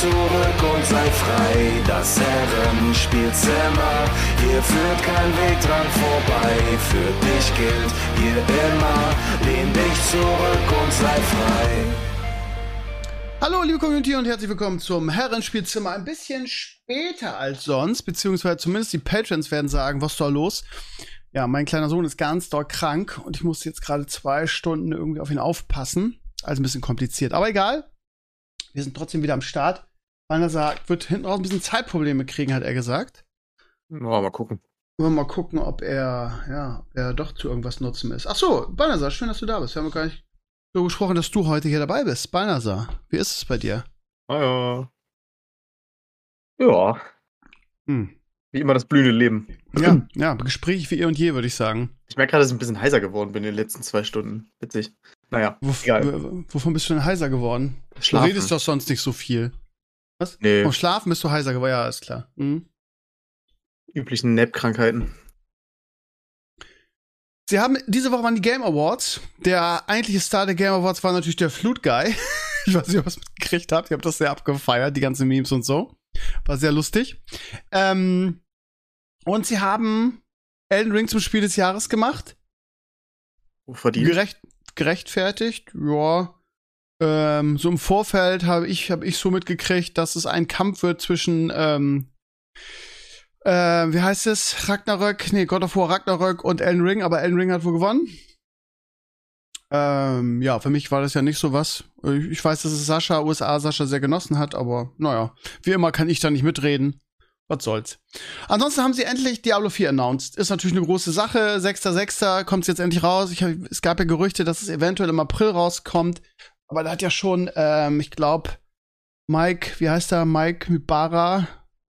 zurück und sei frei. Das Herrenspielzimmer, hier führt kein Weg dran vorbei. Für dich gilt hier immer, lehn dich zurück und sei frei. Hallo, liebe Community und herzlich willkommen zum Herrenspielzimmer. Ein bisschen später als sonst, beziehungsweise zumindest die Patrons werden sagen, was ist da los? Ja, mein kleiner Sohn ist ganz doll krank und ich muss jetzt gerade zwei Stunden irgendwie auf ihn aufpassen. Also ein bisschen kompliziert, aber egal. Wir sind trotzdem wieder am Start. Weil er sagt, wird hinten raus ein bisschen Zeitprobleme kriegen, hat er gesagt. Ja, mal gucken. Wollen wir mal gucken, ob er, ja, ob er doch zu irgendwas nutzen ist. Ach so, Balnasar, schön, dass du da bist. Wir haben gar nicht so gesprochen, dass du heute hier dabei bist. Balnasar, wie ist es bei dir? Ah ja. Ja. Hm. Wie immer das blühende Leben. Ja, ja, Gespräch wie eh und je, würde ich sagen. Ich merke gerade, dass ich ein bisschen heiser geworden bin in den letzten zwei Stunden. Witzig. Naja, Wof egal. Wovon bist du denn heiser geworden? Schlafen. Du redest doch sonst nicht so viel. Was? Nee, Vom Schlafen bist du heiser geworden, ja, ist klar. Mhm. üblichen Nap-Krankheiten. Sie haben, diese Woche waren die Game Awards. Der eigentliche Star der Game Awards war natürlich der Flute Guy. ich weiß nicht, ob ihr was mitgekriegt habt. Ich habe das sehr abgefeiert, die ganzen Memes und so. War sehr lustig. Ähm, und sie haben Elden Ring zum Spiel des Jahres gemacht. Verdient. Gerecht, gerechtfertigt, ja. Ähm, so im Vorfeld habe ich, hab ich so mitgekriegt, dass es ein Kampf wird zwischen, ähm, äh, wie heißt es? Ragnarök, nee, God of War Ragnarök und Elden Ring, aber Elden Ring hat wohl gewonnen. Ähm, ja, für mich war das ja nicht so was. Ich weiß, dass es Sascha, USA Sascha sehr genossen hat, aber naja, wie immer kann ich da nicht mitreden. Was soll's. Ansonsten haben sie endlich Diablo 4 announced. Ist natürlich eine große Sache. 6.6. kommt es jetzt endlich raus. Hab, es gab ja Gerüchte, dass es eventuell im April rauskommt. Aber da hat ja schon, ähm, ich glaube, Mike, wie heißt er? Mike Bara,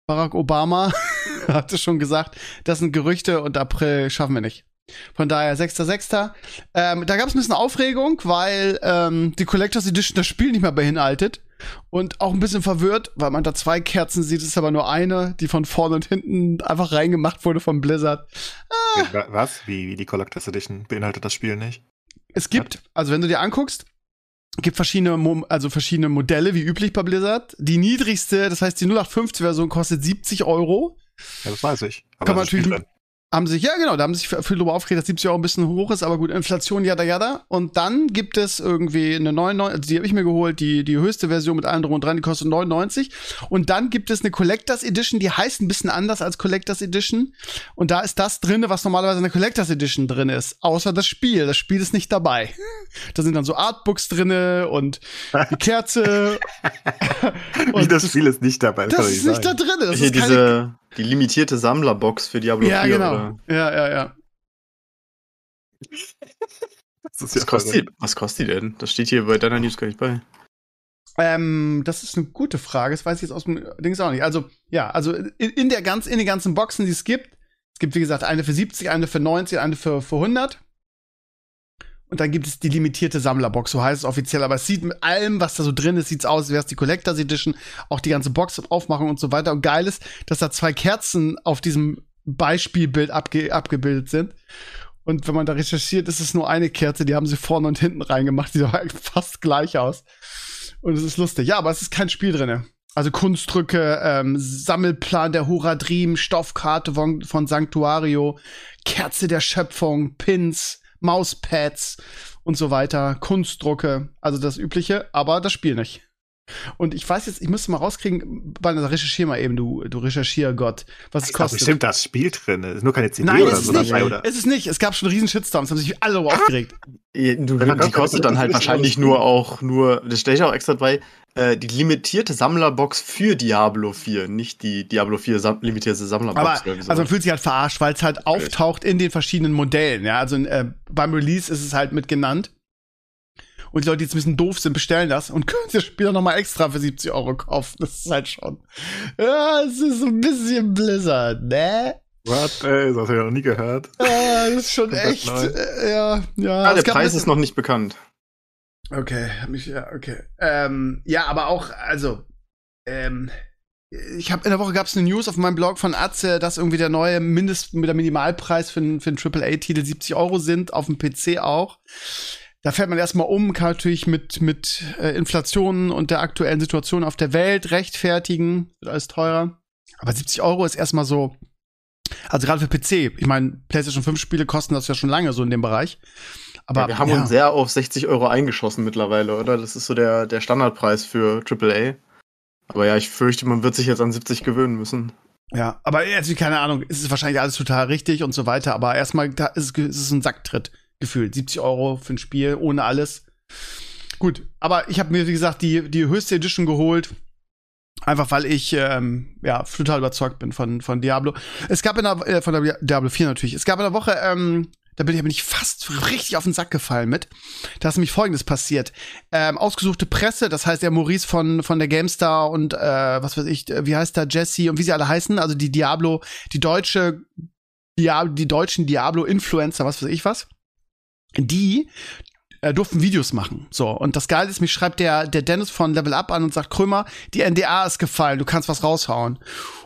Barack Obama, hatte schon gesagt, das sind Gerüchte und April schaffen wir nicht. Von daher 6.6. Ähm, da gab es ein bisschen Aufregung, weil ähm, die Collectors Edition das Spiel nicht mehr beinhaltet. Und auch ein bisschen verwirrt, weil man da zwei Kerzen sieht, ist aber nur eine, die von vorne und hinten einfach reingemacht wurde von Blizzard. Wa- Was? Wie, wie die Collectors Edition beinhaltet das Spiel nicht? Es gibt, also wenn du dir anguckst, gibt verschiedene, Mo also verschiedene Modelle, wie üblich bei Blizzard. Die niedrigste, das heißt die 0815-Version kostet 70 Euro. Ja, das weiß ich. Kann man natürlich- Haben sich, ja genau, da haben sich viel darüber aufgeregt, dass 70 Euro ein bisschen hoch ist, aber gut, Inflation, jada jada. Und dann gibt es irgendwie eine 99, also die habe ich mir geholt, die, die höchste Version mit allem drum und dran, die kostet 99. Und dann gibt es eine Collectors Edition, die heißt ein bisschen anders als Collectors Edition. Und da ist das drinne, was normalerweise in der Collectors Edition drin ist. Außer das Spiel. Das Spiel ist nicht dabei. Da sind dann so Artbooks drinne und die Kerze. Wie das Spiel ist nicht dabei. das kann ist nicht da drinne. Das Hier ist keine diese, die limitierte Sammlerbox für Diablo ja, 4. genau. Oder? Ja, ja, ja. Das ist ja Was, kostet die, was kostet die denn? Das steht hier bei deiner News gar nicht bei. Ähm, das ist eine gute Frage. Das weiß ich jetzt aus dem Dings auch nicht. Also, ja, also in, in der ganz, in den ganzen Boxen, die es gibt, es gibt, wie gesagt, eine für 70, eine für 90, eine für, für 100. Und dann gibt es die limitierte Sammlerbox, so heißt es offiziell. Aber es sieht mit allem, was da so drin ist, sieht's aus, als wäre es die Collectors Edition, auch die ganze Box und Aufmachung und so weiter. Und geil ist, dass da zwei Kerzen auf diesem Beispielbild abge abgebildet sind. Und wenn man da recherchiert, ist es nur eine Kerze, die haben sie vorne und hinten reingemacht, die sah fast gleich aus. Und es ist lustig. Ja, aber es ist kein Spiel drinne. Also Kunstdrücke, ähm, Sammelplan der Horadrim, Stoffkarte von, von Sanctuario, Kerze der Schöpfung, Pins, Mauspads und so weiter, Kunstdrucke, also das Übliche, aber das Spiel nicht. Und ich weiß jetzt, ich müsste mal rauskriegen, Banner, recherchier mal eben, du, du Recherchiergott, was es kostet. bestimmt das Spiel drin. Ist nur keine CD Nein, oder es ist so nicht. dabei, oder? Es ist nicht. Es gab schon riesen Shitstorms, haben sich alle darüber aufgeregt. Ja, die kostet dann halt wahrscheinlich nur auch, nur, das stelle ich auch extra bei, äh, die limitierte Sammlerbox für Diablo 4, nicht die Diablo 4 sam limitierte Sammlerbox. Aber also man fühlt sich halt verarscht, weil es halt auftaucht in den verschiedenen Modellen. Ja, also äh, beim Release ist es halt mit genannt. Und die Leute, die jetzt ein bisschen doof sind, bestellen das und können das Spiel nochmal extra für 70 Euro kaufen. Das ist halt schon. Ja, es ist so ein bisschen Blizzard, ne? What? Ey, das habe ich noch nie gehört. Ja, das ist schon echt. neu. Äh, ja, ja. Ah, der Preis bisschen- ist noch nicht bekannt. Okay, hab mich, ja, okay. Ähm, ja, aber auch, also, ähm, ich habe in der Woche gab es eine News auf meinem Blog von Atze, dass irgendwie der neue Mindest, der Minimalpreis für, einen- für einen AAA-Titel 70 Euro sind, auf dem PC auch. Da fällt man erstmal um, kann natürlich mit, mit äh, Inflation und der aktuellen Situation auf der Welt rechtfertigen, wird alles teurer. Aber 70 Euro ist erstmal so, also gerade für PC, ich meine, PlayStation 5 Spiele kosten das ja schon lange so in dem Bereich. Aber Ja, wir haben ja. uns sehr auf 60 Euro eingeschossen mittlerweile, oder? Das ist so der, der Standardpreis für AAA. Aber ja, ich fürchte, man wird sich jetzt an 70 gewöhnen müssen. Ja, aber jetzt, keine Ahnung, es ist wahrscheinlich alles total richtig und so weiter, aber erstmal da ist, es- ist es ein Sacktritt gefühlt. 70 Euro für ein Spiel ohne alles. Gut, aber ich habe mir, wie gesagt, die, die höchste Edition geholt. Einfach weil ich ähm, ja total überzeugt bin von, von Diablo. Es gab in der, äh, von der Diablo 4 natürlich. Es gab in der Woche, ähm, da bin ich, bin ich fast richtig auf den Sack gefallen mit. Da ist nämlich folgendes passiert. Ähm, ausgesuchte Presse, das heißt der Maurice von, von der GameStar und äh, was weiß ich, wie heißt da, Jesse und wie sie alle heißen, also die Diablo, die deutsche, Diablo, die deutschen Diablo-Influencer, was weiß ich was, die äh, durften Videos machen. So, und das Geile ist, mich schreibt der, der Dennis von Level Up an und sagt, Krömer, die NDA ist gefallen, du kannst was raushauen.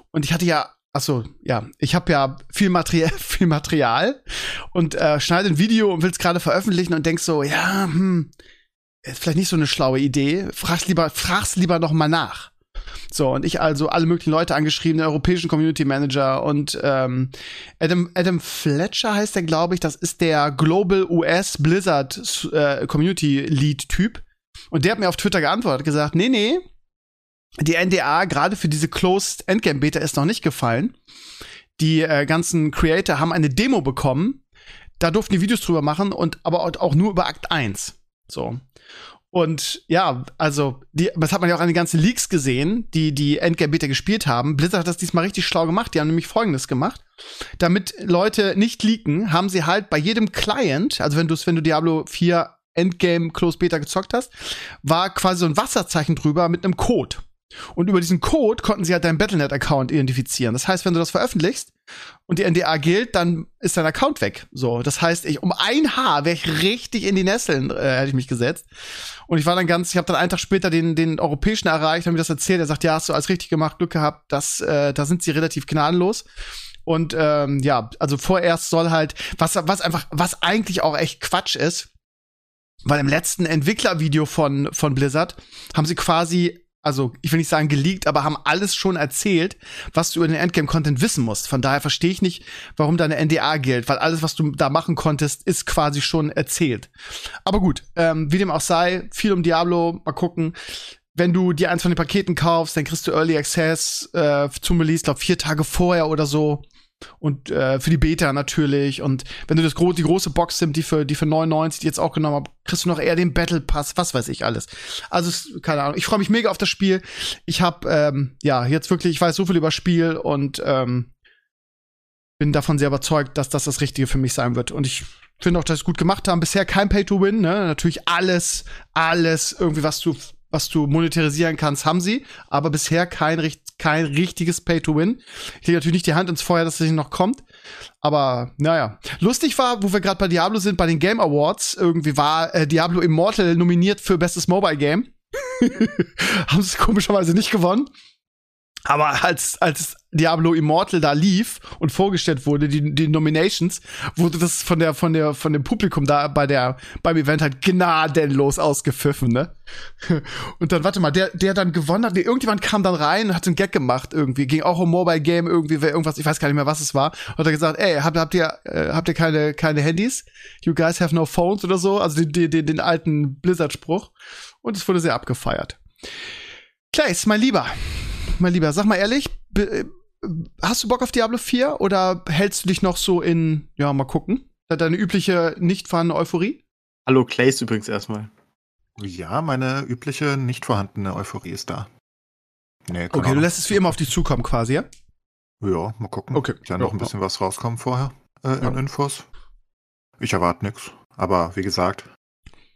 Und ich hatte ja, ach so, ja, ich habe ja viel Material, viel Material und äh, schneide ein Video und will es gerade veröffentlichen und denk so, ja, hm, ist vielleicht nicht so eine schlaue Idee. Frag's lieber, frag's lieber noch mal nach. So, und ich also alle möglichen Leute angeschrieben, den europäischen Community Manager und ähm, Adam, Adam Fletcher heißt der, glaube ich, das ist der Global US Blizzard äh, Community Lead Typ. Und der hat mir auf Twitter geantwortet, gesagt, nee, nee, die NDA gerade für diese Closed Endgame Beta ist noch nicht gefallen. Die äh, ganzen Creator haben eine Demo bekommen. Da durften die Videos drüber machen und aber auch nur über Akt 1. So. Und ja, also, die, das hat man ja auch an den ganzen Leaks gesehen, die die Endgame Beta gespielt haben. Blizzard hat das diesmal richtig schlau gemacht. Die haben nämlich Folgendes gemacht. Damit Leute nicht leaken, haben sie halt bei jedem Client, also wenn du wenn du Diablo 4 Endgame Close Beta gezockt hast, war quasi so ein Wasserzeichen drüber mit einem Code. Und über diesen Code konnten sie halt deinen Battle.net-Account identifizieren. Das heißt, wenn du das veröffentlichst und die NDA gilt, dann ist dein Account weg. So, das heißt, ich um ein Haar wäre ich richtig in die Nesseln, äh, hätte ich mich gesetzt. Und ich war dann ganz, ich habe dann einen Tag später den, den europäischen erreicht, haben mir das erzählt. Er sagt, ja, hast du alles richtig gemacht, Glück gehabt. Das, äh, da sind sie relativ gnadenlos. Und ähm, ja, also vorerst soll halt, was, was einfach, was eigentlich auch echt Quatsch ist, weil im letzten Entwicklervideo von, von Blizzard haben sie quasi also ich will nicht sagen geleakt, aber haben alles schon erzählt, was du über den Endgame-Content wissen musst. Von daher verstehe ich nicht, warum deine NDA gilt, weil alles, was du da machen konntest, ist quasi schon erzählt. Aber gut, ähm, wie dem auch sei, viel um Diablo, mal gucken. Wenn du dir eins von den Paketen kaufst, dann kriegst du Early Access äh, zum Release, glaub vier Tage vorher oder so. Und äh, für die Beta natürlich. Und wenn du das gro die große Box nimmst, die für, die für 99, die jetzt auch genommen habe, kriegst du noch eher den Battle Pass, was weiß ich alles. Also, keine Ahnung. Ich freue mich mega auf das Spiel. Ich habe ähm, ja jetzt wirklich, ich weiß so viel über Spiel und ähm, bin davon sehr überzeugt, dass das das Richtige für mich sein wird. Und ich finde auch, dass sie es gut gemacht haben. Bisher kein Pay to Win, ne? Natürlich alles, alles irgendwie, was du was du monetarisieren kannst, haben sie, aber bisher kein, kein richtiges Pay-to-Win. Ich lege natürlich nicht die Hand ins Feuer, dass nicht noch kommt. Aber naja. Lustig war, wo wir gerade bei Diablo sind, bei den Game Awards, irgendwie war äh, Diablo Immortal nominiert für bestes Mobile Game. haben sie komischerweise nicht gewonnen. Aber als, als Diablo Immortal da lief und vorgestellt wurde, die, die Nominations, wurde das von der, von der, von dem Publikum da bei der, beim Event halt gnadenlos ausgepfiffen, ne? Und dann, warte mal, der, der dann gewonnen hat, nee, irgendjemand kam dann rein und hat einen Gag gemacht irgendwie, ging auch um Mobile Game irgendwie, irgendwas, ich weiß gar nicht mehr, was es war, hat er gesagt, ey, habt, habt ihr, äh, habt ihr keine, keine Handys? You guys have no phones oder so? Also den, den, den alten Blizzard-Spruch. Und es wurde sehr abgefeiert. Clays, mein Lieber, mein Lieber, sag mal ehrlich, hast du Bock auf Diablo 4 oder hältst du dich noch so in, ja, mal gucken, deine übliche nicht vorhandene Euphorie? Hallo Clays übrigens erstmal. Ja, meine übliche, nicht vorhandene Euphorie ist da. Nee, kann Okay, du lässt es wie immer auf dich zukommen quasi, ja? Ja, mal gucken. Okay. Ist ja noch ein bisschen was rauskommen vorher äh, in Ja. Infos. Ich erwarte nichts. Aber wie gesagt,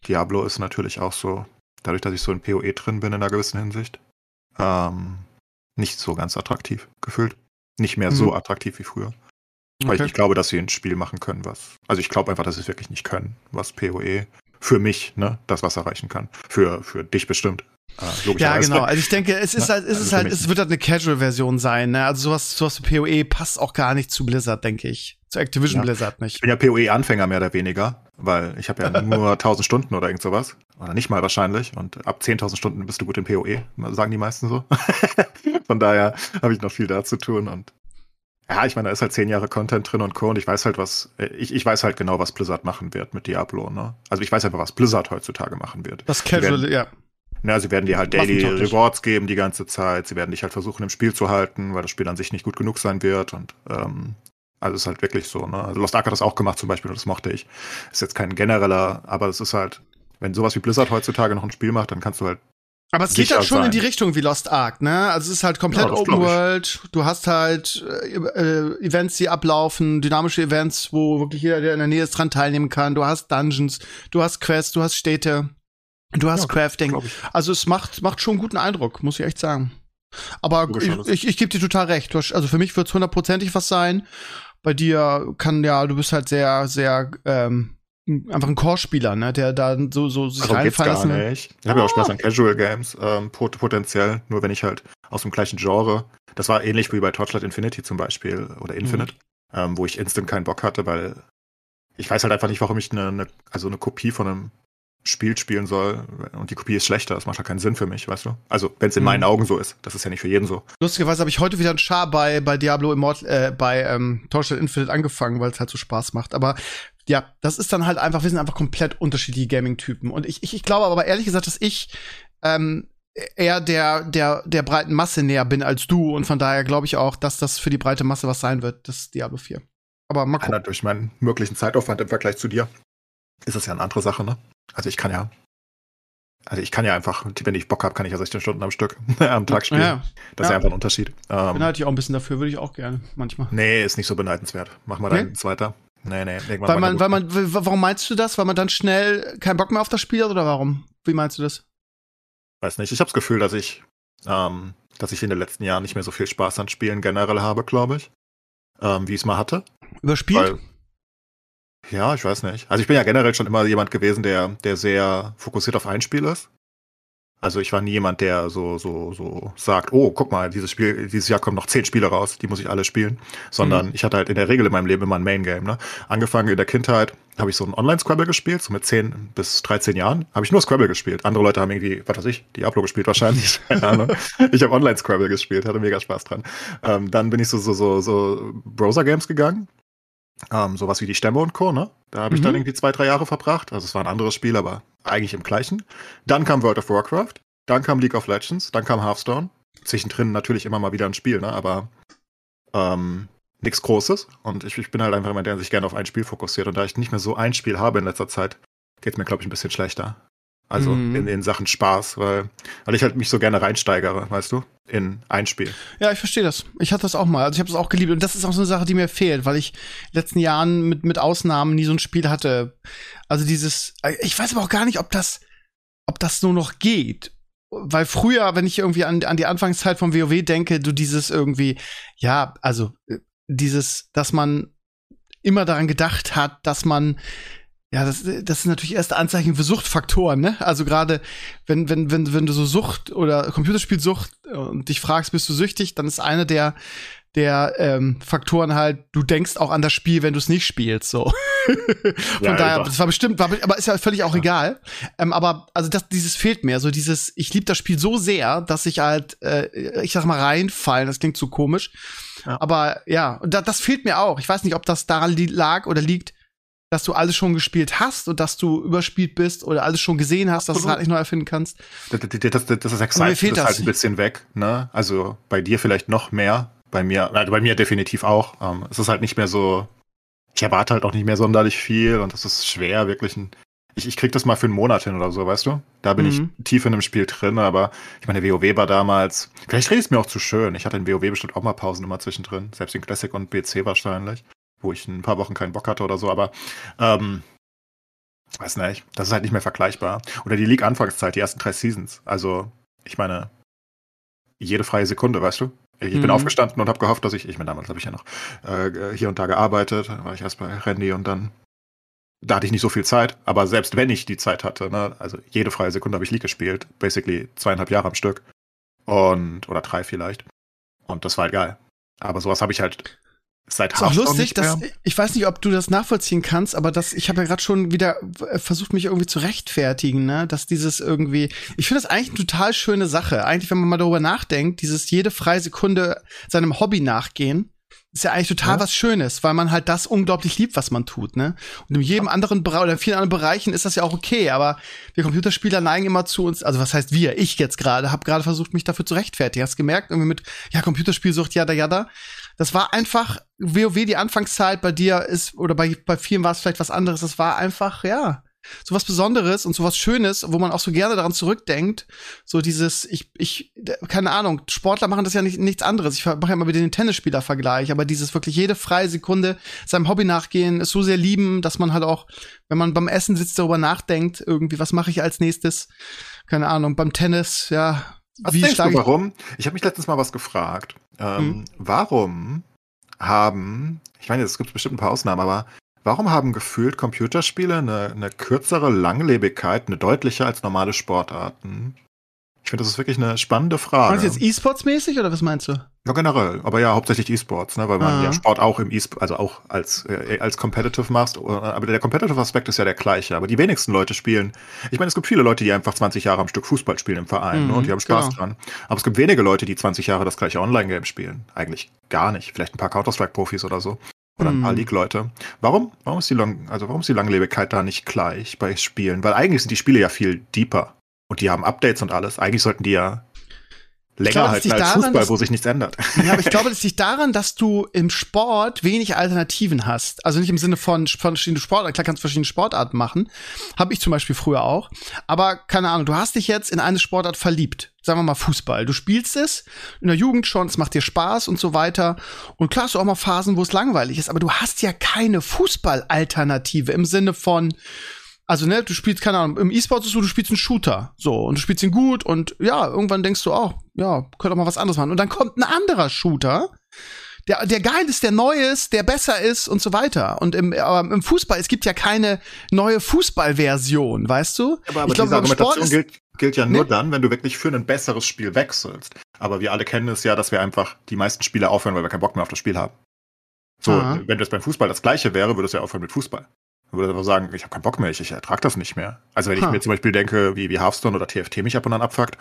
Diablo ist natürlich auch so, dadurch, dass ich so in PoE drin bin in einer gewissen Hinsicht, ähm, nicht so ganz attraktiv gefühlt. Nicht mehr so Mhm. attraktiv wie früher. Weil ich Okay. nicht glaube, dass sie ein Spiel machen können, was. Also ich glaube einfach, dass sie es wirklich nicht können, was PoE für mich, ne, das was erreichen kann. Für, für dich bestimmt. Äh, Ja, genau. Also ich denke, es ist Ja, halt, es also ist für halt, es wird halt eine Casual-Version sein, ne? Also sowas, sowas wie PoE passt auch gar nicht zu Blizzard, denke ich. Zu Activision Ja. Blizzard Ich nicht. bin ja PoE-Anfänger mehr oder weniger, weil ich habe ja nur 1000 Stunden oder irgend sowas. Oder nicht mal wahrscheinlich. Und ab 10.000 Stunden bist du gut in PoE, sagen die meisten so. Von daher habe ich noch viel da zu tun. Und ja, ich meine, da ist halt zehn Jahre Content drin und Co. Und ich weiß halt, was, ich, ich weiß halt genau, was Blizzard machen wird mit Diablo. Ne? Also ich weiß einfach, was Blizzard heutzutage machen wird. Das Sie werden- Casual, ja. Ja, sie werden dir halt Daily. Rewards geben die ganze Zeit. Sie werden dich halt versuchen, im Spiel zu halten, weil das Spiel an sich nicht gut genug sein wird. Und ähm, also es ist halt wirklich so. Ne? Also Lost Ark hat das auch gemacht zum Beispiel und das mochte ich. Ist jetzt kein genereller, aber es ist halt, wenn sowas wie Blizzard heutzutage noch ein Spiel macht, dann kannst du halt Aber es geht halt schon in sein. die Richtung wie Lost Ark, ne? Also es ist halt komplett Ja, Open. World. Du hast halt äh, äh, Events, die ablaufen, dynamische Events, wo wirklich jeder, der in der Nähe ist, dran teilnehmen kann. Du hast Dungeons, du hast Quests, du hast Städte, du hast Ja, Crafting. Also es macht, macht schon einen guten Eindruck, muss ich echt sagen. Aber ich, ich, ich gebe dir total recht. Also für mich wird es hundertprozentig was sein. Bei dir kann ja, du bist halt sehr, sehr ähm, einfach ein Core-Spieler, ne, der da so, so sich geht's reinfallen gar nicht. Ich habe ja auch Spaß an Casual Games, ähm, pot potenziell, nur wenn ich halt aus dem gleichen Genre, das war ähnlich wie bei Torchlight Infinity zum Beispiel oder Infinite, ähm, wo ich instant keinen Bock hatte, weil ich weiß halt einfach nicht, warum ich eine, eine also eine Kopie von einem Spiel spielen soll und die Kopie ist schlechter. Das macht ja keinen Sinn für mich, weißt du? Also, wenn es in Mhm. meinen Augen so ist. Das ist ja nicht für jeden so. Lustigerweise habe ich heute wieder einen Char bei, bei Diablo Immortal, äh, bei ähm, Torchlight Infinite angefangen, weil es halt so Spaß macht. Aber ja, das ist dann halt einfach, wir sind einfach komplett unterschiedliche Gaming-Typen. Und ich, ich, ich glaube aber ehrlich gesagt, dass ich ähm, eher der, der, der breiten Masse näher bin als du. Und von daher glaube ich auch, dass das für die breite Masse was sein wird, das Diablo 4. Aber mal gucken. Einer durch meinen möglichen Zeitaufwand im Vergleich zu dir ist das ja eine andere Sache, ne? Also ich kann ja, also ich kann ja einfach, wenn ich Bock habe, kann ich ja 16 Stunden am Stück am Tag spielen. Ja, Das ist Ja. ja einfach ein Unterschied. Ähm, bin halt ich auch ein bisschen dafür, würde ich auch gerne, manchmal. nee, ist nicht so beneidenswert. Mach mal Nee? deinen zweiter. Nee, nee. Weil man, weil man, warum meinst du das? Weil man dann schnell keinen Bock mehr auf das Spiel hat oder warum? Wie meinst du das? Weiß nicht. Ich habe das Gefühl, dass ich, ähm, dass ich in den letzten Jahren nicht mehr so viel Spaß an Spielen generell habe, glaube ich. Ähm, wie ich es mal hatte. Überspielt? Weil, ja, ich weiß nicht. Also ich bin ja generell schon immer jemand gewesen, der, der sehr fokussiert auf ein Spiel ist. Also ich war nie jemand, der so, so, so sagt, oh, guck mal, dieses Spiel, dieses Jahr kommen noch zehn Spiele raus, die muss ich alle spielen. Sondern ich hatte halt in der Regel in meinem Leben immer ein Main Game. Ne? Angefangen in der Kindheit habe ich so ein Online-Scrabble gespielt, so mit 10 bis 13 Jahren habe ich nur Scrabble gespielt. Andere Leute haben irgendwie, was weiß ich, Diablo gespielt wahrscheinlich. Keine Ahnung. Ich habe Online-Scrabble gespielt, hatte mega Spaß dran. Ähm, dann bin ich so, so, so, so Browser-Games gegangen. Ähm, sowas wie die Stämme und Co., ne? Da habe ich Mhm. dann irgendwie zwei, drei Jahre verbracht. Also es war ein anderes Spiel, aber eigentlich im gleichen. Dann kam World of Warcraft, dann kam League of Legends, dann kam Hearthstone. Zwischendrin natürlich immer mal wieder ein Spiel, ne? Aber ähm, nichts Großes. Und ich, ich bin halt einfach jemand, der sich gerne auf ein Spiel fokussiert. Und da ich nicht mehr so ein Spiel habe in letzter Zeit, geht es mir, glaube ich, ein bisschen schlechter. Also Mhm. in, in Sachen Spaß, weil, weil ich halt mich so gerne reinsteigere, weißt du, in ein Spiel. Ja, ich verstehe das. Ich hatte das auch mal. Also ich habe das auch geliebt. Und das ist auch so eine Sache, die mir fehlt, weil ich in den letzten Jahren mit, mit Ausnahmen nie so ein Spiel hatte. Also dieses, ich weiß aber auch gar nicht, ob das, ob das nur noch geht. Weil früher, wenn ich irgendwie an, an die Anfangszeit vom WoW denke, du dieses irgendwie, ja, also äh, dieses, dass man immer daran gedacht hat, dass man ja, das, das ist natürlich erste Anzeichen für Suchtfaktoren, ne? Also gerade wenn, wenn, wenn, wenn du so Sucht oder Computerspielsucht äh, und dich fragst, bist du süchtig, dann ist eine der, der ähm, Faktoren halt, du denkst auch an das Spiel, wenn du es nicht spielst. So. Von Ja, daher, das war bestimmt, war, aber ist ja völlig auch egal. Ähm, aber also das, dieses fehlt mir. So dieses, ich liebe das Spiel so sehr, dass ich halt, äh, ich sag mal, reinfallen. Das klingt so komisch. Ja. Aber ja, und da, das fehlt mir auch. Ich weiß nicht, ob das daran lag oder liegt, dass du alles schon gespielt hast und dass du überspielt bist oder alles schon gesehen hast, dass du es halt nicht neu erfinden kannst. Das, das, das, das, das mir Excitement fehlt ist das. halt ein bisschen weg, ne? Also bei dir vielleicht noch mehr, bei mir, also bei mir definitiv auch. Ähm, es ist halt nicht mehr so, ich erwarte halt auch nicht mehr sonderlich viel und es ist schwer, wirklich ein. Ich, ich krieg das mal für einen Monat hin oder so, weißt du? Da bin Mhm. ich tief in dem Spiel drin, aber ich meine, WoW war damals, vielleicht rede ich es mir auch zu schön. Ich hatte in WoW bestimmt auch mal Pausen immer zwischendrin, selbst in Classic und BC wahrscheinlich, wo ich ein paar Wochen keinen Bock hatte oder so, aber ähm, Weiß nicht, das ist halt nicht mehr vergleichbar. Oder die League-Anfangszeit, die ersten drei Seasons. Also, ich meine, jede freie Sekunde, weißt du? Ich bin Mhm. aufgestanden und habe gehofft, dass ich, ich meine, damals habe ich ja noch äh, hier und da gearbeitet, dann war ich erst bei Randy und dann, da hatte ich nicht so viel Zeit, aber selbst wenn ich die Zeit hatte, ne, also jede freie Sekunde habe ich League gespielt, basically zweieinhalb Jahre am Stück und, oder drei vielleicht. Und das war halt geil. Aber sowas habe ich halt seit Ist auch lustig, nicht dass ich weiß nicht, ob du das nachvollziehen kannst, aber das ich habe ja gerade schon wieder versucht mich irgendwie zu rechtfertigen, ne, dass dieses irgendwie ich finde das eigentlich eine total schöne Sache. Eigentlich, wenn man mal darüber nachdenkt, dieses jede freie Sekunde seinem Hobby nachgehen, ist ja eigentlich total Ja. was Schönes, weil man halt das unglaublich liebt, was man tut, ne? Und in jedem anderen Bereich oder in vielen anderen Bereichen ist das ja auch okay, aber wir Computerspieler neigen immer zu uns, also was heißt wir? Ich jetzt gerade, habe gerade versucht, mich dafür zu rechtfertigen. Hast gemerkt, irgendwie mit, ja, Computerspielsucht, jada, jada. Das war einfach, WoW, die Anfangszeit bei dir ist, oder bei, bei vielen war es vielleicht was anderes, das war einfach, ja, so was Besonderes und so was Schönes, wo man auch so gerne daran zurückdenkt. So dieses, ich, ich, keine Ahnung, Sportler machen das ja nicht, nichts anderes. Ich mache ja immer wieder den Tennisspieler-Vergleich, aber dieses wirklich jede freie Sekunde seinem Hobby nachgehen, es so sehr lieben, dass man halt auch, wenn man beim Essen sitzt, darüber nachdenkt, irgendwie, was mache ich als nächstes? Keine Ahnung, beim Tennis, ja, Was wie denkst du, warum? Ich habe mich letztens mal was gefragt. Ähm, Hm. Warum haben, ich meine, es gibt bestimmt ein paar Ausnahmen, aber warum haben gefühlt Computerspiele eine, eine kürzere Langlebigkeit, eine deutlicher als normale Sportarten? Ich finde, das ist wirklich eine spannende Frage. Meinst du jetzt E-Sports-mäßig oder was meinst du? Ja, generell, aber ja, hauptsächlich E-Sports, ne, weil man Ah. ja Sport auch im E-Sport, also auch als, äh, als competitive machst, oder- aber der competitive Aspekt ist ja der gleiche, aber die wenigsten Leute spielen, ich meine, es gibt viele Leute, die einfach 20 Jahre am Stück Fußball spielen im Verein, Mhm, ne, und die haben Spaß genau. dran. Aber es gibt wenige Leute, die 20 Jahre das gleiche Online-Game spielen. Eigentlich gar nicht. Vielleicht ein paar Counter-Strike-Profis oder so. Oder ein paar Mhm. League-Leute. Warum, warum ist die Lang, also warum ist die Langlebigkeit da nicht gleich bei Spielen? Weil eigentlich sind die Spiele ja viel deeper. Und die haben Updates und alles. Eigentlich sollten die ja länger glaube, halten als daran, Fußball, dass- wo sich nichts ändert. Ja, aber ich glaube, das liegt daran, dass du im Sport wenig Alternativen hast. Also nicht im Sinne von, von verschiedenen Sportarten. Klar kannst du verschiedene Sportarten machen. Habe ich zum Beispiel früher auch. Aber keine Ahnung, du hast dich jetzt in eine Sportart verliebt. Sagen wir mal Fußball. Du spielst es in der Jugend schon, es macht dir Spaß und so weiter. Und klar hast du auch mal Phasen, wo es langweilig ist. Aber du hast ja keine Fußballalternative im Sinne von, also, ne, du spielst, keine Ahnung, im E-Sport ist es so, du spielst einen Shooter. So, und du spielst ihn gut und ja, irgendwann denkst du auch, ja, könnte auch mal was anderes machen. Und dann kommt ein anderer Shooter, der, der geil ist, der neu ist, der besser ist und so weiter. Und im, aber im Fußball, es gibt ja keine neue Fußballversion, weißt du? Aber, aber ich glaube, diese Argumentation ist, gilt, gilt ja nur Nee. dann, wenn du wirklich für ein besseres Spiel wechselst. Aber wir alle kennen es ja, dass wir einfach die meisten Spiele aufhören, weil wir keinen Bock mehr auf das Spiel haben. So, Aha. wenn das beim Fußball das gleiche wäre, würdest du ja aufhören mit Fußball. Würde einfach sagen, ich habe keinen Bock mehr, ich, ich ertrage das nicht mehr. Also wenn ich Ha. mir zum Beispiel denke, wie, wie Hearthstone oder TFT mich ab und an abfuckt,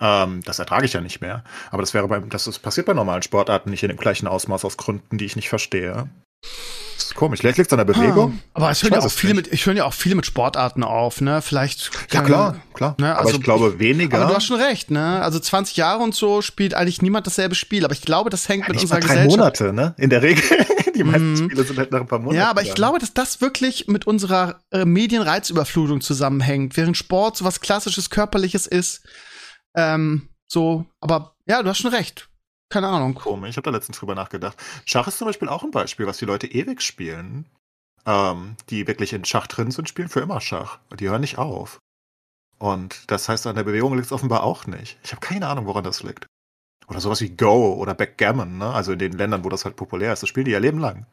ähm, das ertrage ich ja nicht mehr. Aber das wäre beim, das ist, passiert bei normalen Sportarten nicht in dem gleichen Ausmaß aus Gründen, die ich nicht verstehe. Ist komisch. Vielleicht liegt es an der Bewegung. Ah, aber es Ich hören ja auch viele nicht. mit, ich höre ja auch viele mit Sportarten auf, ne? Vielleicht. Ja, klar, klar. Ne, aber also ich glaube weniger. Aber du hast schon recht, ne? Also 20 Jahre und so spielt eigentlich niemand dasselbe Spiel. Aber ich glaube, das hängt Ja, mit unserer drei Gesellschaft. Monate, ne? In der Regel. Die meisten Mhm. Spiele sind halt nach ein paar Monaten. Ja, aber ich glaube, dass das wirklich mit unserer äh, Medienreizüberflutung zusammenhängt, während Sport so was klassisches körperliches ist. Ähm, so, aber ja, du hast schon recht. Keine Ahnung. Komisch, ich habe da letztens drüber nachgedacht. Schach ist zum Beispiel auch ein Beispiel, was die Leute ewig spielen. Ähm, die wirklich in Schach drin sind, spielen für immer Schach. Die hören nicht auf. Und das heißt, an der Bewegung liegt es offenbar auch nicht. Ich habe keine Ahnung, woran das liegt. Oder sowas wie Go oder Backgammon, ne? Also in den Ländern, wo das halt populär ist. Das spielen die ihr Leben lang.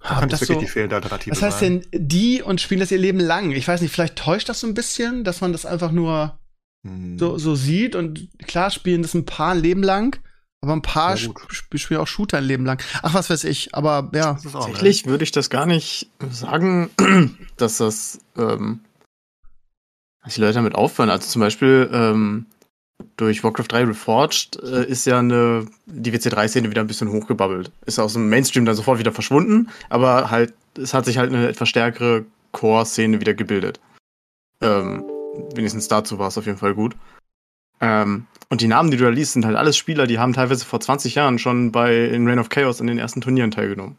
Ah, kann das wirklich so- die fehlende Alternative Was heißt sein. denn die und spielen das ihr Leben lang? Ich weiß nicht, vielleicht täuscht das so ein bisschen, dass man das einfach nur Hm. so, so sieht und klar spielen das ein paar Leben lang, aber ein paar Ja, spielen auch Shooter ein Leben lang. Ach, was weiß ich, aber ja. Tatsächlich würde ich das gar nicht sagen, dass das, ähm, dass die Leute damit aufhören. Also zum Beispiel ähm, durch Warcraft 3 Reforged äh, ist ja eine, die WC3-Szene wieder ein bisschen hochgebabbelt. Ist aus dem Mainstream dann sofort wieder verschwunden, aber halt, es hat sich halt eine etwas stärkere Core-Szene wieder gebildet. Ähm, wenigstens dazu war es auf jeden Fall gut. Ähm, und die Namen, die du da liest, sind halt alles Spieler, die haben teilweise vor 20 Jahren schon bei in Reign of Chaos an den ersten Turnieren teilgenommen.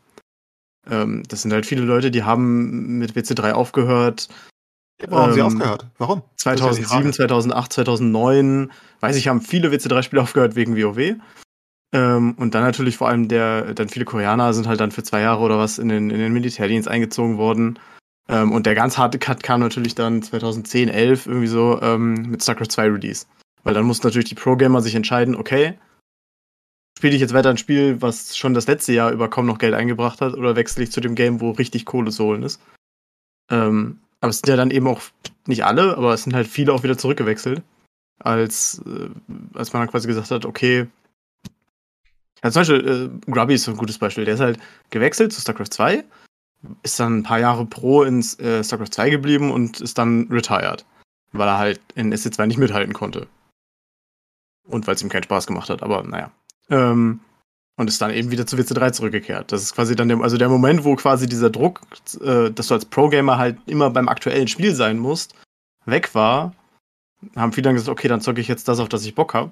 Ähm, das sind halt viele Leute, die haben mit WC3 aufgehört. Warum haben sie ähm, aufgehört? Warum? Das ist ja die 2007, Frage. 2008, 2009, weiß ich, haben viele WC3-Spiele aufgehört wegen WoW. Ähm, und dann natürlich vor allem der, dann viele Koreaner sind halt dann für zwei Jahre oder was in den, in den Militärdienst eingezogen worden. Ähm, und der ganz harte Cut kam natürlich dann 2010, 11 irgendwie so ähm, mit StarCraft 2 Release. Weil dann mussten natürlich die Pro-Gamer sich entscheiden, okay, spiele ich jetzt weiter ein Spiel, was schon das letzte Jahr über kaum noch Geld eingebracht hat, oder wechsle ich zu dem Game, wo richtig Kohle zu holen ist? Ähm, aber es sind ja dann eben auch nicht alle, aber es sind halt viele auch wieder zurückgewechselt, als, äh, als man dann quasi gesagt hat, okay, ja, zum Beispiel, äh, Grubby ist so ein gutes Beispiel. Der ist halt gewechselt zu StarCraft 2, ist dann ein paar Jahre pro ins äh, StarCraft 2 geblieben und ist dann retired. Weil er halt in SC2 nicht mithalten konnte. Und weil es ihm keinen Spaß gemacht hat, aber naja. Ähm, und ist dann eben wieder zu WC3 zurückgekehrt. Das ist quasi dann der, also der Moment, wo quasi dieser Druck, äh, dass du als Pro-Gamer halt immer beim aktuellen Spiel sein musst, weg war. Haben viele dann gesagt, okay, dann zocke ich jetzt das, auf das ich Bock habe.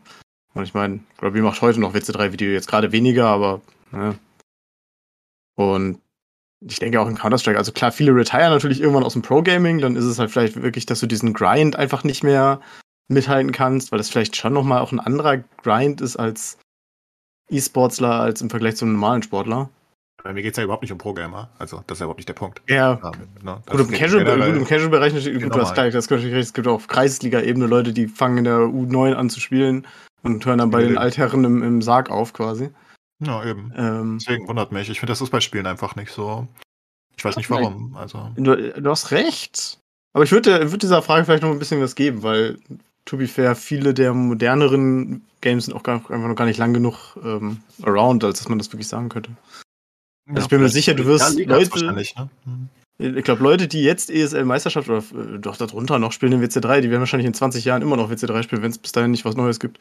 Und ich meine, Robbie macht heute noch WC3-Video, jetzt gerade weniger, aber. Ne. Und ich denke auch in Counter-Strike, also klar, viele retire natürlich irgendwann aus dem Pro-Gaming, dann ist es halt vielleicht wirklich, dass du diesen Grind einfach nicht mehr mithalten kannst, weil das vielleicht schon nochmal auch ein anderer Grind ist als E-Sportsler, als im Vergleich zum normalen Sportler. Bei mir geht es ja überhaupt nicht um Pro-Gamer, also das ist ja überhaupt nicht der Punkt. Ja. ja ne? Gut, im Casual-Bereich Casual natürlich, gut, du hast gleich, das es gibt auch auf Kreisliga-Ebene Leute, die fangen in der U9 an zu spielen und hören dann bei den Altherren im, im Sarg auf quasi. Ja, eben. Ähm, Deswegen wundert mich. Ich finde, das ist bei Spielen einfach nicht so. Ich weiß nicht warum. Also. Du, du hast recht. Aber ich würde würd dieser Frage vielleicht noch ein bisschen was geben, weil, to be fair, viele der moderneren Games sind auch gar, einfach noch gar nicht lang genug ähm, around, als dass man das wirklich sagen könnte. Also ja, ich bin mir sicher, du wirst ja, Leute. Ne? Mhm. Ich glaube, Leute, die jetzt ESL-Meisterschaft oder äh, doch darunter noch spielen in WC3, die werden wahrscheinlich in 20 Jahren immer noch WC3 spielen, wenn es bis dahin nicht was Neues gibt.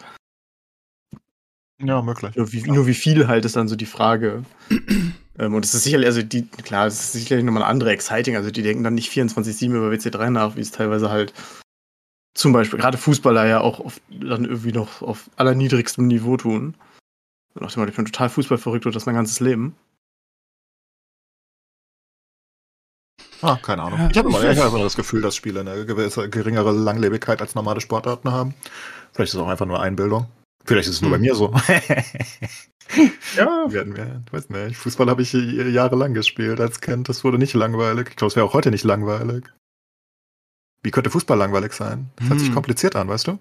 Ja, möglich. Nur wie, nur wie viel halt ist dann so die Frage. ähm, und es ist sicherlich, also die, klar, es ist sicherlich nochmal eine andere Exciting. Also die denken dann nicht 24-7 über WC3 nach, wie es teilweise halt zum Beispiel gerade Fußballer ja auch oft dann irgendwie noch auf allerniedrigstem Niveau tun. Und auch ich bin total Fußballverrückt und das mein ganzes Leben. Ah, keine Ahnung. Ich habe immer, ich hab immer das Gefühl, dass Spiele eine gewisse geringere Langlebigkeit als normale Sportarten haben. Vielleicht ist es auch einfach nur Einbildung. Vielleicht ist es nur hm. bei mir so. ja, werden wir, weiß nicht. Fußball habe ich jahrelang gespielt als Kind. Das wurde nicht langweilig. Ich glaube, es wäre auch heute nicht langweilig. Wie könnte Fußball langweilig sein? Das hm. hört sich hm. kompliziert an, weißt du?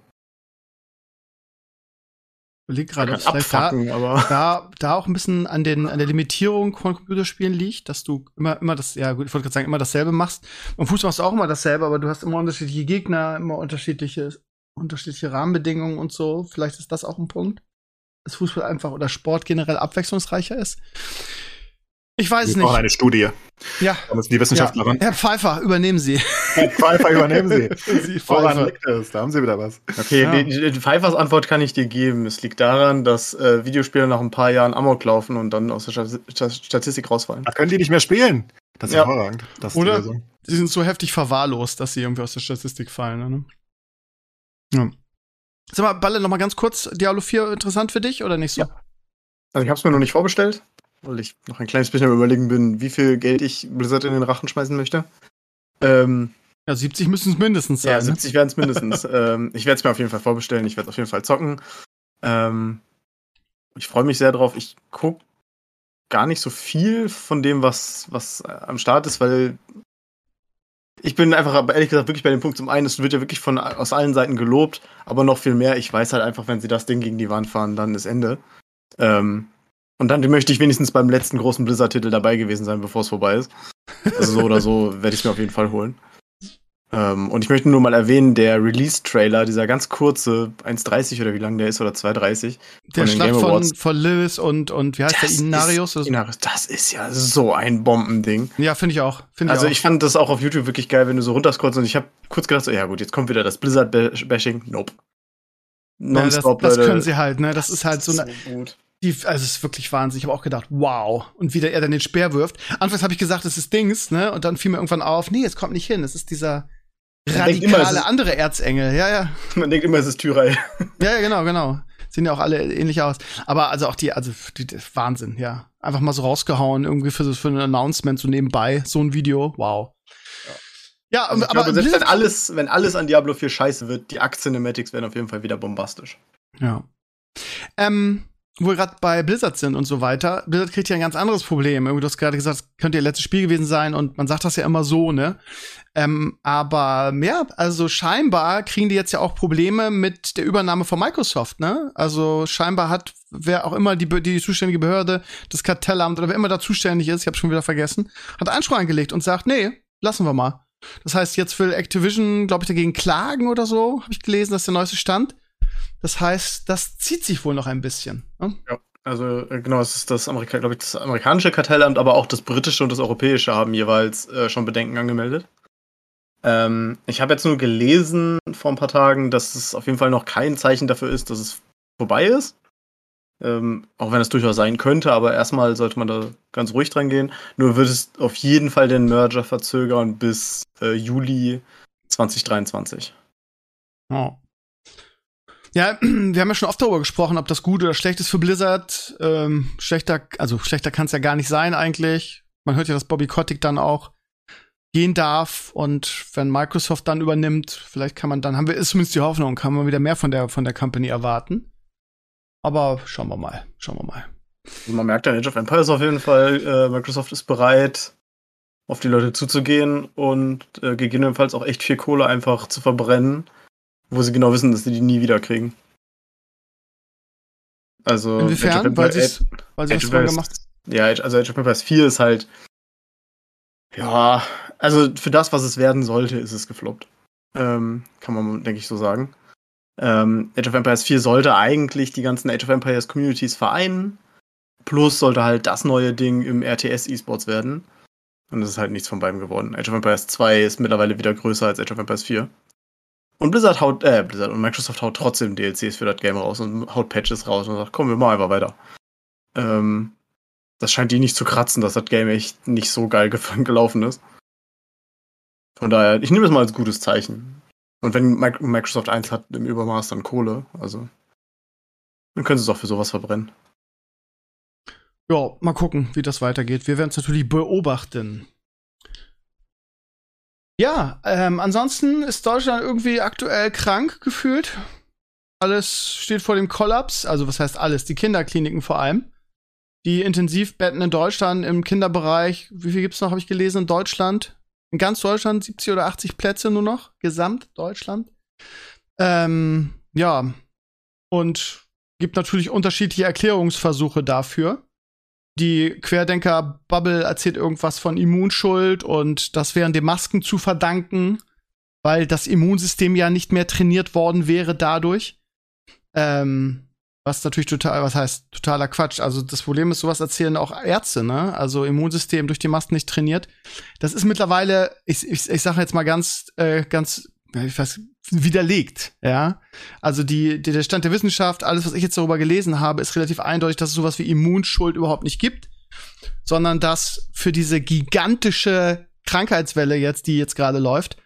Liegt gerade, ob es da, da, da auch ein bisschen an, den, an der Limitierung von Computerspielen liegt, dass du immer, immer das, ja gut, ich wollte gerade sagen, immer dasselbe machst. Und Fußball machst du auch immer dasselbe, aber du hast immer unterschiedliche Gegner, immer unterschiedliche unterschiedliche Rahmenbedingungen und so. Vielleicht ist das auch ein Punkt, dass Fußball einfach oder Sport generell abwechslungsreicher ist. Ich weiß Wir nicht. eine Studie. Ja. Da müssen die Wissenschaftlerin. Ja. Herr Pfeiffer, übernehmen Sie. Herr Pfeiffer, übernehmen Sie. Sie Woran liegt es? Da haben Sie wieder was. Okay, ja. die, die Pfeiffers Antwort kann ich dir geben. Es liegt daran, dass äh, Videospiele nach ein paar Jahren Amok laufen und dann aus der Statistik rausfallen. Da können die nicht mehr spielen. Das ist ja. hervorragend. Das ist Oder sie sind so heftig verwahrlost, dass sie irgendwie aus der Statistik fallen. Ne? Ja. Sag mal, Balle, noch mal ganz kurz, Diablo 4 interessant für dich oder nicht so? Ja. Also ich habe es mir noch nicht vorbestellt, weil ich noch ein kleines bisschen überlegen bin, wie viel Geld ich Blizzard in den Rachen schmeißen möchte. Ähm, ja, 70 müssen es mindestens sein. Ja, 70 werden es mindestens. ähm, ich werde es mir auf jeden Fall vorbestellen, ich werde auf jeden Fall zocken. Ähm, ich freue mich sehr drauf. Ich gucke gar nicht so viel von dem, was, was am Start ist, weil ich bin einfach, ehrlich gesagt, wirklich bei dem Punkt zum einen, es wird ja wirklich von aus allen Seiten gelobt, aber noch viel mehr, ich weiß halt einfach, wenn sie das Ding gegen die Wand fahren, dann ist Ende. Ähm, und dann möchte ich wenigstens beim letzten großen Blizzard-Titel dabei gewesen sein, bevor es vorbei ist. Also so oder so werde ich es mir auf jeden Fall holen. Ähm, und ich möchte nur mal erwähnen, der Release-Trailer, dieser ganz kurze, 1,30 oder wie lang der ist, oder 2,30. Der Schlacht von, von Lewis und, und wie heißt das der, Inarius? Ist, Inarius? Das ist ja so ein Bombending. Ja, finde ich auch. Find also ich, auch. ich fand das auch auf YouTube wirklich geil, wenn du so runterscrollst und ich habe kurz gedacht, so, ja gut, jetzt kommt wieder das Blizzard-Bashing. Nope. Nonstop, ja, das, das können sie halt, ne? Das, das ist halt so, eine. So gut. Die, also es ist wirklich Wahnsinn. Ich habe auch gedacht, wow. Und wie der er dann den Speer wirft. Anfangs habe ich gesagt, es ist Dings, ne? Und dann fiel mir irgendwann auf, nee, es kommt nicht hin. Es ist dieser radikale immer, andere Erzengel. Ja, ja. Man denkt immer, es ist Tyrell. Ja, ja, genau, genau. Sehen ja auch alle ähnlich aus. Aber also auch die, also die, Wahnsinn, ja. Einfach mal so rausgehauen, irgendwie für, für ein Announcement so nebenbei, so ein Video. Wow. Ja, also aber glaube, selbst wenn alles, wenn alles an Diablo 4 scheiße wird, die Act Cinematics werden auf jeden Fall wieder bombastisch. Ja. Ähm, wo wir gerade bei Blizzard sind und so weiter, Blizzard kriegt ja ein ganz anderes Problem. Du hast gerade gesagt, es könnte ihr letztes Spiel gewesen sein und man sagt das ja immer so, ne? Ähm, aber ja, also scheinbar kriegen die jetzt ja auch Probleme mit der Übernahme von Microsoft, ne? Also scheinbar hat wer auch immer die, die zuständige Behörde, das Kartellamt oder wer immer da zuständig ist, ich habe schon wieder vergessen, hat Einspruch eingelegt und sagt, nee, lassen wir mal. Das heißt, jetzt will Activision, glaube ich, dagegen klagen oder so, habe ich gelesen, das ist der neueste Stand. Das heißt, das zieht sich wohl noch ein bisschen. Ne? Ja, also äh, genau, es ist das, Amerika ich, das amerikanische Kartellamt, aber auch das britische und das europäische haben jeweils äh, schon Bedenken angemeldet. Ähm, ich habe jetzt nur gelesen vor ein paar Tagen, dass es auf jeden Fall noch kein Zeichen dafür ist, dass es vorbei ist. Ähm, auch wenn es durchaus sein könnte, aber erstmal sollte man da ganz ruhig dran gehen. Nur wird es auf jeden Fall den Merger verzögern bis äh, Juli 2023. Oh. Ja, wir haben ja schon oft darüber gesprochen, ob das gut oder schlecht ist für Blizzard. Ähm, schlechter, also schlechter kann es ja gar nicht sein eigentlich. Man hört ja, dass Bobby Kotick dann auch gehen darf und wenn Microsoft dann übernimmt, vielleicht kann man dann, haben wir ist zumindest die Hoffnung, kann man wieder mehr von der von der Company erwarten. Aber schauen wir mal, schauen wir mal. Also man merkt an Age of Empires auf jeden Fall, äh, Microsoft ist bereit, auf die Leute zuzugehen und äh, gegebenenfalls auch echt viel Kohle einfach zu verbrennen wo sie genau wissen, dass sie die nie wieder kriegen. Also, Inwiefern? Weil, Age, weil sie Age das gemacht Ja, also Age of Empires 4 ist halt. Ja, also für das, was es werden sollte, ist es gefloppt. Ähm, kann man, denke ich, so sagen. Ähm, Age of Empires 4 sollte eigentlich die ganzen Age of Empires Communities vereinen. Plus sollte halt das neue Ding im RTS E-Sports werden. Und es ist halt nichts von beiden geworden. Age of Empires 2 ist mittlerweile wieder größer als Age of Empires 4. Und Blizzard haut, äh, Blizzard und Microsoft haut trotzdem DLCs für das Game raus und haut Patches raus und sagt, komm, wir machen einfach weiter. Ähm, das scheint die nicht zu kratzen, dass das Game echt nicht so geil gelaufen ist. Von daher, ich nehme das mal als gutes Zeichen. Und wenn Microsoft eins hat im Übermaß, dann Kohle. Also, dann können sie es auch für sowas verbrennen. Ja, mal gucken, wie das weitergeht. Wir werden es natürlich beobachten. Ja, ähm, ansonsten ist Deutschland irgendwie aktuell krank gefühlt. Alles steht vor dem Kollaps. Also was heißt alles? Die Kinderkliniken vor allem. Die Intensivbetten in Deutschland im Kinderbereich, wie viel gibt's noch, habe ich gelesen, in Deutschland? In ganz Deutschland 70 oder 80 Plätze nur noch, gesamt Deutschland. Ähm, ja. Und gibt natürlich unterschiedliche Erklärungsversuche dafür die Querdenker-Bubble erzählt irgendwas von Immunschuld und das wären den Masken zu verdanken, weil das Immunsystem ja nicht mehr trainiert worden wäre dadurch. Ähm, was natürlich total, was heißt totaler Quatsch. Also das Problem ist, sowas erzählen auch Ärzte, ne? Also Immunsystem durch die Masken nicht trainiert. Das ist mittlerweile, ich, ich, ich sage jetzt mal ganz, äh, ganz, ich weiß, widerlegt, ja. Also die, der Stand der Wissenschaft, alles, was ich jetzt darüber gelesen habe, ist relativ eindeutig, dass es sowas wie Immunschuld überhaupt nicht gibt, sondern dass für diese gigantische Krankheitswelle jetzt, die jetzt gerade läuft,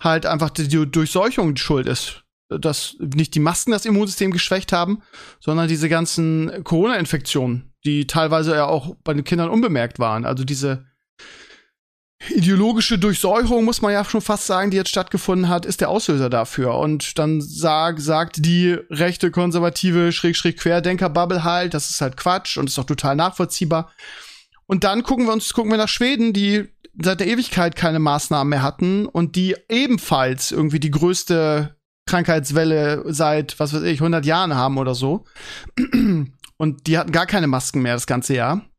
halt einfach die Durchseuchung schuld ist. Dass nicht die Masken das Immunsystem geschwächt haben, sondern diese ganzen Corona-Infektionen, die teilweise ja auch bei den Kindern unbemerkt waren. Also diese ideologische Durchseuchung, muss man ja schon fast sagen, die jetzt stattgefunden hat, ist der Auslöser dafür. Und dann sag, sagt die rechte, konservative, schräg, schräg, Querdenker-Bubble halt, das ist halt Quatsch und ist auch total nachvollziehbar. Und dann gucken wir uns, gucken wir nach Schweden, die seit der Ewigkeit keine Maßnahmen mehr hatten und die ebenfalls irgendwie die größte Krankheitswelle seit, was weiß ich, 100 Jahren haben oder so. Und die hatten gar keine Masken mehr das ganze Jahr.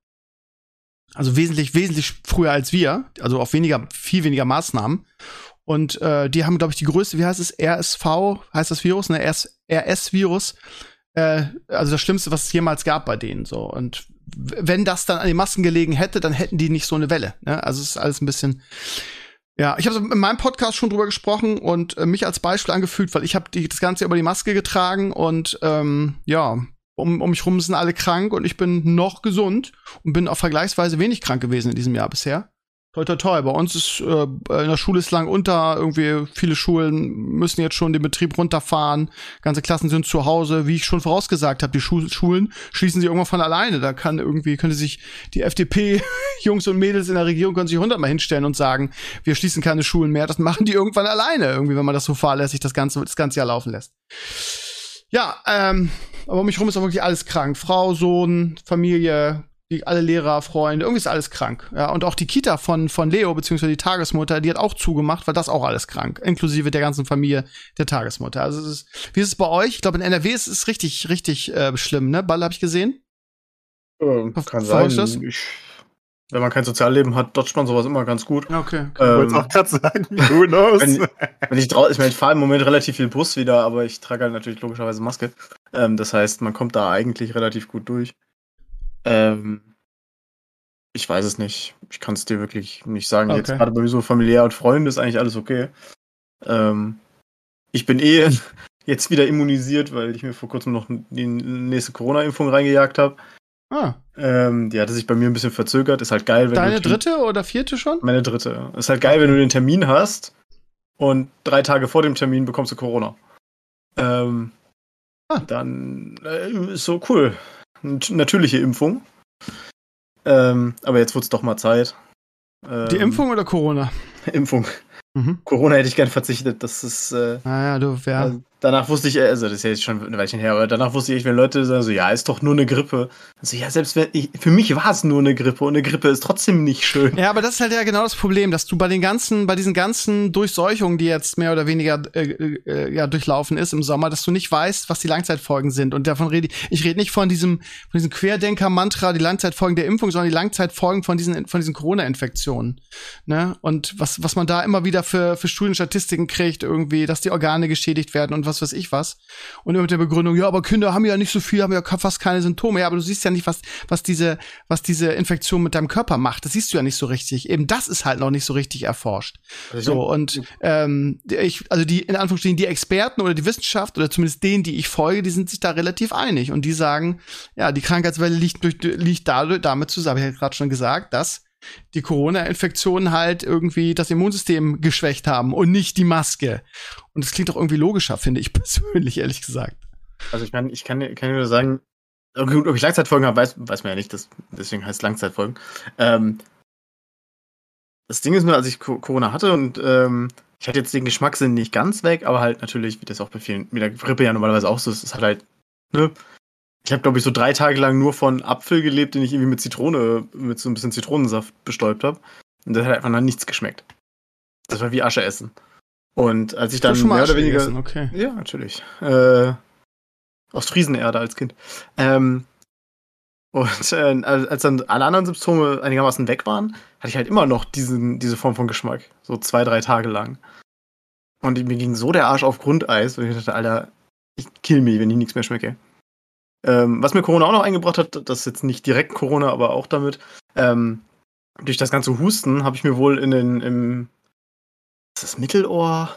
Also wesentlich, wesentlich früher als wir, also auf weniger, viel weniger Maßnahmen. Und äh, die haben, glaube ich, die größte, wie heißt es, RSV, heißt das Virus, ne, RS-Virus. Äh, also das Schlimmste, was es jemals gab bei denen. So. Und wenn das dann an den Masken gelegen hätte, dann hätten die nicht so eine Welle. Ne? Also es ist alles ein bisschen. Ja, ich habe in meinem Podcast schon drüber gesprochen und äh, mich als Beispiel angefügt, weil ich habe das Ganze über die Maske getragen und ähm, ja, um, um mich rum sind alle krank und ich bin noch gesund und bin auch vergleichsweise wenig krank gewesen in diesem Jahr bisher. Toi, toi, toi. Bei uns ist äh, in der Schule ist lang unter. Irgendwie viele Schulen müssen jetzt schon den Betrieb runterfahren. Ganze Klassen sind zu Hause. Wie ich schon vorausgesagt habe, die Schu Schulen schließen sich irgendwann von alleine. Da kann irgendwie, könnte sich die FDP-Jungs und Mädels in der Regierung können sich hundertmal hinstellen und sagen, wir schließen keine Schulen mehr. Das machen die irgendwann alleine, irgendwie, wenn man das so fahrlässig das ganze, das ganze Jahr laufen lässt. Ja, ähm, aber um mich rum ist auch wirklich alles krank. Frau, Sohn, Familie, die, alle Lehrer, Freunde, irgendwie ist alles krank. Ja, und auch die Kita von, von Leo, beziehungsweise die Tagesmutter, die hat auch zugemacht, weil das auch alles krank. Inklusive der ganzen Familie der Tagesmutter. Also, es ist, wie ist es bei euch? Ich glaube, in NRW ist es richtig, richtig äh, schlimm, ne? Ball habe ich gesehen. Ähm, kann Verfolgst sein. Ich, wenn man kein Sozialleben hat, dodgt man sowas immer ganz gut. Okay. Ich wollte Ähm, auch gerade sagen, who knows? wenn, wenn ich draußen, ich meine, ich fahre im Moment relativ viel Bus wieder, aber ich trage halt natürlich logischerweise Maske. Ähm, das heißt, man kommt da eigentlich relativ gut durch. Ähm, ich weiß es nicht. Ich kann es dir wirklich nicht sagen. Jetzt Okay. gerade bei mir so familiär und Freunde ist eigentlich alles okay. Ähm, ich bin eh jetzt wieder immunisiert, weil ich mir vor kurzem noch die nächste Corona-Impfung reingejagt habe. Ah, Ähm, die hatte sich bei mir ein bisschen verzögert. Ist halt geil, wenn deine du dritte oder vierte schon? meine dritte. Ist halt geil, wenn du den Termin hast und drei Tage vor dem Termin bekommst du Corona. Ähm, Ah. Dann äh, ist so cool. Nat natürliche Impfung. Ähm, aber jetzt wird's doch mal Zeit. Ähm, Die Impfung oder Corona? Impfung. Mhm. Corona hätte ich gern verzichtet. Das ist. Äh, Naja, du, ja. Danach wusste ich, äh, also das ist jetzt schon ein Weilchen her, aber danach wusste ich, wenn Leute sagen so, ja, ist doch nur eine Grippe. Also ja, selbst wenn ich, für mich war es nur eine Grippe und eine Grippe ist trotzdem nicht schön. Ja, aber das ist halt ja genau das Problem, dass du bei den ganzen, bei diesen ganzen Durchseuchungen, die jetzt mehr oder weniger äh, äh, ja durchlaufen ist im Sommer, dass du nicht weißt, was die Langzeitfolgen sind. Und davon rede ich, ich rede nicht von diesem, von diesem Querdenker-Mantra, die Langzeitfolgen der Impfung, sondern die Langzeitfolgen von diesen, von diesen Corona-Infektionen. Ne? Und was, was man da immer wieder für, für Studienstatistiken kriegt, irgendwie, dass die Organe geschädigt werden und was weiß ich was. Und immer mit der Begründung, ja, aber Kinder haben ja nicht so viel, haben ja fast keine Symptome. Ja, aber du siehst ja nicht, was, was diese, was diese Infektion mit deinem Körper macht. Das siehst du ja nicht so richtig. Eben das ist halt noch nicht so richtig erforscht. So, und ähm, ich, also die, in Anführungsstrichen, die Experten oder die Wissenschaft oder zumindest denen, die ich folge, die sind sich da relativ einig. Und die sagen, ja, die Krankheitswelle liegt, durch, liegt dadurch, damit zusammen, ich habe gerade schon gesagt, dass die Corona-Infektionen halt irgendwie das Immunsystem geschwächt haben und nicht die Maske. Und das klingt doch irgendwie logischer, finde ich persönlich, ehrlich gesagt. Also ich meine, ich kann, kann nur sagen, oh gut, ob ich Langzeitfolgen habe, weiß, weiß man ja nicht, das, deswegen heißt es Langzeitfolgen. Ähm, das Ding ist nur, als ich Co- Corona hatte und ähm, ich hatte jetzt den Geschmackssinn nicht ganz weg, aber halt natürlich, wie das auch bei vielen, mit der Grippe ja normalerweise auch so ist, ist halt halt, ne? Ich habe, glaube ich, so drei Tage lang nur von Apfel gelebt, den ich irgendwie mit Zitrone, mit so ein bisschen Zitronensaft bestäubt habe. Und das hat einfach nach nichts geschmeckt. Das war wie Asche essen. Und als ich dann mal mehr oder weniger. gegessen, okay. Ja, natürlich. Äh, aus Friesenerde als Kind. Ähm, und äh, als als dann alle anderen Symptome einigermaßen weg waren, hatte ich halt immer noch diesen, diese Form von Geschmack. So zwei, drei Tage lang. Und mir ging so der Arsch auf Grundeis, und ich dachte, Alter, ich kill mich, wenn ich nichts mehr schmecke. Ähm, was mir Corona auch noch eingebracht hat, das ist jetzt nicht direkt Corona, aber auch damit, ähm, durch das ganze Husten habe ich mir wohl in den, im, ist das Mittelohr?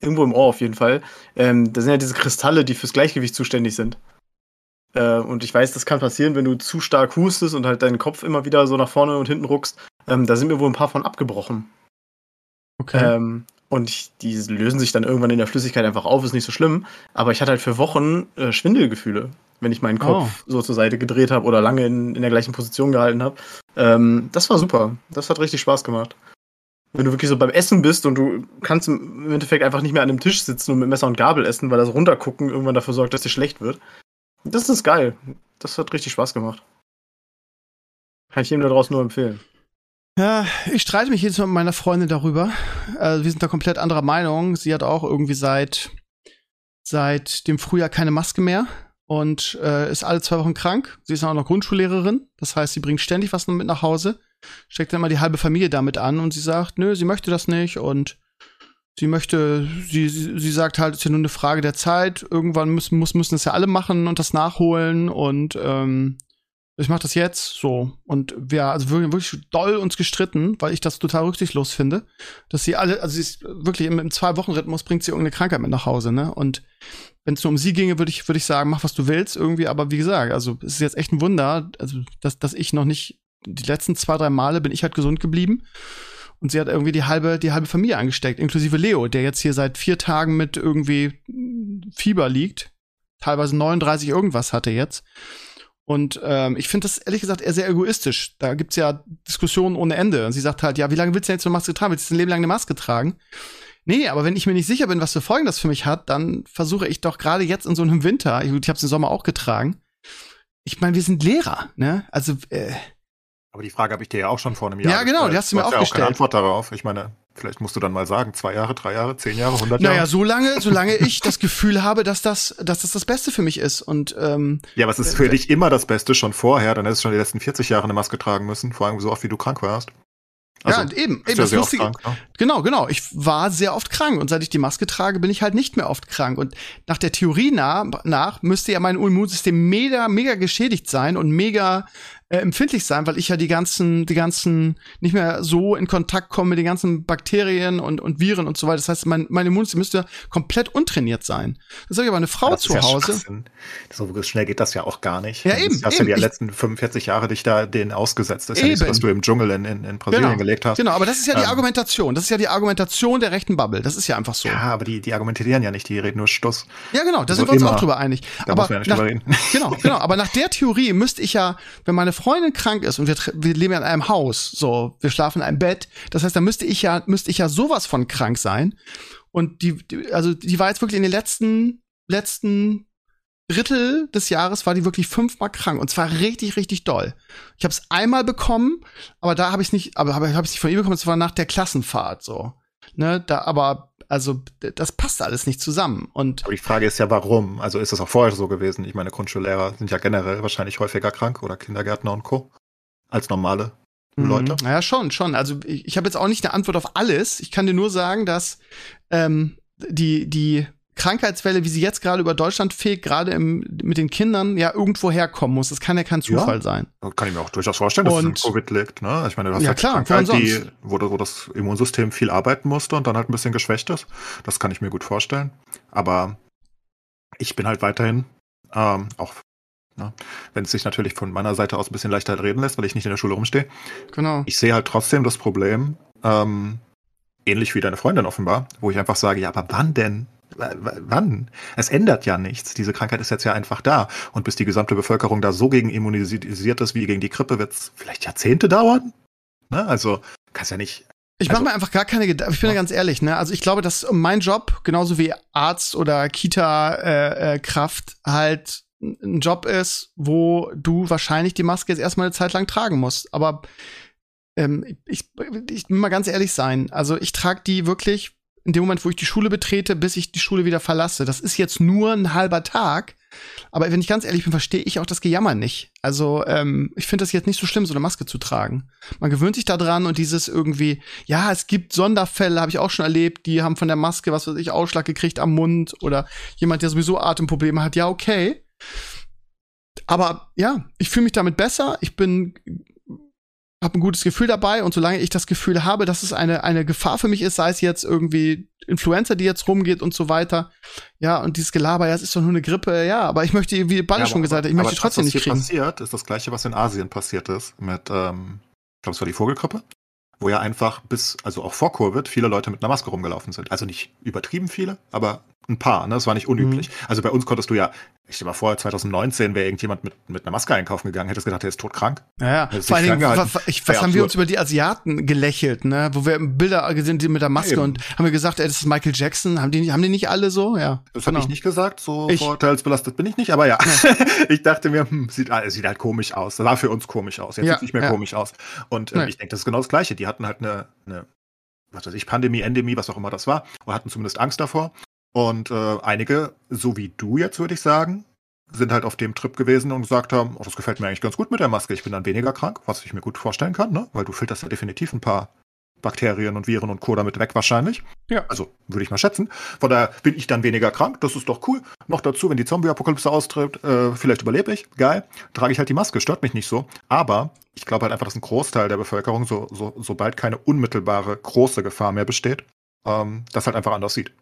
Irgendwo im Ohr auf jeden Fall. Ähm, da sind ja diese Kristalle, die fürs Gleichgewicht zuständig sind. Äh, und ich weiß, das kann passieren, wenn du zu stark hustest und halt deinen Kopf immer wieder so nach vorne und hinten ruckst. Ähm, da sind mir wohl ein paar von abgebrochen. Okay. Ähm, und ich, die lösen sich dann irgendwann in der Flüssigkeit einfach auf, ist nicht so schlimm. Aber ich hatte halt für Wochen äh, Schwindelgefühle, wenn ich meinen Kopf so zur Seite gedreht habe oder lange in, in der gleichen Position gehalten habe. Ähm, das war super. Das hat richtig Spaß gemacht. Wenn du wirklich so beim Essen bist und du kannst im Endeffekt einfach nicht mehr an einem Tisch sitzen und mit Messer und Gabel essen, weil das Runtergucken irgendwann dafür sorgt, dass dir schlecht wird. Das ist geil. Das hat richtig Spaß gemacht. Kann ich jedem da draußen nur empfehlen. Ja, ich streite mich jedes Mal mit meiner Freundin darüber. Also wir sind da komplett anderer Meinung. Sie hat auch irgendwie seit, seit dem Frühjahr keine Maske mehr und äh, ist alle zwei Wochen krank. Sie ist auch noch Grundschullehrerin. Das heißt, sie bringt ständig was mit nach Hause, steckt dann immer die halbe Familie damit an und sie sagt, nö, sie möchte das nicht und sie möchte, sie, sie, sie sagt halt, es ist ja nur eine Frage der Zeit. Irgendwann müssen, muss, müssen es ja alle machen und das nachholen und ähm, ich mache das jetzt so. Und wir also wirklich, wirklich doll uns gestritten, weil ich das total rücksichtslos finde, dass sie alle, also sie ist wirklich im, im Zwei-Wochen-Rhythmus bringt sie irgendeine Krankheit mit nach Hause, ne? Und wenn es nur um sie ginge, würde ich, würde ich sagen, mach was du willst irgendwie, aber wie gesagt, also es ist jetzt echt ein Wunder, also dass, dass ich noch nicht, die letzten zwei, drei Male bin ich halt gesund geblieben. Und sie hat irgendwie die halbe, die halbe Familie angesteckt, inklusive Leo, der jetzt hier seit vier Tagen mit irgendwie Fieber liegt. Teilweise 39 irgendwas hatte jetzt. Und ähm, ich finde das ehrlich gesagt eher sehr egoistisch. Da gibt's ja Diskussionen ohne Ende. Und sie sagt halt, ja, wie lange willst du denn jetzt eine Maske tragen? Willst du ein Leben lang eine Maske tragen? Nee, aber wenn ich mir nicht sicher bin, was für Folgen das für mich hat, dann versuche ich doch gerade jetzt in so einem Winter, ich, ich habe es im Sommer auch getragen. Ich meine, wir sind Lehrer, ne? Also äh, Aber die Frage habe ich dir ja auch schon vor einem Jahr Ja, genau, die gestellt. hast du mir auch ja auch gestellt. keine Antwort darauf. Ich meine, vielleicht musst du dann mal sagen, zwei Jahre, drei Jahre, zehn Jahre, hundert Jahre. naja, solange, solange ich das Gefühl habe, dass das, dass das das Beste für mich ist. Und ähm, Ja, aber es ist für dich immer das Beste schon vorher, dann hättest du schon die letzten 40 Jahre eine Maske tragen müssen, vor allem so oft wie du krank warst. ja, eben, eben das Lustige. krank, ne? Genau, genau. Ich war sehr oft krank und seit ich die Maske trage, bin ich halt nicht mehr oft krank. Und nach der Theorie nach, nach müsste ja mein Immunsystem mega, mega geschädigt sein und mega äh, empfindlich sein, weil ich ja die ganzen, die ganzen nicht mehr so in Kontakt komme mit den ganzen Bakterien und, und Viren und so weiter. Das heißt, mein, mein Immunsystem müsste komplett untrainiert sein. Das habe ich aber eine Frau ist zu ja Hause. So schnell geht das ja auch gar nicht. Ja, Du eben, Hast eben. ja die letzten 45 Jahre dich da den ausgesetzt. Das ist ja nicht so, Eben. dass du im Dschungel in, in, in Brasilien Genau, gelegt hast. genau, aber das ist ja die Ähm. Argumentation. Das ist ja die Argumentation der rechten Bubble. Das ist ja einfach so. Ja, aber die, die argumentieren ja nicht, die reden nur Stuss. Ja, genau, da So sind wir uns immer. auch drüber einig. Da aber muss man ja nicht nach, drüber reden. Genau, genau. Aber nach der Theorie müsste ich ja, wenn meine Freundin krank ist und wir, wir leben ja in einem Haus, so, wir schlafen in einem Bett, das heißt, da müsste ich ja, müsste ich ja sowas von krank sein. Und die, die also die war jetzt wirklich in den letzten, letzten Drittel des Jahres war die wirklich fünfmal krank und zwar richtig, richtig doll. Ich habe es einmal bekommen, aber da habe ich nicht, aber habe hab ich nicht von ihr bekommen, das war nach der Klassenfahrt so. Ne, da, aber also das passt alles nicht zusammen. Und Aber die Frage ist ja, warum? Also ist das auch vorher so gewesen? Ich meine, Grundschullehrer sind ja generell wahrscheinlich häufiger krank oder Kindergärtner und Co. als normale Leute. Mhm. Ja, schon, schon. Also ich, ich habe jetzt auch nicht eine Antwort auf alles. Ich kann dir nur sagen, dass ähm, die, die Krankheitswelle, wie sie jetzt gerade über Deutschland fegt, gerade im, mit den Kindern, ja irgendwo herkommen muss. Das kann ja kein Zufall Ja. sein. Kann ich mir auch durchaus vorstellen, dass Und- es an Covid liegt. Ne? Ich meine, du hast Ja, halt klar, Krankheit, die, wo, wo das Immunsystem viel arbeiten musste und dann halt ein bisschen geschwächt ist. Das kann ich mir gut vorstellen. Aber ich bin halt weiterhin, ähm, auch ne, wenn es sich natürlich von meiner Seite aus ein bisschen leichter reden lässt, weil ich nicht in der Schule rumstehe, Genau. ich sehe halt trotzdem das Problem, ähm, ähnlich wie deine Freundin offenbar, wo ich einfach sage, ja, aber wann denn? Wann? Es ändert ja nichts. Diese Krankheit ist jetzt ja einfach da. Und bis die gesamte Bevölkerung da so gegen immunisiert ist wie gegen die Grippe, wird es vielleicht Jahrzehnte dauern. Ne? Also, kannst ja nicht. Ich Also- mache mir einfach gar keine Gedanken. Ich bin ja ganz ehrlich, ne? Also ich glaube, dass mein Job genauso wie Arzt oder Kita-Kraft halt ein Job ist, wo du wahrscheinlich die Maske jetzt erstmal eine Zeit lang tragen musst. Aber ähm, ich, ich will mal ganz ehrlich sein. Also ich trage die wirklich in dem Moment, wo ich die Schule betrete, bis ich die Schule wieder verlasse. Das ist jetzt nur ein halber Tag. Aber wenn ich ganz ehrlich bin, verstehe ich auch das Gejammer nicht. Also ähm, ich finde das jetzt nicht so schlimm, so eine Maske zu tragen. Man gewöhnt sich da dran und dieses irgendwie, ja, es gibt Sonderfälle, habe ich auch schon erlebt, die haben von der Maske, was weiß ich, Ausschlag gekriegt am Mund oder jemand, der sowieso Atemprobleme hat. Ja, okay. Aber ja, ich fühle mich damit besser. Ich bin habe ein gutes Gefühl dabei und solange ich das Gefühl habe, dass es eine, eine Gefahr für mich ist, sei es jetzt irgendwie Influenza, die jetzt rumgeht und so weiter, ja, und dieses Gelaber, ja, es ist doch nur eine Grippe, ja, aber ich möchte, wie Balle Ja, schon gesagt hat, ich möchte das, trotzdem was nicht hier kriegen. passiert, ist das gleiche, was in Asien passiert ist mit, ähm, ich glaube, es war die Vogelgrippe, wo ja einfach bis, also auch vor Covid, viele Leute mit einer Maske rumgelaufen sind. Also nicht übertrieben viele, aber ein paar, ne? Das war nicht unüblich. Mhm. Also bei uns konntest du ja, ich stell mal vor, 2019 wäre irgendjemand mit, mit einer Maske einkaufen gegangen, hättest gedacht, der ist todkrank. Ja, ja. Vor allen Dingen, was, ich, was haben wir uns über die Asiaten gelächelt, ne? Wo wir Bilder gesehen die mit der Maske Eben. und haben wir gesagt, ey, das ist Michael Jackson. Haben die, haben die nicht alle so? Ja. Das genau. habe ich nicht gesagt, so Ich. vorurteilsbelastet bin ich nicht, aber ja. ich dachte mir, hm, sieht, äh, sieht halt komisch aus. Das sah für uns komisch aus. Jetzt Ja, sieht nicht mehr ja. komisch aus. Und äh, ich denke, das ist genau das Gleiche. Die hatten halt eine, eine, was weiß ich, Pandemie, Endemie, was auch immer das war, oder hatten zumindest Angst davor. Und äh, einige, so wie du jetzt, würde ich sagen, sind halt auf dem Trip gewesen und gesagt haben, oh, das gefällt mir eigentlich ganz gut mit der Maske. Ich bin dann weniger krank, was ich mir gut vorstellen kann, ne? Weil du filterst ja definitiv ein paar Bakterien und Viren und Co. damit weg wahrscheinlich. Ja. Also würde ich mal schätzen. Von daher bin ich dann weniger krank. Das ist doch cool. Noch dazu, wenn die Zombie-Apokalypse austritt, äh, vielleicht überlebe ich. Geil. Trage ich halt die Maske. Stört mich nicht so. Aber ich glaube halt einfach, dass ein Großteil der Bevölkerung, so, so, sobald keine unmittelbare große Gefahr mehr besteht, ähm, das halt einfach anders sieht.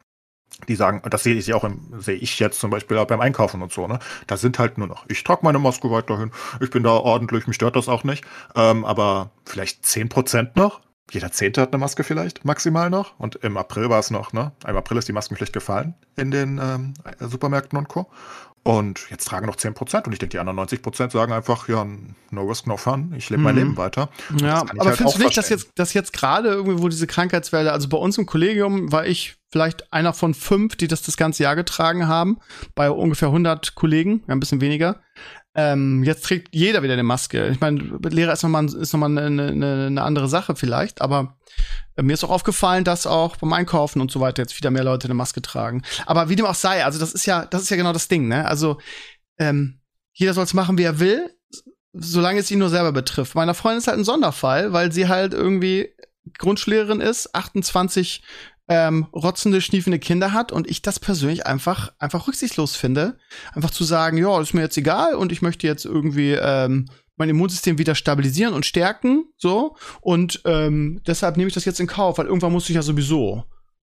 Die sagen, und das sehe ich auch im, sehe ich jetzt zum Beispiel auch beim Einkaufen und so, ne? Da sind halt nur noch, ich trage meine Maske weiterhin, ich bin da ordentlich, mich stört das auch nicht. Ähm, aber vielleicht 10% noch, jeder Zehnte hat eine Maske vielleicht, maximal noch. Und im April war es noch, ne? Im April ist die Maskenpflicht gefallen in den ähm, Supermärkten und Co. Und jetzt tragen noch 10%. Und ich denke, die anderen 90% sagen einfach, ja, no risk, no fun. Ich lebe mein Mhm. Leben weiter. Und Ja, aber halt findest du nicht, dass jetzt, dass jetzt gerade irgendwie, wo diese Krankheitswelle, also bei uns im Kollegium war ich vielleicht einer von fünf, die das das ganze Jahr getragen haben, bei ungefähr 100 Kollegen, ein bisschen weniger. Ähm, jetzt trägt jeder wieder eine Maske. Ich meine, Lehrer ist nochmal ist noch mal eine, eine, eine andere Sache vielleicht, aber äh, mir ist auch aufgefallen, dass auch beim Einkaufen und so weiter jetzt wieder mehr Leute eine Maske tragen. Aber wie dem auch sei, also das ist ja, das ist ja genau das Ding, ne? Also ähm, jeder soll es machen, wie er will, solange es ihn nur selber betrifft. Meiner Freundin ist halt ein Sonderfall, weil sie halt irgendwie Grundschullehrerin ist, 28 ähm, rotzende, schniefende Kinder hat und ich das persönlich einfach, einfach rücksichtslos finde. Einfach zu sagen, ja, ist mir jetzt egal und ich möchte jetzt irgendwie ähm, mein Immunsystem wieder stabilisieren und stärken, so. Und ähm, deshalb nehme ich das jetzt in Kauf, weil irgendwann muss ich ja sowieso.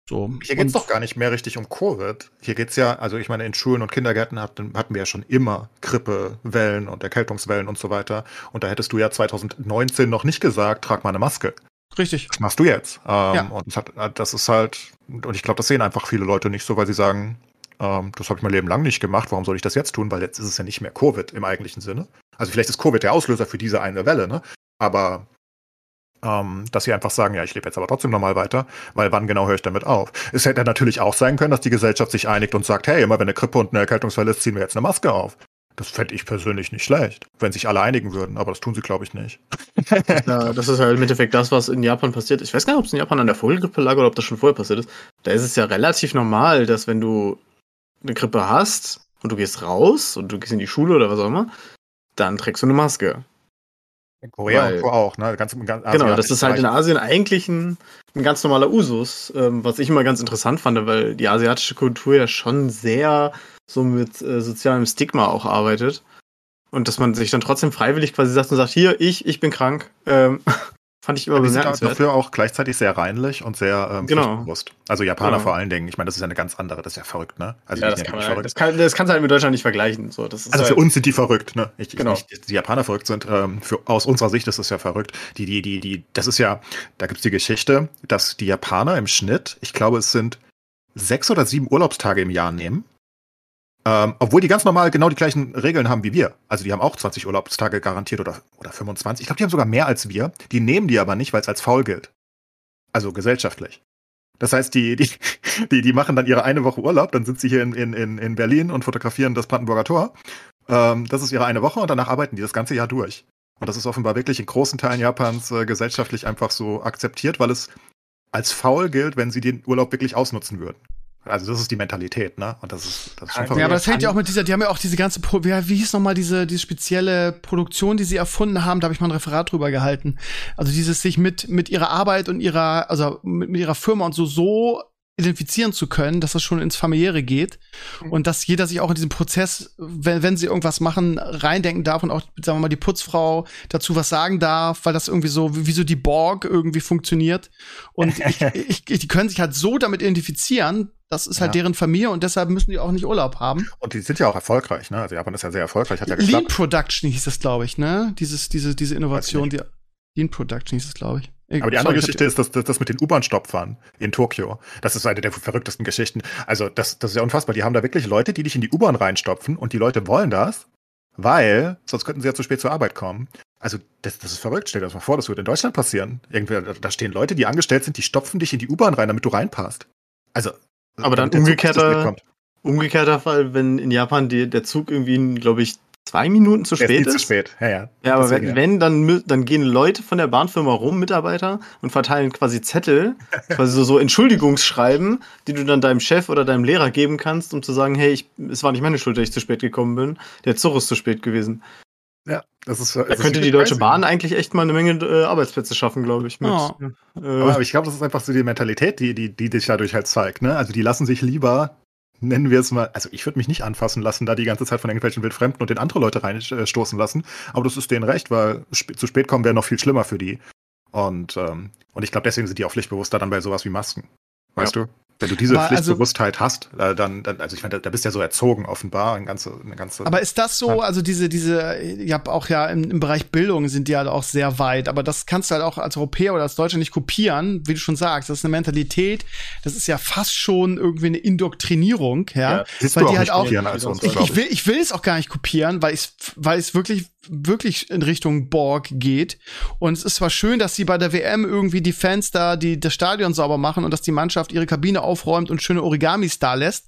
So. Hier geht's Und- doch gar nicht mehr richtig um Covid. Hier geht's ja, also ich meine, in Schulen und Kindergärten hatten, hatten wir ja schon immer Grippewellen und Erkältungswellen und so weiter. Und da hättest du ja 2019 noch nicht gesagt, trag mal eine Maske. Richtig. Das machst du jetzt. Ähm, Ja. Und das, hat, das ist halt, und ich glaube, das sehen einfach viele Leute nicht so, weil sie sagen, ähm, das habe ich mein Leben lang nicht gemacht, warum soll ich das jetzt tun? Weil jetzt ist es ja nicht mehr Covid im eigentlichen Sinne. Also vielleicht ist Covid der Auslöser für diese eine Welle, ne? Aber ähm, dass sie einfach sagen, ja, ich lebe jetzt aber trotzdem normal weiter, weil wann genau höre ich damit auf? Es hätte natürlich auch sein können, dass die Gesellschaft sich einigt und sagt, hey, immer wenn eine Grippe und eine Erkältungswelle ist, ziehen wir jetzt eine Maske auf. Das fände ich persönlich nicht schlecht, wenn sich alle einigen würden, aber das tun sie, glaube ich, nicht. Ja, das ist halt im Endeffekt das, was in Japan passiert. Ich weiß gar nicht, ob es in Japan an der Vogelgrippe lag oder ob das schon vorher passiert ist. Da ist es ja relativ normal, dass wenn du eine Grippe hast und du gehst raus und du gehst in die Schule oder was auch immer, dann trägst du eine Maske. In Korea Weil- und so auch, ne? Ganz, ganz Genau, das ist halt in. Asien eigentlich ein, ein ganz normaler Usus, ähm, was ich immer ganz interessant fand, weil die asiatische Kultur ja schon sehr so mit äh, sozialem Stigma auch arbeitet. Und dass man sich dann trotzdem freiwillig quasi sagt und sagt, hier, ich, ich bin krank. Ähm, fand ich immer Die sind dafür auch gleichzeitig sehr reinlich und sehr ähm, Genau. pflichtbewusst. Also Japaner Genau. vor allen Dingen. Ich meine, das ist ja eine ganz andere, das ist ja verrückt, ne? Also, ja, das kann, ja man, verrückt. das, kann, das kannst du halt mit Deutschland nicht vergleichen. So, das ist Also für halt, uns sind die verrückt, ne? Ich, Genau. nicht, die Japaner verrückt sind. Ähm, für, aus unserer Sicht ist es ja verrückt. Die, die, die, die, das ist ja, da gibt's die Geschichte, dass die Japaner im Schnitt, ich glaube, es sind sechs oder sieben Urlaubstage im Jahr nehmen. Ähm, obwohl die ganz normal genau die gleichen Regeln haben wie wir. Also die haben auch 20 Urlaubstage garantiert oder, oder 25. Ich glaube, die haben sogar mehr als wir. Die nehmen die aber nicht, weil es als faul gilt. Also gesellschaftlich. Das heißt, die, die, die, die machen dann ihre eine Woche Urlaub, dann sind sie hier in, in, in in Berlin und fotografieren das Brandenburger Tor. Ähm, das ist ihre eine Woche und danach arbeiten die das ganze Jahr durch. Und das ist offenbar wirklich in großen Teilen Japans äh, gesellschaftlich einfach so akzeptiert, weil es als faul gilt, wenn sie den Urlaub wirklich ausnutzen würden. Also das ist die Mentalität, ne? Und das ist, das ist schon Ja, verrückt. Aber das hängt ja auch mit dieser, die haben ja auch diese ganze, Pro wie, wie hieß nochmal diese, diese spezielle Produktion, die sie erfunden haben, da habe ich mal ein Referat drüber gehalten. Also dieses sich mit, mit ihrer Arbeit und ihrer, also mit, mit ihrer Firma und so, so identifizieren zu können, dass das schon ins Familiäre geht und dass jeder sich auch in diesem Prozess, wenn, wenn sie irgendwas machen, reindenken darf und auch, sagen wir mal, die Putzfrau dazu was sagen darf, weil das irgendwie so, wie, wie so die Borg irgendwie funktioniert. Und ich, ich, die können sich halt so damit identifizieren, das ist halt Ja. deren Familie und deshalb müssen die auch nicht Urlaub haben. Und die sind ja auch erfolgreich, ne? Also Japan ist ja sehr erfolgreich, hat ja Lean geklappt. Production hieß das, glaube ich, ne? Dieses, diese, diese Innovation, die Lean Production hieß es, glaube ich. Aber die andere Geschichte ist, dass dass das mit den U-Bahn-Stopfern in Tokio. Das ist eine der verrücktesten Geschichten. Also, das, das ist ja unfassbar. Die haben da wirklich Leute, die dich in die U-Bahn reinstopfen und die Leute wollen das, weil sonst könnten sie ja zu spät zur Arbeit kommen. Also, das, das ist verrückt. Stell dir das mal vor, das würde in Deutschland passieren. Irgendwie, da stehen Leute, die angestellt sind, die stopfen dich in die U-Bahn rein, damit du reinpasst. Also, Aber dann umgekehrter- umgekehrter Fall, wenn in Japan die, der Zug irgendwie, glaube ich, zwei Minuten zu spät ist. zu spät. Ja, ja. Ja, aber Deswegen, wenn, wenn dann, dann gehen Leute von der Bahnfirma rum, Mitarbeiter, und verteilen quasi Zettel, quasi so, so Entschuldigungsschreiben, die du dann deinem Chef oder deinem Lehrer geben kannst, um zu sagen, hey, ich, es war nicht meine Schuld, dass ich zu spät gekommen bin. Der Zug ist zu spät gewesen. Ja, das ist, Da das ist könnte die Deutsche. Bahn eigentlich echt mal eine Menge äh, Arbeitsplätze schaffen, glaube ich. Mit, Ja. äh, Aber ich glaube, das ist einfach so die Mentalität, die, die, die sich dadurch halt zeigt. Ne? Also die lassen sich lieber, nennen wir es mal, also ich würde mich nicht anfassen lassen, da die ganze Zeit von irgendwelchen Wildfremden und den andere Leute reinstoßen lassen. Aber das ist denen recht, weil sp zu spät kommen wäre noch viel schlimmer für die. Und, ähm, und ich glaube, deswegen sind die auch pflichtbewusster dann bei sowas wie Masken. Weißt du? Wenn du diese Aber Pflichtbewusstheit hast, äh, dann, dann, also ich meine, da, da bist du ja so erzogen offenbar, eine ganze, eine ganze. Aber ist das so, also diese, diese, ich habe auch ja im, im Bereich Bildung sind die halt auch sehr weit, aber das kannst du halt auch als Europäer oder als Deutscher nicht kopieren, wie du schon sagst. Das ist eine Mentalität, das ist ja fast schon irgendwie eine Indoktrinierung, ja. siehst weil du die halt nicht auch- kopieren als uns, Ich, ich will, ich will es auch gar nicht kopieren, weil es, weil es wirklich, wirklich in Richtung Borg geht. Und es ist zwar schön, dass sie bei der WM irgendwie die Fans da, die das Stadion sauber machen und dass die Mannschaft ihre Kabine aufräumt und schöne Origamis da lässt.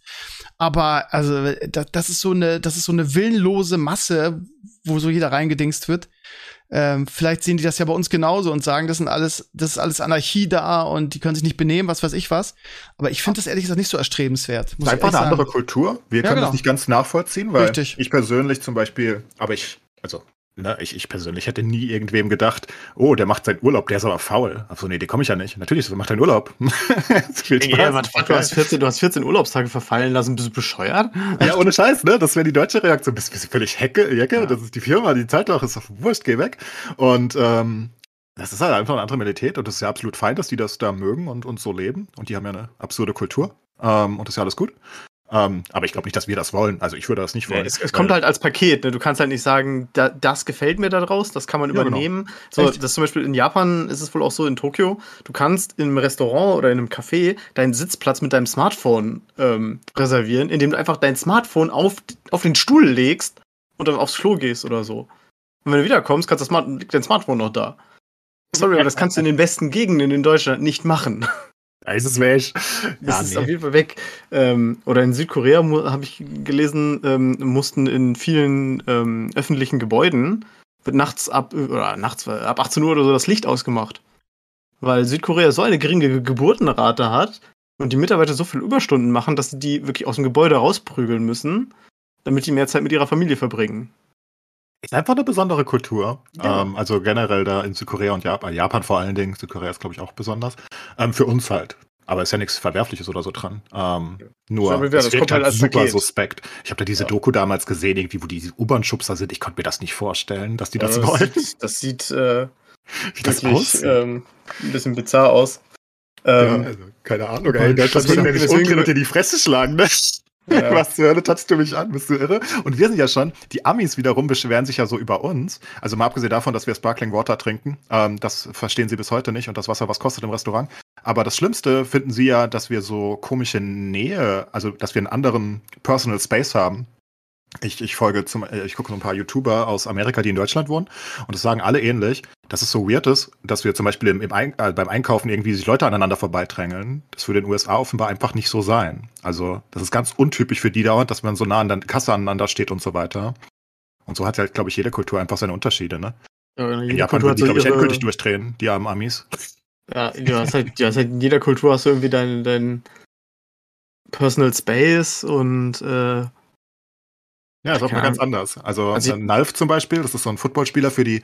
Aber also das, das ist so eine, das ist so eine willenlose Masse, wo so jeder reingedingst wird. Ähm, vielleicht sehen die das ja bei uns genauso und sagen, das sind alles, das ist alles Anarchie da und die können sich nicht benehmen, was weiß ich was. Aber ich finde das ehrlich gesagt nicht so erstrebenswert. Muss einfach eine andere sagen. Kultur. Wir Ja, können genau. das nicht ganz nachvollziehen, weil Richtig. ich persönlich zum Beispiel, aber ich, also, ne, ich, ich persönlich hätte nie irgendwem gedacht, oh, der macht seinen Urlaub, der ist aber faul. Auf so eine Idee komme ich ja nicht. Natürlich, so macht deinen Urlaub. Ja, warte, warte, du, hast 14, du hast 14 Urlaubstage verfallen lassen, bist du bescheuert? Ja, ohne Scheiß, ne? Das wäre die deutsche Reaktion. Bist du völlig Hecke, Jecke? Das ist die Firma, die Zeitloch ist doch wurscht, geh weg. Und ähm, das ist halt einfach eine andere Mentalität und das ist ja absolut fein, dass die das da mögen und, und so leben. Und die haben ja eine absurde Kultur. Ähm, und das ist ja alles gut. Ähm, aber ich glaube nicht, dass wir das wollen. Also ich würde das nicht wollen. es, es kommt halt als Paket, ne? Du kannst halt nicht sagen, da, das gefällt mir da draus, das kann man Ja, genau. übernehmen. So, Echt? das zum Beispiel in Japan ist es wohl auch so in Tokio, du kannst im Restaurant oder in einem Café deinen Sitzplatz mit deinem Smartphone ähm, reservieren, indem du einfach dein Smartphone auf, auf den Stuhl legst und dann aufs Klo gehst oder so. Und wenn du wiederkommst, kannst das Smart liegt dein Smartphone noch da. Sorry, aber das kannst du in den besten Gegenden in Deutschland nicht machen. Es weg. Das Ja, ist nee. auf jeden Fall weg. Ähm, oder in Südkorea habe ich gelesen, ähm, mussten in vielen ähm, öffentlichen Gebäuden wird nachts ab oder nachts äh, ab 18 Uhr oder so das Licht ausgemacht. Weil Südkorea so eine geringe Ge- Geburtenrate hat und die Mitarbeiter so viel Überstunden machen, dass sie die wirklich aus dem Gebäude rausprügeln müssen, damit die mehr Zeit mit ihrer Familie verbringen. Ist einfach eine besondere Kultur. Ja. Ähm, also generell da in Südkorea und Japan, Japan vor allen Dingen, Südkorea ist, glaube ich, auch besonders. Ähm, für uns halt. Aber ist ja nichts Verwerfliches oder so dran. Ähm, nur, gesagt, das wirkt halt als super Paket. suspekt. Ich habe da diese Ja. Doku damals gesehen, irgendwie, wo die U-Bahn-Schubser sind. Ich konnte mir das nicht vorstellen, dass die das Ja, wollen. sieht, das sieht äh, Wie das wirklich ähm, ein bisschen bizarr aus. ja, Ähm, also, keine Ahnung, ey. Das würde deswegen- umdrehen und dir die Fresse schlagen, ne? Ja. Was zur Hölle tatst du mich an? Bist du irre? Und wir sind ja schon, die Amis wiederum beschweren sich ja so über uns. Also mal abgesehen davon, dass wir Sparkling Water trinken. Ähm, das verstehen sie bis heute nicht und das Wasser, was kostet im Restaurant. Aber das Schlimmste finden sie ja, dass wir so komische Nähe, also dass wir einen anderen Personal Space haben. Ich, ich folge zum, äh, ich gucke so ein paar YouTuber aus Amerika, die in Deutschland wohnen und das sagen alle ähnlich, dass es so weird ist, dass wir zum Beispiel im, im Ein äh, beim Einkaufen irgendwie sich Leute aneinander vorbeidrängeln. Das würde in den USA offenbar einfach nicht so sein. Also das ist ganz untypisch für die dauernd, dass man so nah an der Kasse aneinander steht und so weiter. Und so hat halt, glaube ich, jede Kultur einfach seine Unterschiede, ne? Ja, In Japan würden die, so glaube ich, ihre- endgültig durchdrehen, die armen Amis. Ja, du hast halt, du hast halt in jeder Kultur hast du irgendwie dein, dein Personal Space und äh, Ja, ist auch mal ganz anders. Also, Also äh, Nalf zum Beispiel, das ist so ein Footballspieler für die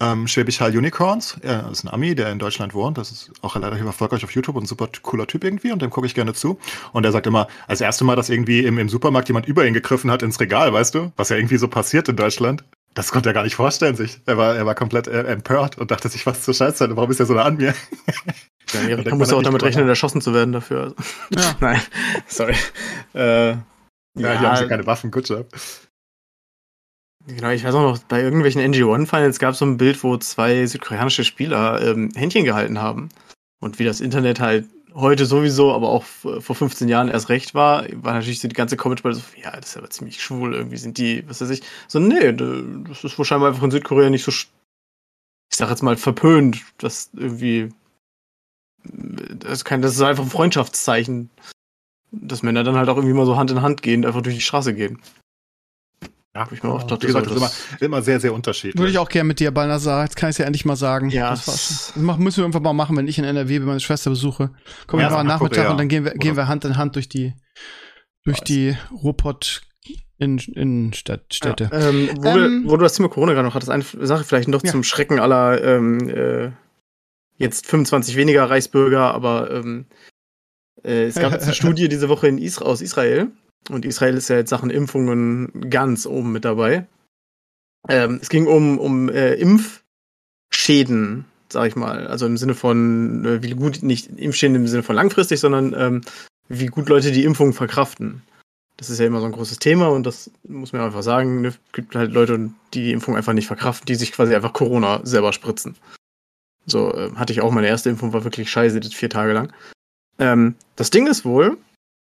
ähm, Schwäbisch Hall Unicorns. Er ist ein Ami, der in Deutschland wohnt. Das ist auch relativ erfolgreich auf YouTube und ein super cooler Typ irgendwie und dem gucke ich gerne zu. Und er sagt immer, als erste Mal, dass irgendwie im, im Supermarkt jemand über ihn gegriffen hat ins Regal, weißt du, was ja irgendwie so passiert in Deutschland. Das konnte er gar nicht vorstellen sich. Er war, er war komplett äh, empört und dachte sich, was zur Scheiße, warum ist er so nah an mir? ja, man muss auch damit rechnen, erschossen zu werden dafür. Ja. Nein, sorry. Äh, Ja, hier haben sie keine Waffen, gut job. Genau, ich weiß auch noch, bei irgendwelchen NG1-Finals gab es so ein Bild, wo zwei südkoreanische Spieler ähm, Händchen gehalten haben. Und wie das Internet halt heute sowieso, aber auch vor 15 Jahren erst recht war, war natürlich so die ganze Comment-Spalte so, ja, das ist aber ziemlich schwul, irgendwie sind die, was weiß ich. So, nee, das ist wahrscheinlich einfach in Südkorea nicht so, ich sag jetzt mal, verpönt, dass irgendwie, das ist, kein, das ist einfach ein Freundschaftszeichen, dass Männer dann halt auch irgendwie mal so Hand in Hand gehen, einfach durch die Straße gehen. Ja, ich mir auch dachte, wie gesagt, das ist immer, immer sehr, sehr unterschiedlich. Würde ich auch gerne mit dir, Balnasar. Jetzt kann ich es ja endlich mal sagen. Ja, das, das müssen wir irgendwann mal machen, wenn ich in NRW meine Schwester besuche. Komm Ja, ich mal nach Nachmittag Korea. und dann gehen wir, gehen wir Hand in Hand durch die, durch Nice. die Ruhrpott in, in Stadt, Städte. Ja, ähm, wo, Ähm, wir, wo du das Thema Corona gerade noch hattest, eine Sache vielleicht noch Ja. zum Schrecken aller ähm, äh, jetzt 25 weniger Reichsbürger, aber ähm, äh, es gab jetzt eine Studie diese Woche in Isra aus Israel und Israel ist ja jetzt Sachen Impfungen ganz oben mit dabei. Ähm, es ging um, um äh, Impfschäden, sag ich mal, also im Sinne von, äh, wie gut, nicht Impfschäden im Sinne von langfristig, sondern ähm, wie gut Leute die Impfung verkraften. Das ist ja immer so ein großes Thema und das muss man einfach sagen. Es gibt halt Leute, die die Impfung einfach nicht verkraften, die sich quasi einfach Corona selber spritzen. So äh, hatte ich auch meine erste Impfung, war wirklich scheiße, das vier Tage lang. Ähm, das Ding ist wohl,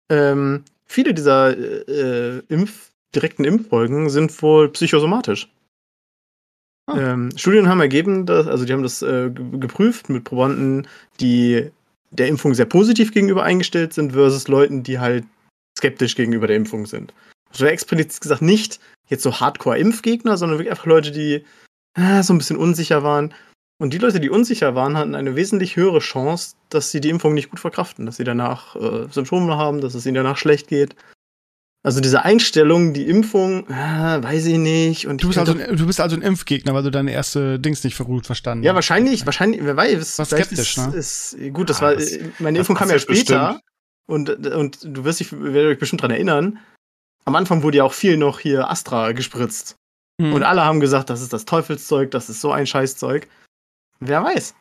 ähm, viele dieser äh, Impf direkten Impffolgen sind wohl psychosomatisch. Ah. Ähm, Studien haben ergeben, dass, also die haben das äh, geprüft mit Probanden, die der Impfung sehr positiv gegenüber eingestellt sind, versus Leuten, die halt skeptisch gegenüber der Impfung sind. Also explizit gesagt nicht jetzt so Hardcore-Impfgegner, sondern wirklich einfach Leute, die äh, so ein bisschen unsicher waren. Und die Leute, die unsicher waren, hatten eine wesentlich höhere Chance, dass sie die Impfung nicht gut verkraften, dass sie danach äh, Symptome haben, dass es ihnen danach schlecht geht. Also diese Einstellung, die Impfung, äh, weiß ich nicht. Und du, bist also, ein, du bist also ein Impfgegner, weil du deine erste Dings nicht gut verstanden Ja, wahrscheinlich, wahrscheinlich, wer weiß. Was skeptisch, ist, ne? Ist, gut, das ah, war, das, meine Impfung kam ja später. Und, und du wirst dich, werdet euch bestimmt dran erinnern. Am Anfang wurde ja auch viel noch hier Astra gespritzt. Hm. Und alle haben gesagt, das ist das Teufelszeug, das ist so ein Scheißzeug. Wer weiß.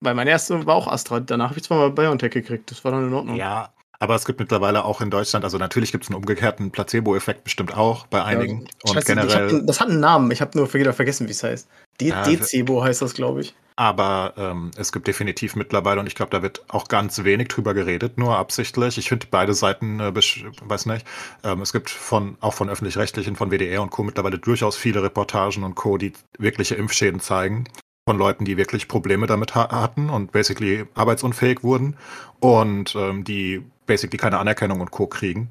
Weil mein erster war auch Astra. Danach habe ich zwar mal BioNTech gekriegt. Das war dann in Ordnung. Ja, aber es gibt mittlerweile auch in Deutschland, also natürlich gibt es einen umgekehrten Placebo-Effekt bestimmt auch bei einigen. Ja, und generell. Hab, das hat einen Namen, ich habe nur wieder vergessen, wie es heißt. De ja, Dezebo heißt das, glaube ich. Aber ähm, es gibt definitiv mittlerweile, und ich glaube, da wird auch ganz wenig drüber geredet, nur absichtlich. Ich finde beide Seiten, äh, weiß nicht, ähm, es gibt von auch von öffentlich-rechtlichen, von WDR und Co. mittlerweile durchaus viele Reportagen und Co., die wirkliche Impfschäden zeigen von Leuten, die wirklich Probleme damit ha hatten und basically arbeitsunfähig wurden und ähm, die basically keine Anerkennung und Co. kriegen.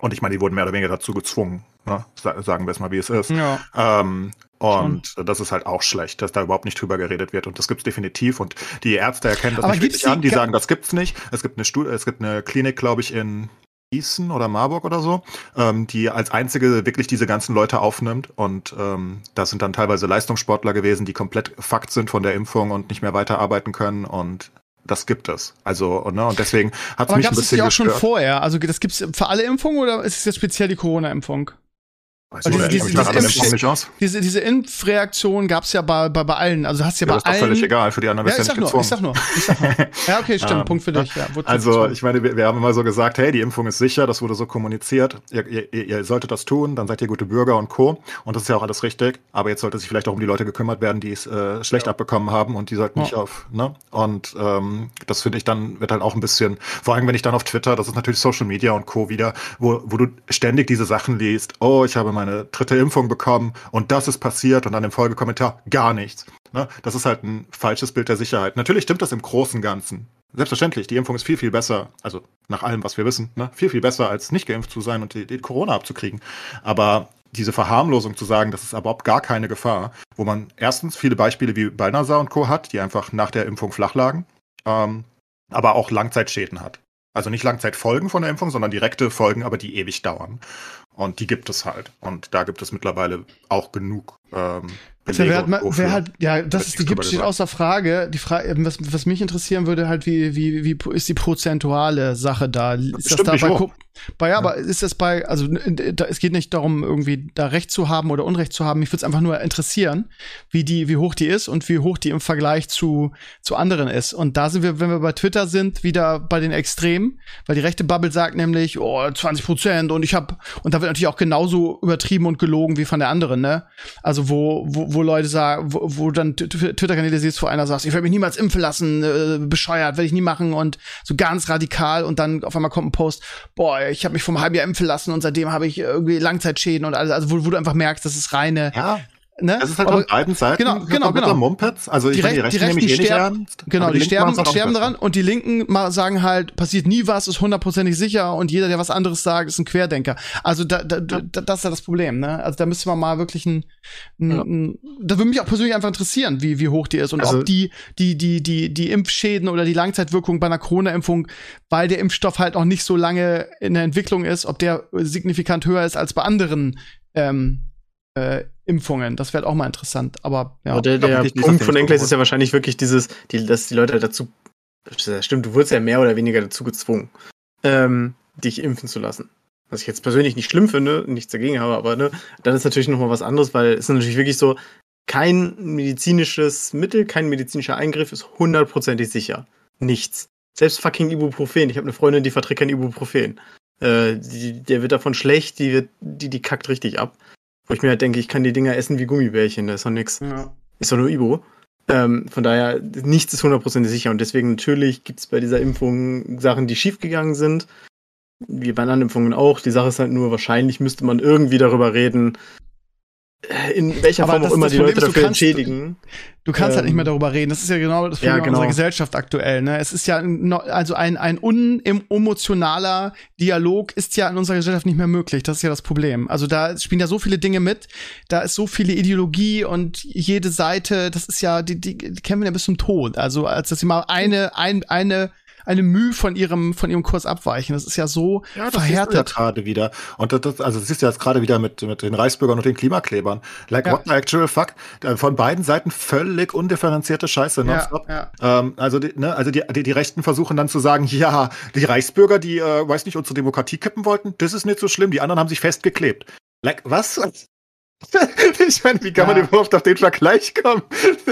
Und ich meine, die wurden mehr oder weniger dazu gezwungen, ne? sagen wir es mal, wie es ist. Ja. Ähm, und Schon. das ist halt auch schlecht, dass da überhaupt nicht drüber geredet wird. Und das gibt's definitiv. Und die Ärzte erkennen das Aber nicht wirklich an. Die sagen, das gibt's nicht. Es gibt eine Studie, es gibt eine Klinik, glaube ich, in Gießen oder Marburg oder so, ähm, die als einzige wirklich diese ganzen Leute aufnimmt. Und ähm, das sind dann teilweise Leistungssportler gewesen, die komplett fucked sind von der Impfung und nicht mehr weiterarbeiten können. Und das gibt es. Also, ne, und deswegen hat es mich ein bisschen. Aber gab es ja auch schon vorher? Also, das gibt's für alle Impfungen oder ist es jetzt speziell die Corona-Impfung? Weißt also diese, diese, diese, Impf diese, diese Impfreaktion gab es ja bei, bei, bei allen. Also hast ja, ja bei das ist allen. völlig egal, für die anderen ja, ich sag, nur, ich sag nur, ich sag nur. Ja, okay, stimmt, Punkt für dich. Ja, also, ich meine, wir, wir, haben immer so gesagt, hey, die Impfung ist sicher, das wurde so kommuniziert. Ihr, ihr, ihr, solltet das tun, dann seid ihr gute Bürger und Co. Und das ist ja auch alles richtig. Aber jetzt sollte sich vielleicht auch um die Leute gekümmert werden, die es äh, schlecht ja. abbekommen haben und die sollten nicht auf, ne? Und ähm, das finde ich dann, wird halt auch ein bisschen, vor allem wenn ich dann auf Twitter, das ist natürlich Social Media und Co. wieder, wo, wo du ständig diese Sachen liest, oh, ich habe meine dritte Impfung bekommen und das ist passiert und dann im Folgekommentar gar nichts. Ne? Das ist halt ein falsches Bild der Sicherheit. Natürlich stimmt das im Großen und Ganzen. Selbstverständlich, die Impfung ist viel, viel besser, also nach allem, was wir wissen, ne? viel, viel besser, als nicht geimpft zu sein und die, die Corona abzukriegen. Aber diese Verharmlosung zu sagen, das ist überhaupt gar keine Gefahr, wo man erstens viele Beispiele wie Balnasar und Co. hat, die einfach nach der Impfung flach lagen, ähm, aber auch Langzeitschäden hat. Also nicht Langzeitfolgen von der Impfung, sondern direkte Folgen, aber die ewig dauern. Und die gibt es halt. Und da gibt es mittlerweile auch genug ähm, Belege wer, hat, wer hat, ja, dass es die gibt, steht außer Frage. Die Frage, was, was mich interessieren würde, halt, wie, wie, wie ist die prozentuale Sache da? Ist das, das da bei, bei, ja, aber ist das bei, also da, es geht nicht darum, irgendwie da Recht zu haben oder Unrecht zu haben. Mich würde es einfach nur interessieren, wie die, wie hoch die ist und wie hoch die im Vergleich zu, zu anderen ist. Und da sind wir, wenn wir bei Twitter sind, wieder bei den Extremen, weil die rechte Bubble sagt nämlich, oh, 20 Prozent und ich habe, und da wird natürlich auch genauso übertrieben und gelogen wie von der anderen, ne? Also wo, wo, wo Leute sagen, wo, wo dann Twitter-Kanäle siehst, wo einer sagt, ich werde mich niemals impfen lassen, äh, bescheuert, werde ich nie machen und so ganz radikal und dann auf einmal kommt ein Post, boah, ich habe mich vom halben Jahr impfen lassen und seitdem habe ich irgendwie Langzeitschäden und alles, also wo, wo du einfach merkst, das ist reine ja. Ne? Das ist halt von beiden Seiten. Genau, genau, genau. Mumpets. Also die, Rech die Rechten, die eh sterben, genau, die, die sterben, sterben daran und die Linken sagen halt, passiert nie was, ist hundertprozentig sicher und jeder, der was anderes sagt, ist ein Querdenker. Also da, da, ja. da, das ist ja das Problem, ne? Also da müsste man mal wirklich ein, ein, ja. ein da würde mich auch persönlich einfach interessieren, wie, wie hoch die ist und also, ob die, die, die, die, die Impfschäden oder die Langzeitwirkung bei einer Corona-Impfung, weil der Impfstoff halt noch nicht so lange in der Entwicklung ist, ob der signifikant höher ist als bei anderen ähm, äh, Impfungen. Das wäre auch mal interessant. Aber ja. Aber der, der Punkt von Enkles ist ja wahrscheinlich wirklich dieses, die, dass die Leute dazu. Stimmt, du wurdest ja mehr oder weniger dazu gezwungen, ähm, dich impfen zu lassen. Was ich jetzt persönlich nicht schlimm finde, nichts dagegen habe, aber ne, dann ist natürlich nochmal was anderes, weil es ist natürlich wirklich so, kein medizinisches Mittel, kein medizinischer Eingriff ist hundertprozentig sicher. Nichts. Selbst fucking Ibuprofen. Ich habe eine Freundin, die verträgt kein Ibuprofen. Äh, die, der wird davon schlecht, die, wird, die, die kackt richtig ab. Wo ich mir halt denke, ich kann die Dinger essen wie Gummibärchen, das ist doch nix. Ja. Ist doch nur Ibu. Ähm, von daher, nichts ist hundertprozentig sicher. Und deswegen natürlich gibt es bei dieser Impfung Sachen, die schiefgegangen sind. Wie bei anderen Impfungen auch. Die Sache ist halt nur, wahrscheinlich müsste man irgendwie darüber reden, in welcher Aber Form auch immer die Leute ist, du dafür kannst- entschädigen. Du kannst halt nicht mehr Ähm, darüber reden. Das ist ja genau das Problem ja, genau. unserer Gesellschaft aktuell. Ne? Es ist ja also ein ein unemotionaler Dialog ist ja in unserer Gesellschaft nicht mehr möglich. Das ist ja das Problem. Also da spielen ja so viele Dinge mit. Da ist so viele Ideologie und jede Seite. Das ist ja die die, die kennen wir ja bis zum Tod. Also als dass sie mal eine ein, eine eine Mühe von ihrem von ihrem Kurs abweichen. Das ist ja so Ja, das du ja verhärtet. gerade wieder. Und das, das, also das siehst du jetzt gerade wieder mit, mit den Reichsbürgern und den Klimaklebern. Like, Ja. what the actual fuck? Äh, Von beiden Seiten völlig undifferenzierte Scheiße. Ja, ja. Ähm, also die, ne, also die, die, die Rechten versuchen dann zu sagen, ja, die Reichsbürger, die, äh, weiß nicht, unsere Demokratie kippen wollten, das ist nicht so schlimm, die anderen haben sich festgeklebt. Like, was? ich meine, wie kann man Ja. überhaupt auf den Vergleich kommen?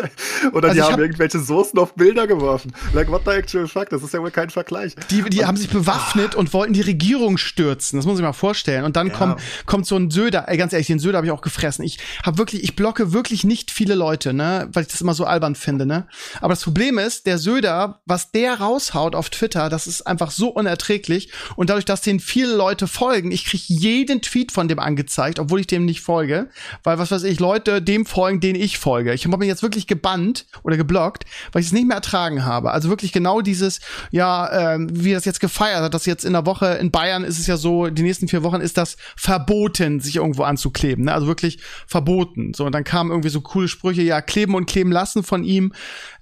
Oder Also die haben hab- irgendwelche Soßen auf Bilder geworfen. Like, what the actual fuck? Das ist ja wohl kein Vergleich. Die, die haben sich bewaffnet und wollten die Regierung stürzen. Das muss ich mal vorstellen. Und dann Ja. kommt, kommt so ein Söder, ey, ganz ehrlich, den Söder habe ich auch gefressen. Ich habe wirklich, ich blocke wirklich nicht viele Leute, ne, weil ich das immer so albern finde, ne. Aber das Problem ist, der Söder, was der raushaut auf Twitter, das ist einfach so unerträglich. Und dadurch, dass den viele Leute folgen, ich krieg jeden Tweet von dem angezeigt, obwohl ich dem nicht folge. Weil, was weiß ich, Leute dem folgen, denen ich folge. Ich habe mich jetzt wirklich gebannt oder geblockt, weil ich es nicht mehr ertragen habe. Also wirklich genau dieses, ja, ähm, wie das jetzt gefeiert hat, dass jetzt in der Woche in Bayern ist es ja so, die nächsten vier Wochen ist das verboten, sich irgendwo anzukleben. Ne? Also wirklich verboten. So, und dann kamen irgendwie so coole Sprüche, ja, kleben und kleben lassen von ihm.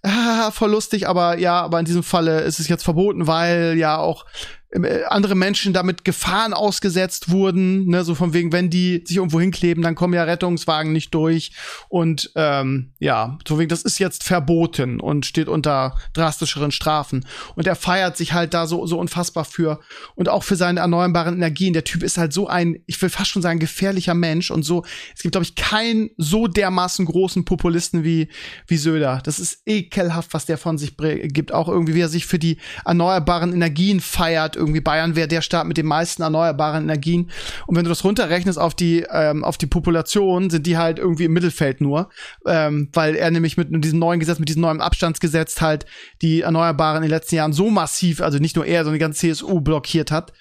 Ah, voll lustig, aber ja, aber in diesem Falle ist es jetzt verboten, weil ja auch äh, andere Menschen damit Gefahren ausgesetzt wurden, ne, so von wegen, wenn die sich irgendwo hinkleben, dann kommen ja Rettungswagen nicht durch und ähm, ja, so wegen, das ist jetzt verboten und steht unter drastischeren Strafen und er feiert sich halt da so so unfassbar für und auch für seine erneuerbaren Energien. Der Typ ist halt so ein, ich will fast schon sagen, gefährlicher Mensch und so. Es gibt glaube ich keinen so dermaßen großen Populisten wie wie Söder. Das ist ekelhaft, was der von sich gibt, auch irgendwie wie er sich für die erneuerbaren Energien feiert irgendwie Bayern wäre der Staat mit den meisten erneuerbaren Energien. Und wenn du das runterrechnest auf die, ähm, auf die Population, sind die halt irgendwie im Mittelfeld nur. Ähm, weil er nämlich mit diesem neuen Gesetz, mit diesem neuen Abstandsgesetz halt die Erneuerbaren in den letzten Jahren so massiv, also nicht nur er, sondern die ganze CSU blockiert hat.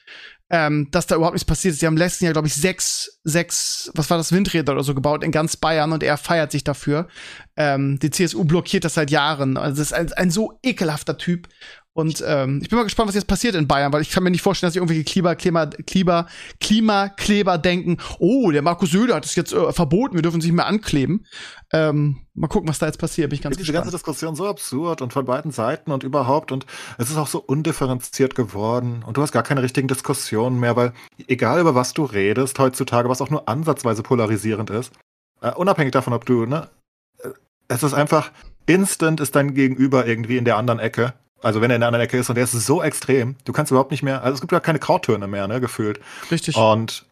Ähm, dass da überhaupt nichts passiert ist. Sie haben im letzten Jahr, glaube ich, sechs, sechs, was war das, Windräder oder so gebaut in ganz Bayern und er feiert sich dafür. Ähm, die CSU blockiert das seit Jahren. Also das ist ein, ein so ekelhafter Typ. Und ähm, ich bin mal gespannt, was jetzt passiert in Bayern, weil ich kann mir nicht vorstellen, dass sich irgendwelche Klima, Klima, Klima, Klimakleber denken, oh, der Markus Söder hat es jetzt äh, verboten, wir dürfen sich nicht mehr ankleben. Ähm, mal gucken, was da jetzt passiert, bin ich ganz diese ganze. Diskussion so absurd und von beiden Seiten und überhaupt und es ist auch so undifferenziert geworden und du hast gar keine richtigen Diskussionen mehr, weil egal über was du redest heutzutage, was auch nur ansatzweise polarisierend ist, äh, unabhängig davon, ob du, ne, äh, es ist einfach, instant ist dein Gegenüber irgendwie in der anderen Ecke. Also wenn er in der anderen Ecke ist und der ist so extrem, du kannst überhaupt nicht mehr, also es gibt ja keine Krauttöne mehr, ne, gefühlt. Richtig. Und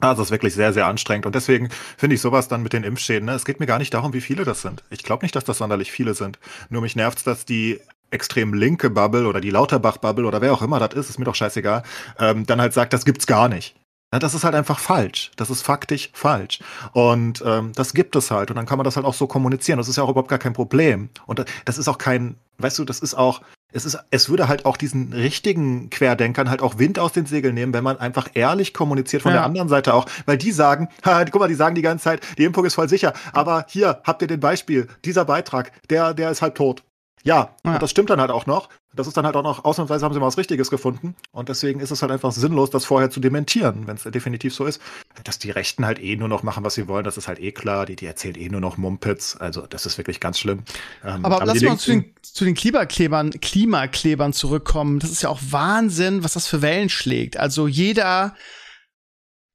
also es ist wirklich sehr, sehr anstrengend. Und deswegen finde ich sowas dann mit den Impfschäden. Ne? Es geht mir gar nicht darum, wie viele das sind. Ich glaube nicht, dass das sonderlich viele sind. Nur mich nervt's, dass die extrem linke Bubble oder die Lauterbach-Bubble oder wer auch immer das ist, ist mir doch scheißegal, ähm, dann halt sagt, das gibt's gar nicht. Ja, das ist halt einfach falsch. Das ist faktisch falsch. Und ähm, das gibt es halt. Und dann kann man das halt auch so kommunizieren. Das ist ja auch überhaupt gar kein Problem. Und das ist auch kein, weißt du, das ist auch, es ist, es würde halt auch diesen richtigen Querdenkern halt auch Wind aus den Segeln nehmen, wenn man einfach ehrlich kommuniziert von Ja. der anderen Seite auch, weil die sagen, guck mal, die sagen die ganze Zeit, die Impfung ist voll sicher, aber hier habt ihr den Beispiel, dieser Beitrag, der, der ist halb tot. Ja, Ja. und das stimmt dann halt auch noch. Das ist dann halt auch noch, ausnahmsweise haben sie mal was Richtiges gefunden. Und deswegen ist es halt einfach sinnlos, das vorher zu dementieren, wenn es definitiv so ist. Dass die Rechten halt eh nur noch machen, was sie wollen, das ist halt eh klar. Die, die erzählt eh nur noch Mumpitz. Also, das ist wirklich ganz schlimm. Ähm, Aber, lass die mal zu den, zu den Klimaklebern, Klimaklebern zurückkommen. Das ist ja auch Wahnsinn, was das für Wellen schlägt. Also jeder,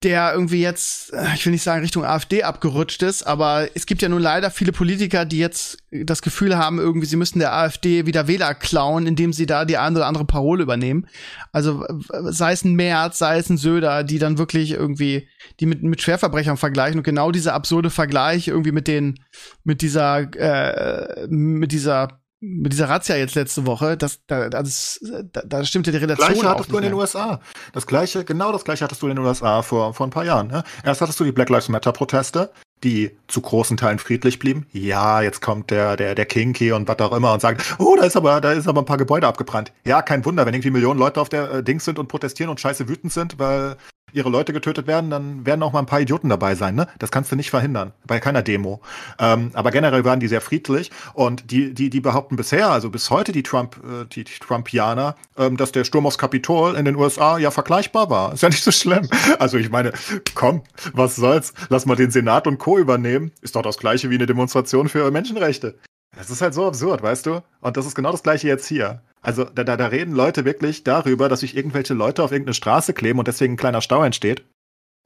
der irgendwie jetzt, äh, ich will nicht sagen Richtung AfD abgerutscht ist, aber es gibt ja nun leider viele Politiker, die jetzt das Gefühl haben, irgendwie sie müssen der AfD wieder Wähler klauen, indem sie da die eine oder andere Parole übernehmen. Also sei es ein Merz, sei es ein Söder, die dann wirklich irgendwie die mit, mit Schwerverbrechern vergleichen und genau dieser absurde Vergleich irgendwie mit den, mit dieser, äh, mit dieser mit dieser Razzia jetzt letzte Woche, das, da, das, da, da stimmte die Relation Gleiche auch hattest du in den mehr. USA. Das gleiche, genau das gleiche hattest du in den USA vor, vor ein paar Jahren. Ne? Erst hattest du die Black Lives Matter Proteste, die zu großen Teilen friedlich blieben. Ja, jetzt kommt der, der, der Kinky und was auch immer und sagt, oh, da ist aber, da ist aber ein paar Gebäude abgebrannt. Ja, kein Wunder, wenn irgendwie Millionen Leute auf der äh, Dings sind und protestieren und scheiße wütend sind, weil ihre Leute getötet werden, dann werden auch mal ein paar Idioten dabei sein, ne? Das kannst du nicht verhindern. Bei keiner Demo. Ähm, aber generell waren die sehr friedlich und die, die, die behaupten bisher, also bis heute die Trump, äh, die, die Trumpianer, ähm, dass der Sturm aufs Kapitol in den USA ja vergleichbar war. Ist ja nicht so schlimm. Also ich meine, komm, was soll's? Lass mal den Senat und Co. übernehmen. Ist doch das gleiche wie eine Demonstration für Menschenrechte. Das ist halt so absurd, weißt du? Und das ist genau das gleiche jetzt hier. Also da, da, da reden Leute wirklich darüber, dass sich irgendwelche Leute auf irgendeine Straße kleben und deswegen ein kleiner Stau entsteht.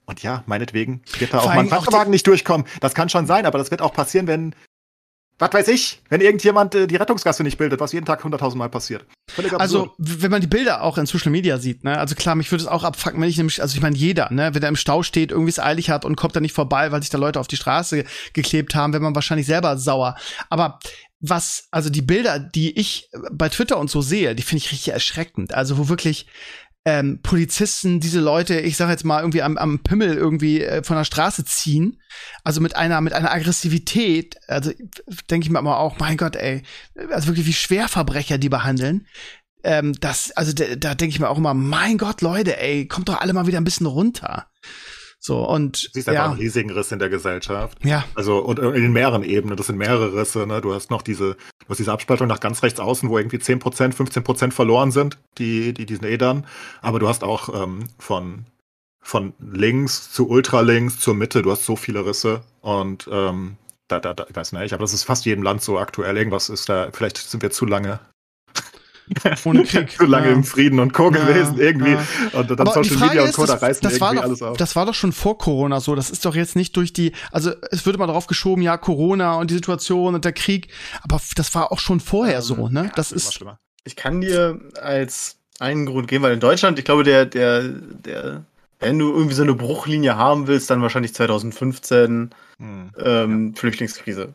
Und ja, meinetwegen wird da Vor auch mal allem ein nicht durchkommen. Das kann schon sein, aber das wird auch passieren, wenn, was weiß ich, wenn irgendjemand äh, die Rettungsgasse nicht bildet, was jeden Tag hunderttausend Mal passiert. Also, wenn man die Bilder auch in Social Media sieht, ne, also klar, mich würde es auch abfucken, wenn ich nämlich, also ich meine, jeder, ne, wenn er im Stau steht, irgendwie es eilig hat und kommt da nicht vorbei, weil sich da Leute auf die Straße geklebt haben, wenn man wahrscheinlich selber sauer. Aber was, also die Bilder, die ich bei Twitter und so sehe, die finde ich richtig erschreckend. Also, wo wirklich ähm, Polizisten diese Leute, ich sag jetzt mal, irgendwie am, am Pimmel irgendwie äh, von der Straße ziehen. Also mit einer, mit einer Aggressivität, also denke ich mir immer auch, mein Gott, ey, also wirklich wie Schwerverbrecher die behandeln. Ähm, das, also da, da denke ich mir auch immer, mein Gott, Leute, ey, kommt doch alle mal wieder ein bisschen runter. So, und siehst einfach ja, einen riesigen Riss in der Gesellschaft. ja, Also und in mehreren Ebenen, das sind mehrere Risse, ne? Du hast noch diese, du hast diese Abspaltung nach ganz rechts außen, wo irgendwie 10%, 15% verloren sind, die, die, die sind eh dann. Aber du hast auch ähm, von, von links zu ultralinks zur Mitte, du hast so viele Risse und ähm, da, da, da, ich weiß nicht, aber das ist fast jedem Land so aktuell. Irgendwas ist da, vielleicht sind wir zu lange, ohne Krieg. zu lange ja. im Frieden und Co. Ja, gewesen, irgendwie. ja. Und dann Aber Social Frage Media und ist, Co. da das, reißen das, war irgendwie doch, alles auf. das war doch schon vor Corona so. Das ist doch jetzt nicht durch die, also es wird mal drauf geschoben, ja, Corona und die Situation und der Krieg. Aber das war auch schon vorher so, ne? Ja, Das immer ist, schlimmer. Ich kann dir als einen Grund geben, weil in Deutschland, ich glaube, der, der, der, wenn du irgendwie so eine Bruchlinie haben willst, dann wahrscheinlich 2015 Hm. ähm, Flüchtlingskrise.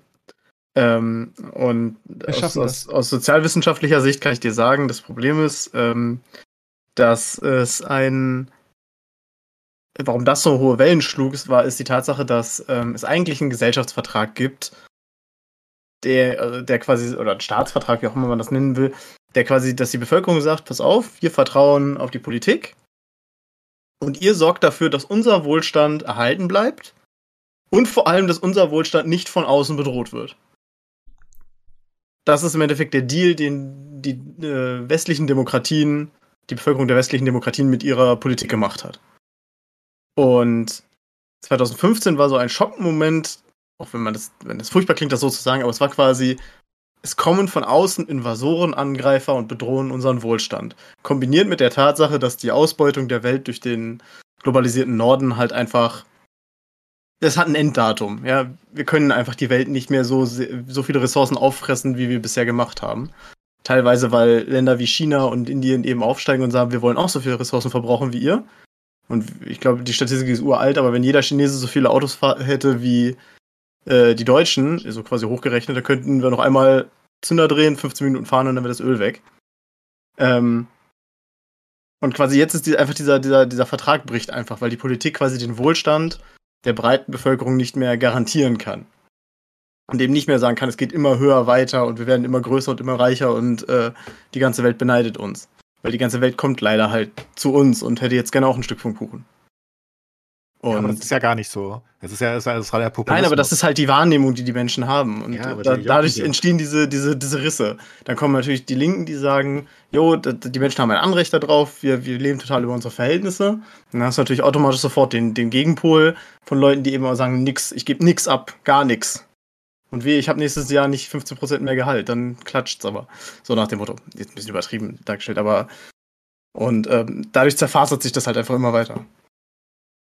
Ähm, und aus, aus, aus sozialwissenschaftlicher Sicht kann ich dir sagen, das Problem ist, ähm, dass es ein warum das so hohe Wellen schlug, ist, war, ist die Tatsache, dass ähm, es eigentlich einen Gesellschaftsvertrag gibt, der, also der quasi, oder einen Staatsvertrag, wie auch immer man das nennen will, der quasi, dass die Bevölkerung sagt, pass auf, wir vertrauen auf die Politik und ihr sorgt dafür, dass unser Wohlstand erhalten bleibt und vor allem, dass unser Wohlstand nicht von außen bedroht wird. Das ist im Endeffekt der Deal, den die äh, westlichen Demokratien, die Bevölkerung der westlichen Demokratien mit ihrer Politik gemacht hat. Und 2015 war so ein Schockmoment, auch wenn man das, wenn das furchtbar klingt, das so zu sagen, aber es war quasi, es kommen von außen Invasoren, Angreifer und bedrohen unseren Wohlstand. Kombiniert mit der Tatsache, dass die Ausbeutung der Welt durch den globalisierten Norden halt einfach das hat ein Enddatum. Ja, wir können einfach die Welt nicht mehr so so viele Ressourcen auffressen, wie wir bisher gemacht haben. Teilweise, weil Länder wie China und Indien eben aufsteigen und sagen, wir wollen auch so viele Ressourcen verbrauchen wie ihr. Und ich glaube, die Statistik ist uralt, aber wenn jeder Chinese so viele Autos hätte wie äh, die Deutschen, so quasi hochgerechnet, dann könnten wir noch einmal Zünder drehen, 15 Minuten fahren und dann wäre das Öl weg. Ähm, und quasi jetzt ist die, einfach dieser, dieser, dieser Vertrag bricht einfach, weil die Politik quasi den Wohlstand der breiten Bevölkerung nicht mehr garantieren kann. Und eben nicht mehr sagen kann, es geht immer höher weiter und wir werden immer größer und immer reicher und äh, die ganze Welt beneidet uns. Weil die ganze Welt kommt leider halt zu uns und hätte jetzt gerne auch ein Stück vom Kuchen. Und Ja, das ist ja gar nicht so. Es ist ja, das ist der Populismus. Nein, aber das ist halt die Wahrnehmung, die die Menschen haben. Und Ja, da, dadurch entstehen diese, diese, diese Risse. Dann kommen natürlich die Linken, die sagen, jo, die Menschen haben ein Anrecht darauf, wir, wir leben total über unsere Verhältnisse. Und dann hast du natürlich automatisch sofort den, den Gegenpol von Leuten, die eben auch sagen, nix, ich gebe nix ab, gar nix. Und wie, ich habe nächstes Jahr nicht 15% mehr Gehalt, dann klatscht's aber. So nach dem Motto. Jetzt ein bisschen übertrieben dargestellt, aber und ähm, dadurch zerfasert sich das halt einfach immer weiter.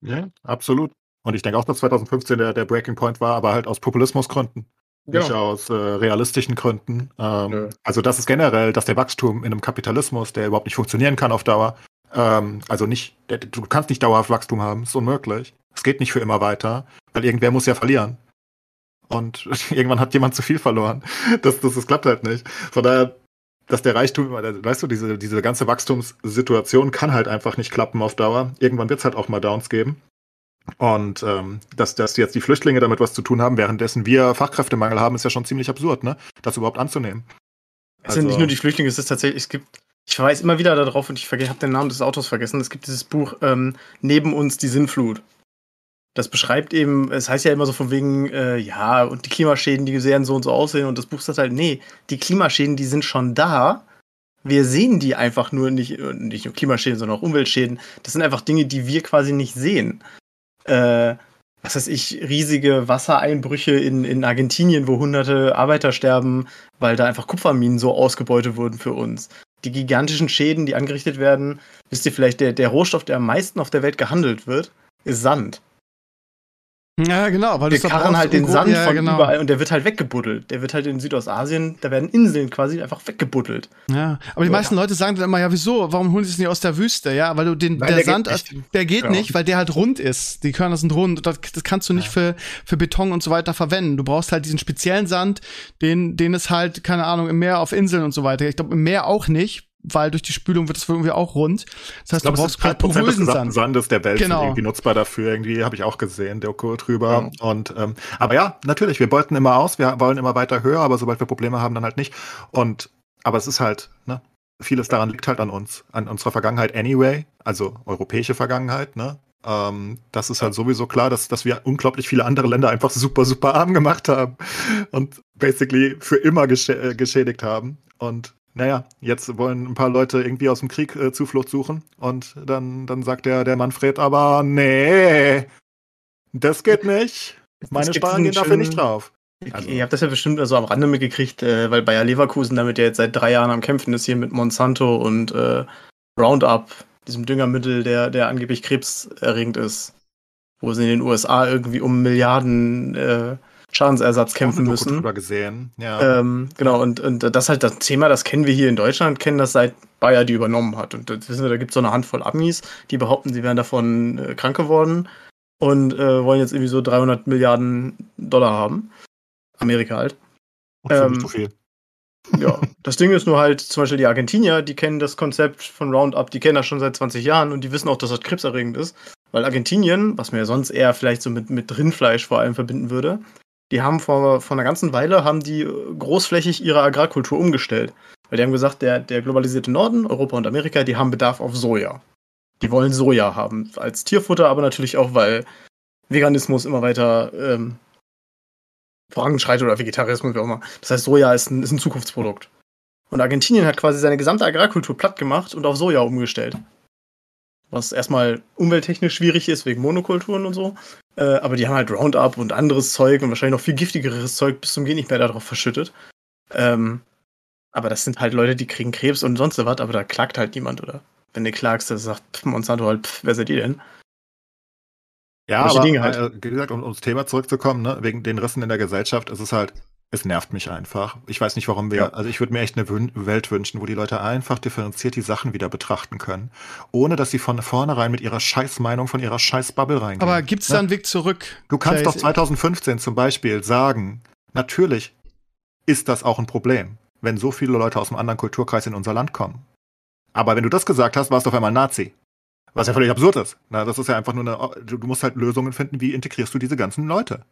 Ja, absolut. Und ich denke auch, dass 2015 der, der Breaking Point war, aber halt aus Populismusgründen. Nicht aus äh, realistischen Gründen. Ähm, also das ist generell, dass der Wachstum in einem Kapitalismus, der überhaupt nicht funktionieren kann auf Dauer, ähm, also nicht, der, du kannst nicht dauerhaft Wachstum haben, ist unmöglich. Es geht nicht für immer weiter, weil irgendwer muss ja verlieren. und irgendwann hat jemand zu viel verloren. Das, das, das klappt halt nicht. Von daher, dass der Reichtum, weißt du, diese, diese ganze Wachstumssituation kann halt einfach nicht klappen auf Dauer. Irgendwann wird es halt auch mal Downs geben. Und ähm, dass, dass jetzt die Flüchtlinge damit was zu tun haben, währenddessen wir Fachkräftemangel haben, ist ja schon ziemlich absurd, ne? Das überhaupt anzunehmen. Es also, sind nicht nur die Flüchtlinge, es ist tatsächlich, es gibt, ich verweise immer wieder darauf und ich habe den Namen des Autors vergessen, es gibt dieses Buch ähm, Neben uns die Sinnflut. Das beschreibt eben, es heißt ja immer so von wegen, äh, ja, und die Klimaschäden, die sehen so und so aussehen. Und das Buch sagt halt, nee, die Klimaschäden, die sind schon da. Wir sehen die einfach nur nicht, nicht nur Klimaschäden, sondern auch Umweltschäden. Das sind einfach Dinge, die wir quasi nicht sehen äh, was weiß ich, riesige Wassereinbrüche in, in Argentinien, wo hunderte Arbeiter sterben, weil da einfach Kupferminen so ausgebeutet wurden für uns. Die gigantischen Schäden, die angerichtet werden, wisst ihr vielleicht, der, der Rohstoff, der am meisten auf der Welt gehandelt wird, ist Sand. Ja, genau, weil wir karren halt den Sand ja, von genau. überall und der wird halt weggebuddelt. Der wird halt in Südostasien, da werden Inseln quasi einfach weggebuddelt. Ja, aber die so, meisten ja. Leute sagen dann immer, ja, wieso? Warum holen sie es nicht aus der Wüste? Ja, weil du den, weil der, der Sand, geht der geht ja. nicht, weil der halt rund ist. Die Körner sind rund. Das, das kannst du nicht für, für Beton und so weiter verwenden. Du brauchst halt diesen speziellen Sand, den, den es halt, keine Ahnung, im Meer auf Inseln und so weiter. Ich glaube, im Meer auch nicht, weil durch die Spülung wird es irgendwie auch rund. Das heißt, ich glaub, du brauchst halt porösen Sand. Sandes der Welt genau. irgendwie nutzbar dafür. Irgendwie habe ich auch gesehen, Doku drüber. Ja. Und ähm, aber ja, natürlich, wir beuten immer aus, wir wollen immer weiter höher, aber sobald wir Probleme haben, dann halt nicht. Und aber es ist halt, ne, vieles daran liegt halt an uns, an unserer Vergangenheit anyway, also europäische Vergangenheit, ne? Ähm, das ist halt sowieso klar, dass, dass wir unglaublich viele andere Länder einfach super, super arm gemacht haben und basically für immer äh, geschädigt haben. Und naja, jetzt wollen ein paar Leute irgendwie aus dem Krieg äh, Zuflucht suchen und dann, dann sagt der, der Manfred aber, nee, das geht nicht. Meine Sparen gehen dafür nicht drauf. Also. Ihr habt das ja bestimmt also am Rande mitgekriegt, äh, weil Bayer Leverkusen damit ja jetzt seit drei Jahren am Kämpfen ist hier mit Monsanto und äh, Roundup, diesem Düngermittel, der, der angeblich krebserregend ist. Wo sie in den USA irgendwie um Milliarden äh, Schadensersatz kämpfen müssen. Drüber gesehen. Ja. Ähm, genau, und, und das ist halt das Thema, das kennen wir hier in Deutschland, kennen das seit Bayer die übernommen hat. Und das wissen wir, da gibt es so eine Handvoll Amis, die behaupten, sie wären davon äh, krank geworden und äh, wollen jetzt irgendwie so 300 Milliarden Dollar haben. Amerika halt. Ähm, so viel. Ja, das Ding ist nur halt, zum Beispiel die Argentinier, die kennen das Konzept von Roundup, die kennen das schon seit 20 Jahren und die wissen auch, dass das krebserregend ist. Weil Argentinien, was man ja sonst eher vielleicht so mit, mit Rindfleisch vor allem verbinden würde, die haben vor, vor einer ganzen Weile haben die großflächig ihre Agrarkultur umgestellt. Weil die haben gesagt, der, der globalisierte Norden, Europa und Amerika, die haben Bedarf auf Soja. Die wollen Soja haben als Tierfutter, aber natürlich auch, weil Veganismus immer weiter ähm, voranschreitet oder Vegetarismus, wie auch immer. Das heißt, Soja ist ein, ist ein Zukunftsprodukt. Und Argentinien hat quasi seine gesamte Agrarkultur platt gemacht und auf Soja umgestellt was erstmal umwelttechnisch schwierig ist, wegen Monokulturen und so. Äh, aber die haben halt Roundup und anderes Zeug und wahrscheinlich noch viel giftigeres Zeug bis zum Geh nicht mehr darauf verschüttet. Ähm, aber das sind halt Leute, die kriegen Krebs und sonst was, aber da klagt halt niemand, oder? Wenn du klagst, dann sagt pff, Monsanto halt, pff, wer seid ihr denn? Ja, aber Dinge halt. äh, wie gesagt, um ums Thema zurückzukommen, ne, wegen den Rissen in der Gesellschaft, ist es halt, es nervt mich einfach. Ich weiß nicht, warum wir, ja. also ich würde mir echt eine Welt wünschen, wo die Leute einfach differenziert die Sachen wieder betrachten können, ohne dass sie von vornherein mit ihrer Scheißmeinung von ihrer Scheißbubble reingehen. Aber gibt's da einen Weg zurück? Du kannst doch 2015 zum Beispiel sagen, natürlich ist das auch ein Problem, wenn so viele Leute aus einem anderen Kulturkreis in unser Land kommen. Aber wenn du das gesagt hast, warst du auf einmal Nazi. Was ja völlig absurd ist. Na, das ist ja einfach nur eine, du musst halt Lösungen finden, wie integrierst du diese ganzen Leute.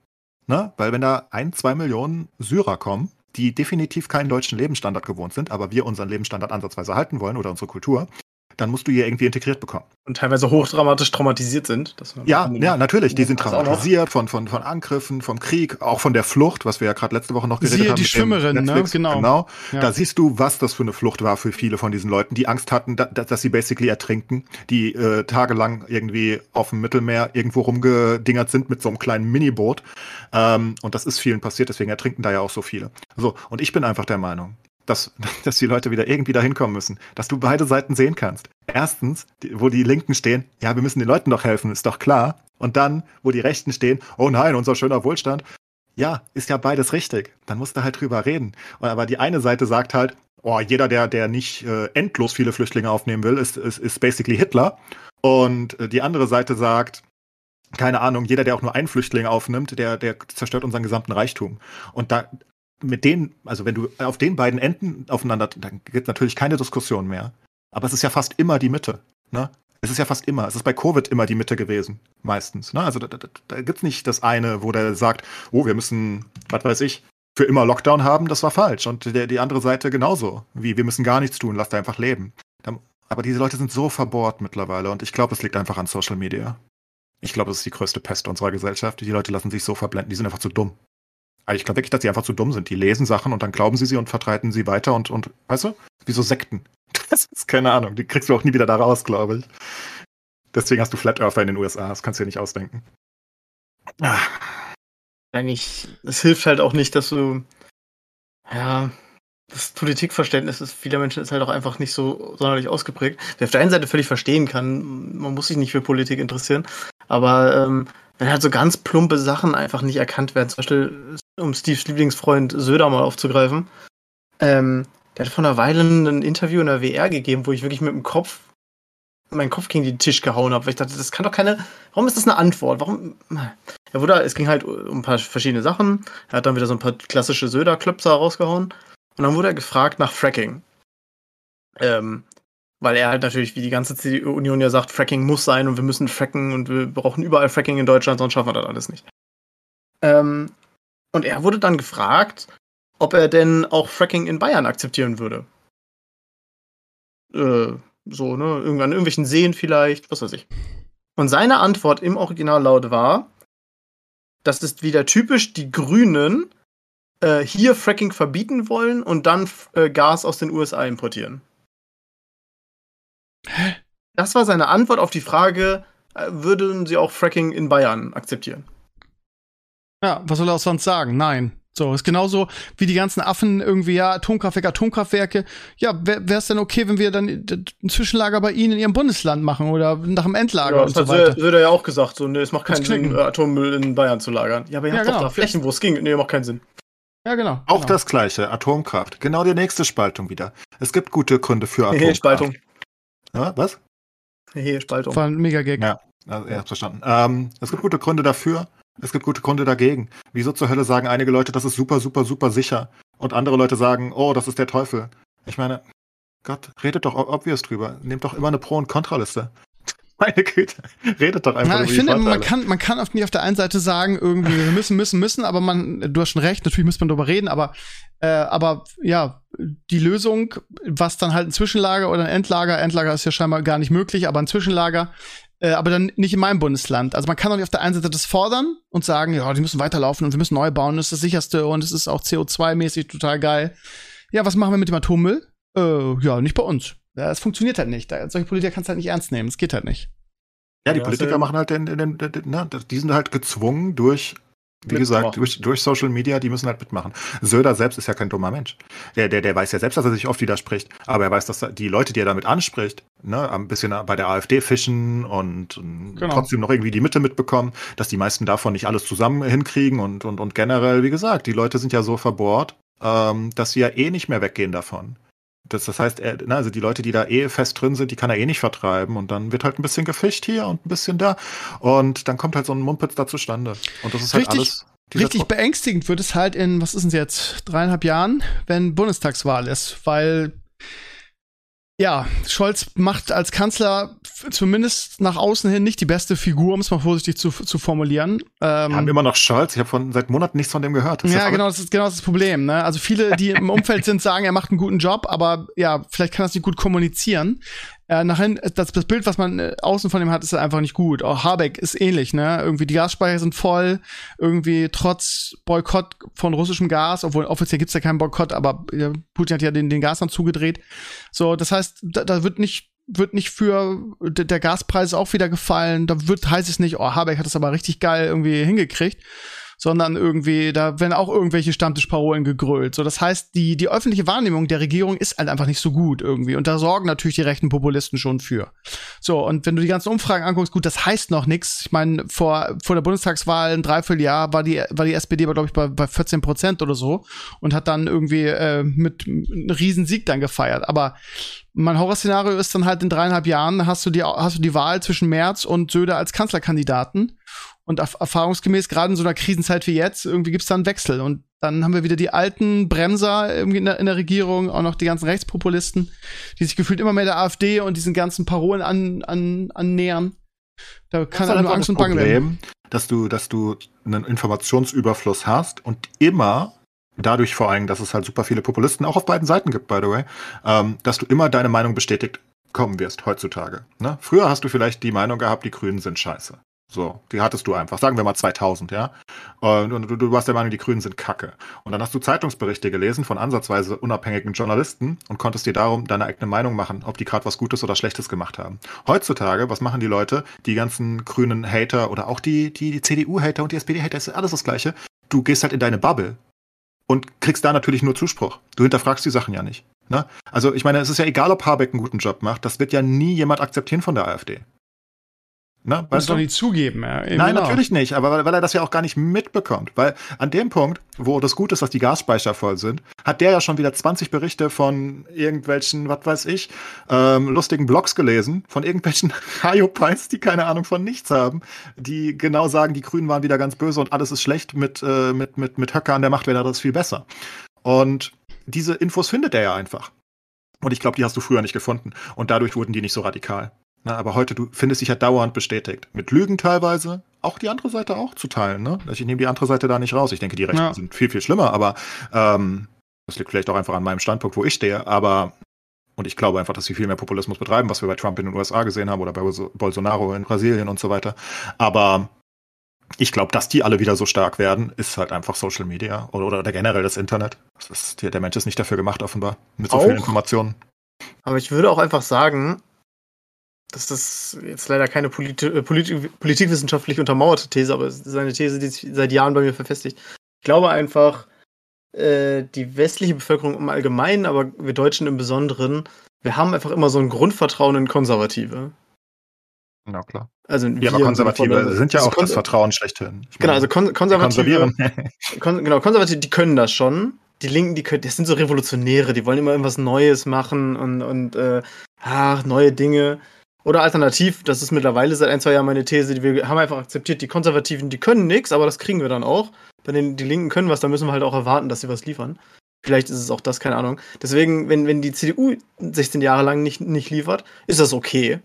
Ne? Weil wenn da ein, zwei Millionen Syrer kommen, die definitiv keinen deutschen Lebensstandard gewohnt sind, aber wir unseren Lebensstandard ansatzweise halten wollen oder unsere Kultur, dann musst du hier irgendwie integriert bekommen. Und teilweise hochdramatisch traumatisiert sind. ja, ja, natürlich. Die sind traumatisiert von, von, von Angriffen, vom Krieg, auch von der Flucht, was wir ja gerade letzte Woche noch geredet Siehe haben. die Schwimmerin, ne? Genau. genau. Ja. Da siehst du, was das für eine Flucht war für viele von diesen Leuten, die Angst hatten, da, dass sie basically ertrinken, die äh, tagelang irgendwie auf dem Mittelmeer irgendwo rumgedingert sind mit so einem kleinen Miniboot. Ähm, und das ist vielen passiert, deswegen ertrinken da ja auch so viele. So, und ich bin einfach der Meinung, dass, dass die Leute wieder irgendwie da hinkommen müssen, dass du beide Seiten sehen kannst. Erstens, wo die Linken stehen, ja, wir müssen den Leuten doch helfen, ist doch klar. Und dann, wo die Rechten stehen, oh nein, unser schöner Wohlstand. Ja, ist ja beides richtig. Dann musst du halt drüber reden. Aber die eine Seite sagt halt, oh, jeder, der, der nicht äh, endlos viele Flüchtlinge aufnehmen will, ist, ist, ist basically Hitler. Und äh, die andere Seite sagt, keine Ahnung, jeder, der auch nur einen Flüchtling aufnimmt, der, der zerstört unseren gesamten Reichtum. Und da, mit denen, also wenn du auf den beiden Enden aufeinander, dann gibt natürlich keine Diskussion mehr. Aber es ist ja fast immer die Mitte. Ne? Es ist ja fast immer. Es ist bei Covid immer die Mitte gewesen, meistens. Ne? Also da, da, da gibt es nicht das eine, wo der sagt, oh, wir müssen, was weiß ich, für immer Lockdown haben, das war falsch. Und der, die andere Seite genauso. Wie, wir müssen gar nichts tun, lass da einfach leben. Aber diese Leute sind so verbohrt mittlerweile und ich glaube, es liegt einfach an Social Media. Ich glaube, es ist die größte Pest unserer Gesellschaft. Die Leute lassen sich so verblenden, die sind einfach zu dumm. Also ich glaube wirklich, dass die einfach zu dumm sind. Die lesen Sachen und dann glauben sie sie und vertreiten sie weiter und, und weißt du, wie so Sekten. Das ist keine Ahnung. Die kriegst du auch nie wieder da raus, glaube ich. Deswegen hast du Flat Earther in den USA. Das kannst du dir nicht ausdenken. Ah. Eigentlich, es hilft halt auch nicht, dass du, ja, das Politikverständnis ist vieler Menschen ist halt auch einfach nicht so sonderlich ausgeprägt. Wer auf der einen Seite völlig verstehen kann, man muss sich nicht für Politik interessieren, aber ähm, wenn halt so ganz plumpe Sachen einfach nicht erkannt werden, zum Beispiel um Steves Lieblingsfreund Söder mal aufzugreifen, ähm, der hat vor einer Weile ein Interview in der WR gegeben, wo ich wirklich mit dem Kopf meinen Kopf gegen den Tisch gehauen habe, weil ich dachte, das kann doch keine. Warum ist das eine Antwort? Warum? Er wurde, es ging halt um ein paar verschiedene Sachen. Er hat dann wieder so ein paar klassische Söder-Klöpser rausgehauen. Und dann wurde er gefragt nach Fracking. Ähm, weil er halt natürlich, wie die ganze CDU-Union ja sagt, Fracking muss sein und wir müssen fracken und wir brauchen überall Fracking in Deutschland, sonst schaffen wir das alles nicht. Ähm, und er wurde dann gefragt, ob er denn auch Fracking in Bayern akzeptieren würde. Äh, so, ne, irgendwann irgendwelchen Seen vielleicht, was weiß ich. Und seine Antwort im Originallaut war, das ist wieder typisch die Grünen äh, hier Fracking verbieten wollen und dann äh, Gas aus den USA importieren. Hä? Das war seine Antwort auf die Frage, äh, würden sie auch Fracking in Bayern akzeptieren? Ja, was soll er auch sonst sagen? Nein. So, ist genauso wie die ganzen Affen irgendwie, ja, Atomkraftwerke, Atomkraftwerke. Ja, wäre es denn okay, wenn wir dann ein Zwischenlager bei Ihnen in Ihrem Bundesland machen oder nach dem Endlager ja, und so weiter? Das wird er ja auch gesagt, so, ne, es macht keinen Sinn, Atommüll in Bayern zu lagern. Ja, aber ihr ja, habt genau. doch da Flächen, wo es ging. Nee, macht keinen Sinn. Ja, genau. Auch genau. das gleiche, Atomkraft. Genau die nächste Spaltung wieder. Es gibt gute Gründe für Atomkraft. Spaltung. Ja, was? Hey, Spaltung. War ein Mega-Gag. Ja, also, ihr habt verstanden. Ähm, es gibt gute Gründe dafür. Es gibt gute Gründe dagegen. Wieso zur Hölle sagen einige Leute, das ist super, super, super sicher und andere Leute sagen, oh, das ist der Teufel. Ich meine, Gott, redet doch obvious drüber. Nehmt doch immer eine Pro- und Kontraliste. Meine Güte, redet doch einfach. Ja, ich finde, man kann, man kann auf, nicht auf der einen Seite sagen, irgendwie, wir müssen, müssen, müssen, aber man, du hast schon recht, natürlich muss man darüber reden, aber, äh, aber ja, die Lösung, was dann halt ein Zwischenlager oder ein Endlager, Endlager ist ja scheinbar gar nicht möglich, aber ein Zwischenlager, äh, aber dann nicht in meinem Bundesland. Also man kann doch nicht auf der einen Seite das fordern und sagen, ja, die müssen weiterlaufen und wir müssen neu bauen, das ist das sicherste und es ist auch CO2-mäßig total geil. Ja, was machen wir mit dem Atommüll? Äh, ja, nicht bei uns. Ja, es funktioniert halt nicht. Solche Politiker kannst du halt nicht ernst nehmen. Es geht halt nicht. Ja, die ja, Politiker machen halt den, den, den, den, ne, die sind halt gezwungen durch wie gesagt, durch, durch Social Media, die müssen halt mitmachen. Söder selbst ist ja kein dummer Mensch. Der, der, der weiß ja selbst, dass er sich oft widerspricht. Aber er weiß, dass die Leute, die er damit anspricht, ne, ein bisschen bei der AfD fischen und genau. trotzdem noch irgendwie die Mitte mitbekommen, dass die meisten davon nicht alles zusammen hinkriegen und, und, und generell, wie gesagt, die Leute sind ja so verbohrt, ähm, dass sie ja eh nicht mehr weggehen davon. Das, das heißt, er, na, also die Leute, die da eh fest drin sind, die kann er eh nicht vertreiben. Und dann wird halt ein bisschen gefischt hier und ein bisschen da. Und dann kommt halt so ein Mumpitz da zustande. Und das ist halt richtig, alles. Richtig beängstigend wird es halt in, was ist denn jetzt, dreieinhalb Jahren, wenn Bundestagswahl ist, weil ja, Scholz macht als Kanzler zumindest nach außen hin nicht die beste Figur, um es mal vorsichtig zu, zu formulieren. Ähm, Wir haben immer noch Scholz. Ich habe seit Monaten nichts von dem gehört. Das ja, genau, das ist genau das Problem. Ne? Also viele, die im Umfeld sind, sagen, er macht einen guten Job, aber ja, vielleicht kann er es nicht gut kommunizieren. Äh, nachhin, das, das Bild, was man äh, außen von ihm hat, ist einfach nicht gut. Auch Habeck ist ähnlich, ne? Irgendwie die Gasspeicher sind voll, irgendwie trotz Boykott von russischem Gas, obwohl offiziell gibt's ja keinen Boykott, aber ja, Putin hat ja den, den dann zugedreht. So, das heißt, da, da wird nicht wird nicht für der Gaspreis auch wieder gefallen. Da wird heißt es nicht, oh Habeck hat das aber richtig geil irgendwie hingekriegt, sondern irgendwie, da werden auch irgendwelche Stammtischparolen gegrölt. So, das heißt, die, die öffentliche Wahrnehmung der Regierung ist halt einfach nicht so gut irgendwie. Und da sorgen natürlich die rechten Populisten schon für. So, und wenn du die ganzen Umfragen anguckst, gut, das heißt noch nichts. Ich meine, vor, vor der Bundestagswahl ein Dreivierteljahr war die, war die SPD, glaube ich, bei, bei 14 Prozent oder so und hat dann irgendwie äh, mit einem Riesensieg dann gefeiert. Aber mein Horrorszenario ist dann halt in dreieinhalb Jahren hast du die, hast du die Wahl zwischen Merz und Söder als Kanzlerkandidaten. Und erfahrungsgemäß, gerade in so einer Krisenzeit wie jetzt, irgendwie gibt es da einen Wechsel. Und dann haben wir wieder die alten Bremser irgendwie in der, in der, Regierung, auch noch die ganzen Rechtspopulisten, die sich gefühlt immer mehr der AfD und diesen ganzen Parolen an, an, annähern. Da kann halt nur Angst und Bange werden. Dass du, dass du einen Informationsüberfluss hast und immer dadurch vor allem, dass es halt super viele Populisten auch auf beiden Seiten gibt, by the way, ähm, dass du immer deine Meinung bestätigt kommen wirst heutzutage. Ne? Früher hast du vielleicht die Meinung gehabt, die Grünen sind scheiße. So, die hattest du einfach. Sagen wir mal 2000, ja. Und, du, du warst der Meinung, die Grünen sind Kacke. Und dann hast du Zeitungsberichte gelesen von ansatzweise unabhängigen Journalisten und konntest dir darum deine eigene Meinung machen, ob die gerade was Gutes oder Schlechtes gemacht haben. Heutzutage, was machen die Leute? Die ganzen grünen Hater oder auch die, die, die CDU-Hater und die SPD-Hater, ist alles das Gleiche. Du gehst halt in deine Bubble und kriegst da natürlich nur Zuspruch. Du hinterfragst die Sachen ja nicht. Ne? Also ich meine, es ist ja egal, ob Habeck einen guten Job macht, das wird ja nie jemand akzeptieren von der AfD. Ne, weißt du? doch nicht zugeben. Ja, Nein, genau. natürlich nicht, aber weil, weil, er das ja auch gar nicht mitbekommt. Weil an dem Punkt, wo das gut ist, dass die Gasspeicher voll sind, hat der ja schon wieder 20 Berichte von irgendwelchen, was weiß ich, ähm, lustigen Blogs gelesen, von irgendwelchen Hyopies, die keine Ahnung von nichts haben, die genau sagen, die Grünen waren wieder ganz böse und alles ist schlecht mit, äh, mit, mit, mit Höcker an der Macht wäre das viel besser. Und diese Infos findet er ja einfach. Und ich glaube, die hast du früher nicht gefunden. Und dadurch wurden die nicht so radikal. Na, aber heute, du findest dich ja dauernd bestätigt. Mit Lügen teilweise, auch die andere Seite auch zu teilen. Ne? Also ich nehme die andere Seite da nicht raus. Ich denke, die Rechten ja. sind viel, viel schlimmer, aber ähm, das liegt vielleicht auch einfach an meinem Standpunkt, wo ich stehe. Aber, und ich glaube einfach, dass sie viel mehr Populismus betreiben, was wir bei Trump in den USA gesehen haben oder bei Bolsonaro in Brasilien und so weiter. Aber ich glaube, dass die alle wieder so stark werden, ist halt einfach Social Media oder, oder generell das Internet. Das ist, der Mensch ist nicht dafür gemacht, offenbar, mit so auch. vielen Informationen. Aber ich würde auch einfach sagen, das ist jetzt leider keine politi äh, politi politikwissenschaftlich untermauerte These, aber es ist eine These, die sich seit Jahren bei mir verfestigt. Ich glaube einfach, äh, die westliche Bevölkerung im Allgemeinen, aber wir Deutschen im Besonderen, wir haben einfach immer so ein Grundvertrauen in Konservative. Na klar. Also ja, aber Konservative sind ja also auch das Vertrauen schlechthin. Ich genau, also kon Konservative. kon genau, Konservative, die können das schon. Die Linken, die können, das sind so Revolutionäre, die wollen immer irgendwas Neues machen und, und äh, ach, neue Dinge. Oder alternativ, das ist mittlerweile seit ein, zwei Jahren meine These, die wir haben einfach akzeptiert, die Konservativen, die können nichts, aber das kriegen wir dann auch. Bei den die Linken können was, dann müssen wir halt auch erwarten, dass sie was liefern. Vielleicht ist es auch das, keine Ahnung. Deswegen, wenn, wenn die CDU 16 Jahre lang nicht, nicht liefert, ist das okay.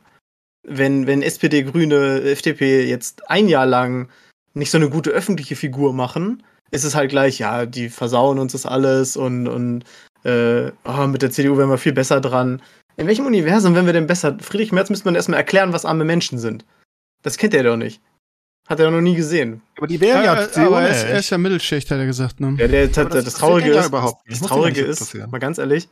Wenn, wenn SPD, Grüne, FDP jetzt ein Jahr lang nicht so eine gute öffentliche Figur machen, ist es halt gleich, ja, die versauen uns das alles und, und äh, oh, mit der CDU wären wir viel besser dran. In welchem Universum wären wir denn besser? Friedrich Merz müsste man erstmal erklären, was arme Menschen sind. Das kennt er doch nicht. Hat er doch noch nie gesehen. Aber die wären ja, ja aber er ist, er ist ja Mittelschicht, hat er gesagt, ne? Ja, der, der, das, das, Traurige ist, das Traurige ist, mal ganz ehrlich,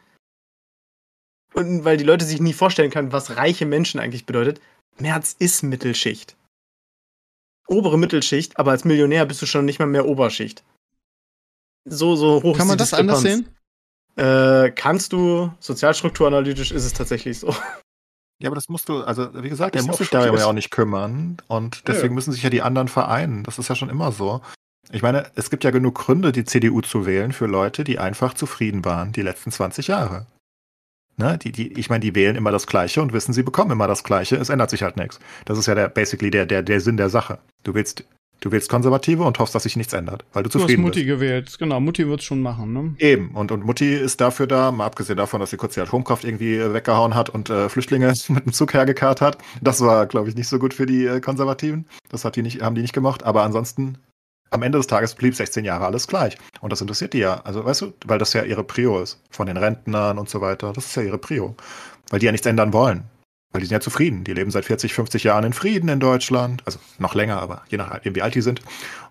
und weil die Leute sich nie vorstellen können, was reiche Menschen eigentlich bedeutet, Merz ist Mittelschicht. Obere Mittelschicht, aber als Millionär bist du schon nicht mal mehr Oberschicht. So, so hoch Kann man das anders sehen? Äh, kannst du, sozialstrukturanalytisch ist es tatsächlich so. Ja, aber das musst du, also wie gesagt, der muss sich darüber ja auch nicht kümmern. Und deswegen ja. müssen sich ja die anderen vereinen. Das ist ja schon immer so. Ich meine, es gibt ja genug Gründe, die CDU zu wählen für Leute, die einfach zufrieden waren die letzten 20 Jahre. Ne? Die, die, ich meine, die wählen immer das Gleiche und wissen, sie bekommen immer das Gleiche. Es ändert sich halt nichts. Das ist ja der, basically der, der, der Sinn der Sache. Du willst Du wählst Konservative und hoffst, dass sich nichts ändert, weil du, du zufrieden bist. Du hast Mutti bist. gewählt, genau. Mutti wird's schon machen, ne? Eben. Und, und Mutti ist dafür da, mal abgesehen davon, dass sie kurz die Atomkraft irgendwie äh, weggehauen hat und äh, Flüchtlinge mit dem Zug hergekarrt hat. Das war, glaube ich, nicht so gut für die äh, Konservativen. Das hat die nicht, haben die nicht gemacht. Aber ansonsten, am Ende des Tages blieb 16 Jahre alles gleich. Und das interessiert die ja. Also, weißt du, weil das ja ihre Prio ist. Von den Rentnern und so weiter. Das ist ja ihre Prio. Weil die ja nichts ändern wollen. Weil die sind ja zufrieden. Die leben seit 40, 50 Jahren in Frieden in Deutschland. Also noch länger, aber je nachdem, wie alt die sind.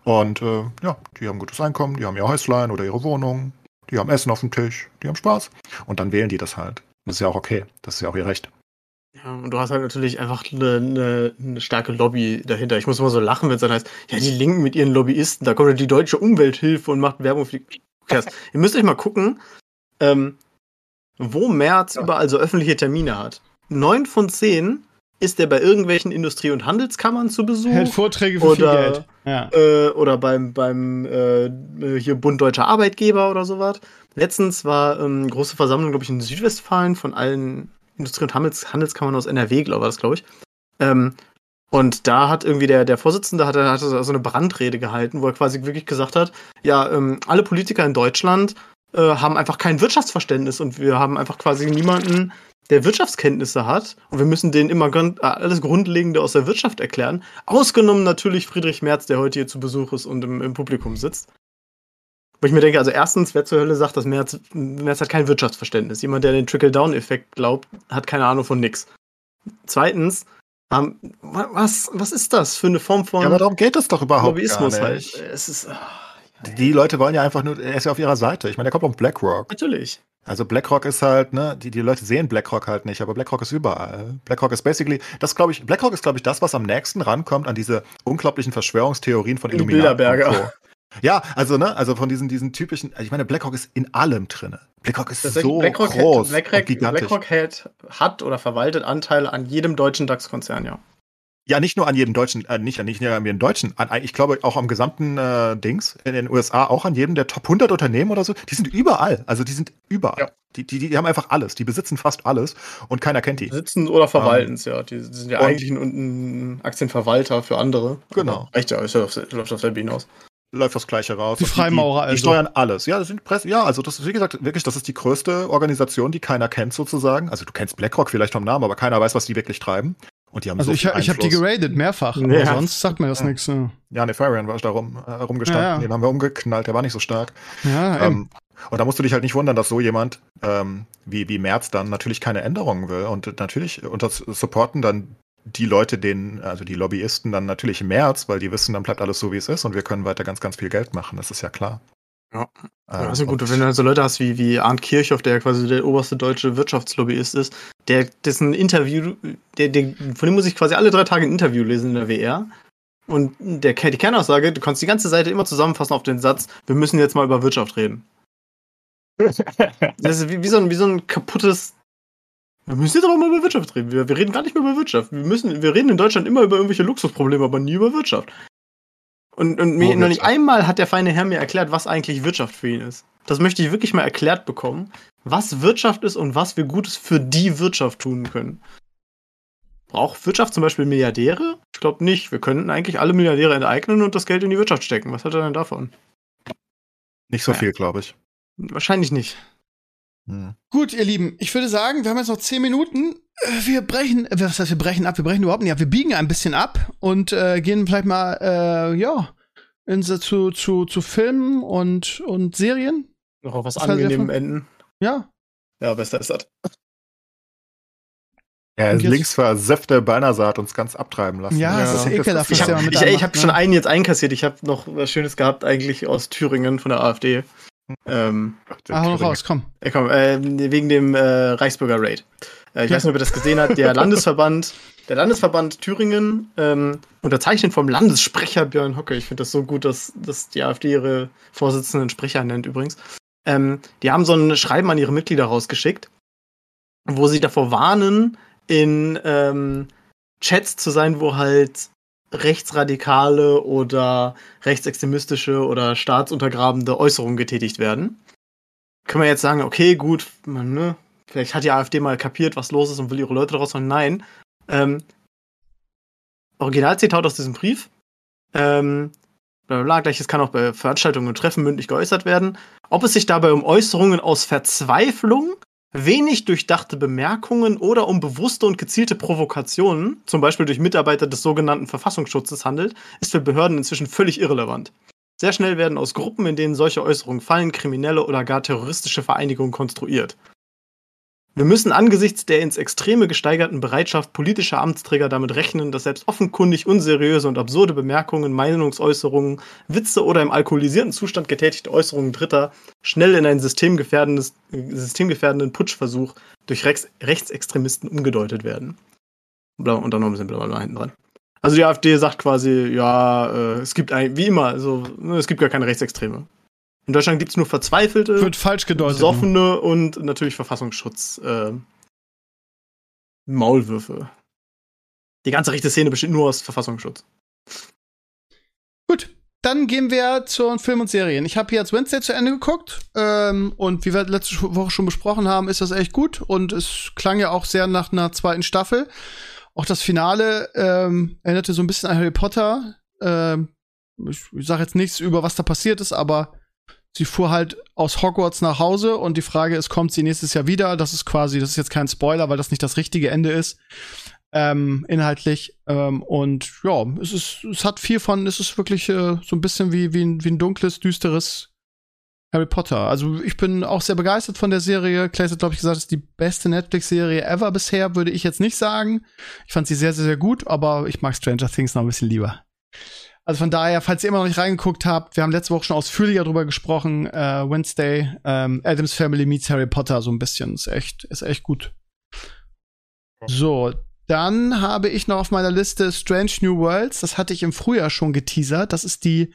Und äh, ja, die haben gutes Einkommen, die haben ihr Häuslein oder ihre Wohnung, die haben Essen auf dem Tisch, die haben Spaß. Und dann wählen die das halt. Das ist ja auch okay. Das ist ja auch ihr Recht. Ja, und du hast halt natürlich einfach eine, eine, eine starke Lobby dahinter. Ich muss immer so lachen, wenn es dann heißt, ja, die Linken mit ihren Lobbyisten, da kommt ja die deutsche Umwelthilfe und macht Werbung für die. Okay, Ihr müsst euch mal gucken, ähm, wo Merz ja. überall so öffentliche Termine hat neun von zehn ist er bei irgendwelchen Industrie- und Handelskammern zu Besuch. Hält Vorträge für oder, viel Geld. Ja. Äh, oder beim, beim äh, hier Bund Deutscher Arbeitgeber oder sowas. Letztens war ähm, große Versammlung, glaube ich, in Südwestfalen von allen Industrie- und Handels Handelskammern aus NRW, glaube ich, glaube ich. Ähm, und da hat irgendwie der, der Vorsitzende hat, hat so eine Brandrede gehalten, wo er quasi wirklich gesagt hat, ja, ähm, alle Politiker in Deutschland äh, haben einfach kein Wirtschaftsverständnis und wir haben einfach quasi niemanden, der Wirtschaftskenntnisse hat und wir müssen denen immer alles Grundlegende aus der Wirtschaft erklären. Ausgenommen natürlich Friedrich Merz, der heute hier zu Besuch ist und im, im Publikum sitzt. Wo ich mir denke, also erstens, wer zur Hölle sagt, dass Merz, Merz hat kein Wirtschaftsverständnis. Jemand, der den Trickle-Down-Effekt glaubt, hat keine Ahnung von nix. Zweitens, um, was, was ist das für eine Form von Ja, aber darum geht es doch überhaupt Lobbyismus gar halt? nicht. Es ist, ah, Die, die Leute wollen ja einfach nur, er ist ja auf ihrer Seite. Ich meine, der kommt von BlackRock. natürlich. Also BlackRock ist halt, ne, die, die Leute sehen BlackRock halt nicht, aber BlackRock ist überall. BlackRock ist basically, das glaube ich, BlackRock ist glaube ich das, was am nächsten rankommt an diese unglaublichen Verschwörungstheorien von Die Illuminaten. Bilderberger. Co. Ja, also ne, also von diesen diesen typischen, ich meine, BlackRock ist in allem drinne. BlackRock ist so BlackRock, groß hat, BlackRock. BlackRock hält, hat oder verwaltet Anteile an jedem deutschen DAX-Konzern, ja. Ja, nicht nur an jedem deutschen, äh, nicht, nicht nur an jedem deutschen, an, ich glaube auch am gesamten äh, Dings in den USA, auch an jedem der Top 100 Unternehmen oder so. Die sind überall. Also die sind überall. Ja. Die, die, die haben einfach alles. Die besitzen fast alles und keiner kennt die. Sitzen oder verwalten es, ja. Die, die sind ja Und- eigentlich ein, ein Aktienverwalter für andere. Genau. Aber Reicht ja, auf, läuft auf selbe hinaus. Läuft das Gleiche raus. Die Freimaurer die, die, also. die steuern alles. Ja, das sind Presse, ja, also das ist, wie gesagt, wirklich, das ist die größte Organisation, die keiner kennt sozusagen. Also du kennst BlackRock vielleicht vom Namen, aber keiner weiß, was die wirklich treiben. Und die haben Also so ich, ich habe die geradet, mehrfach. Ja. Aber sonst sagt mir das Ja. nichts. Ja, Ja, Nefarian war da rum, äh, rumgestanden. Ja, ja. Den haben wir umgeknallt, der war nicht so stark. ja. Ähm, und da musst du dich halt nicht wundern, dass so jemand ähm, wie, wie Merz dann natürlich keine Änderungen will. Und natürlich unter supporten dann die Leute, den, also die Lobbyisten dann natürlich Merz, weil die wissen, dann bleibt alles so, wie es ist und wir können weiter ganz, ganz viel Geld machen. Das ist ja klar. Ja. Äh, also gut, wenn du so Leute hast wie, wie Arndt Kirchhoff, der ja quasi der oberste deutsche Wirtschaftslobbyist ist, der dessen Interview, der, der, von dem muss ich quasi alle drei Tage ein Interview lesen in der WR. Und der, die Kernaussage, du kannst die ganze Seite immer zusammenfassen auf den Satz, wir müssen jetzt mal über Wirtschaft reden. Das ist wie, wie, so, ein, wie so ein kaputtes. Wir müssen jetzt aber mal über Wirtschaft reden. Wir, wir reden gar nicht mehr über Wirtschaft. Wir, müssen, wir reden in Deutschland immer über irgendwelche Luxusprobleme, aber nie über Wirtschaft. Und, und mir, noch nicht einmal hat der feine Herr mir erklärt, was eigentlich Wirtschaft für ihn ist. Das möchte ich wirklich mal erklärt bekommen, was Wirtschaft ist und was wir Gutes für die Wirtschaft tun können. Braucht Wirtschaft zum Beispiel Milliardäre? Ich glaube nicht. Wir könnten eigentlich alle Milliardäre enteignen und das Geld in die Wirtschaft stecken. Was hat er denn davon? nicht so viel, glaube ich. Wahrscheinlich nicht. Hm. Gut, ihr Lieben, ich würde sagen, wir haben jetzt noch zehn Minuten. Äh, Wir brechen, äh, was heißt, wir brechen ab? Wir brechen überhaupt nicht ab. Wir biegen ein bisschen ab und äh, gehen vielleicht mal, äh, ja, in, zu, zu, zu Filmen und, und Serien. Noch auf was Das war sehr angenehm fun- enden. Ja. Ja, besser ist das. Jetzt- links versäfte Beinersaat uns ganz abtreiben lassen. Ja, das ist ekelhaft, was Ich habe mit ich, ich hab ne? schon einen jetzt einkassiert. Ich habe noch was Schönes gehabt, eigentlich aus Thüringen von der AfD. Ähm, Ah, hau noch raus, komm. ja, komm, äh, wegen dem äh, Reichsbürger Raid. Äh, ich Ja. weiß nicht, ob ihr das gesehen habt. Der Landesverband, der Landesverband Thüringen, ähm, unterzeichnet vom Landessprecher Björn Hocke. Ich finde das so gut, dass, dass die AfD ihre Vorsitzenden Sprecher nennt übrigens. Ähm, die haben so ein Schreiben an ihre Mitglieder rausgeschickt, wo sie davor warnen, in ähm, Chats zu sein, wo halt rechtsradikale oder rechtsextremistische oder staatsuntergrabende Äußerungen getätigt werden. Können wir jetzt sagen, okay, gut, man, ne, vielleicht hat die AfD mal kapiert, was los ist und will ihre Leute daraus holen. Nein. Ähm, Originalzitat aus diesem Brief. Ähm, gleiches kann auch bei Veranstaltungen und Treffen mündlich geäußert werden. Ob es sich dabei um Äußerungen aus Verzweiflung, wenig durchdachte Bemerkungen oder um bewusste und gezielte Provokationen, zum Beispiel durch Mitarbeiter des sogenannten Verfassungsschutzes handelt, ist für Behörden inzwischen völlig irrelevant. Sehr schnell werden aus Gruppen, in denen solche Äußerungen fallen, kriminelle oder gar terroristische Vereinigungen konstruiert. Wir müssen angesichts der ins Extreme gesteigerten Bereitschaft politischer Amtsträger damit rechnen, dass selbst offenkundig unseriöse und absurde Bemerkungen, Meinungsäußerungen, Witze oder im alkoholisierten Zustand getätigte Äußerungen Dritter schnell in einen systemgefährdenden Putschversuch durch Rechts, Rechtsextremisten umgedeutet werden. Bla, und dann noch ein bisschen hinten dran. Also die AfD sagt quasi, ja, äh, es gibt ein, wie immer, also es gibt gar keine Rechtsextreme. In Deutschland gibt es nur Verzweifelte, Wird falsch gedeutet. besoffene und natürlich Verfassungsschutz äh, Maulwürfe. Die ganze rechte Szene besteht nur aus Verfassungsschutz. Gut. dann gehen wir zu Filmen und Serien. Ich habe hier jetzt Wednesday zu Ende geguckt ähm, und wie wir letzte Woche schon besprochen haben, ist das echt gut und es klang ja auch sehr nach einer zweiten Staffel. Auch das Finale ähm, erinnerte so ein bisschen an Harry Potter. Ähm, ich, ich sage jetzt nichts über was da passiert ist, aber sie fuhr halt aus Hogwarts nach Hause und die Frage ist, kommt sie nächstes Jahr wieder? Das ist quasi, das ist jetzt kein Spoiler, weil das nicht das richtige Ende ist ähm, inhaltlich. Ähm, und ja, es ist, es hat viel von, es ist wirklich äh, so ein bisschen wie, wie, ein, wie ein dunkles, düsteres Harry Potter. Also ich bin auch sehr begeistert von der Serie. Clay hat, glaube ich, gesagt, es ist die beste Netflix-Serie ever bisher, würde ich jetzt nicht sagen. Ich fand sie sehr, sehr, sehr gut, aber ich mag Stranger Things noch ein bisschen lieber. Also von daher, falls ihr immer noch nicht reingeguckt habt, wir haben letzte Woche schon ausführlicher drüber gesprochen. Äh, Wednesday, ähm, Adams Family meets Harry Potter so ein bisschen. Ist echt, ist echt gut. So, dann habe ich noch auf meiner Liste Strange New Worlds. Das hatte ich im Frühjahr schon geteasert. Das ist die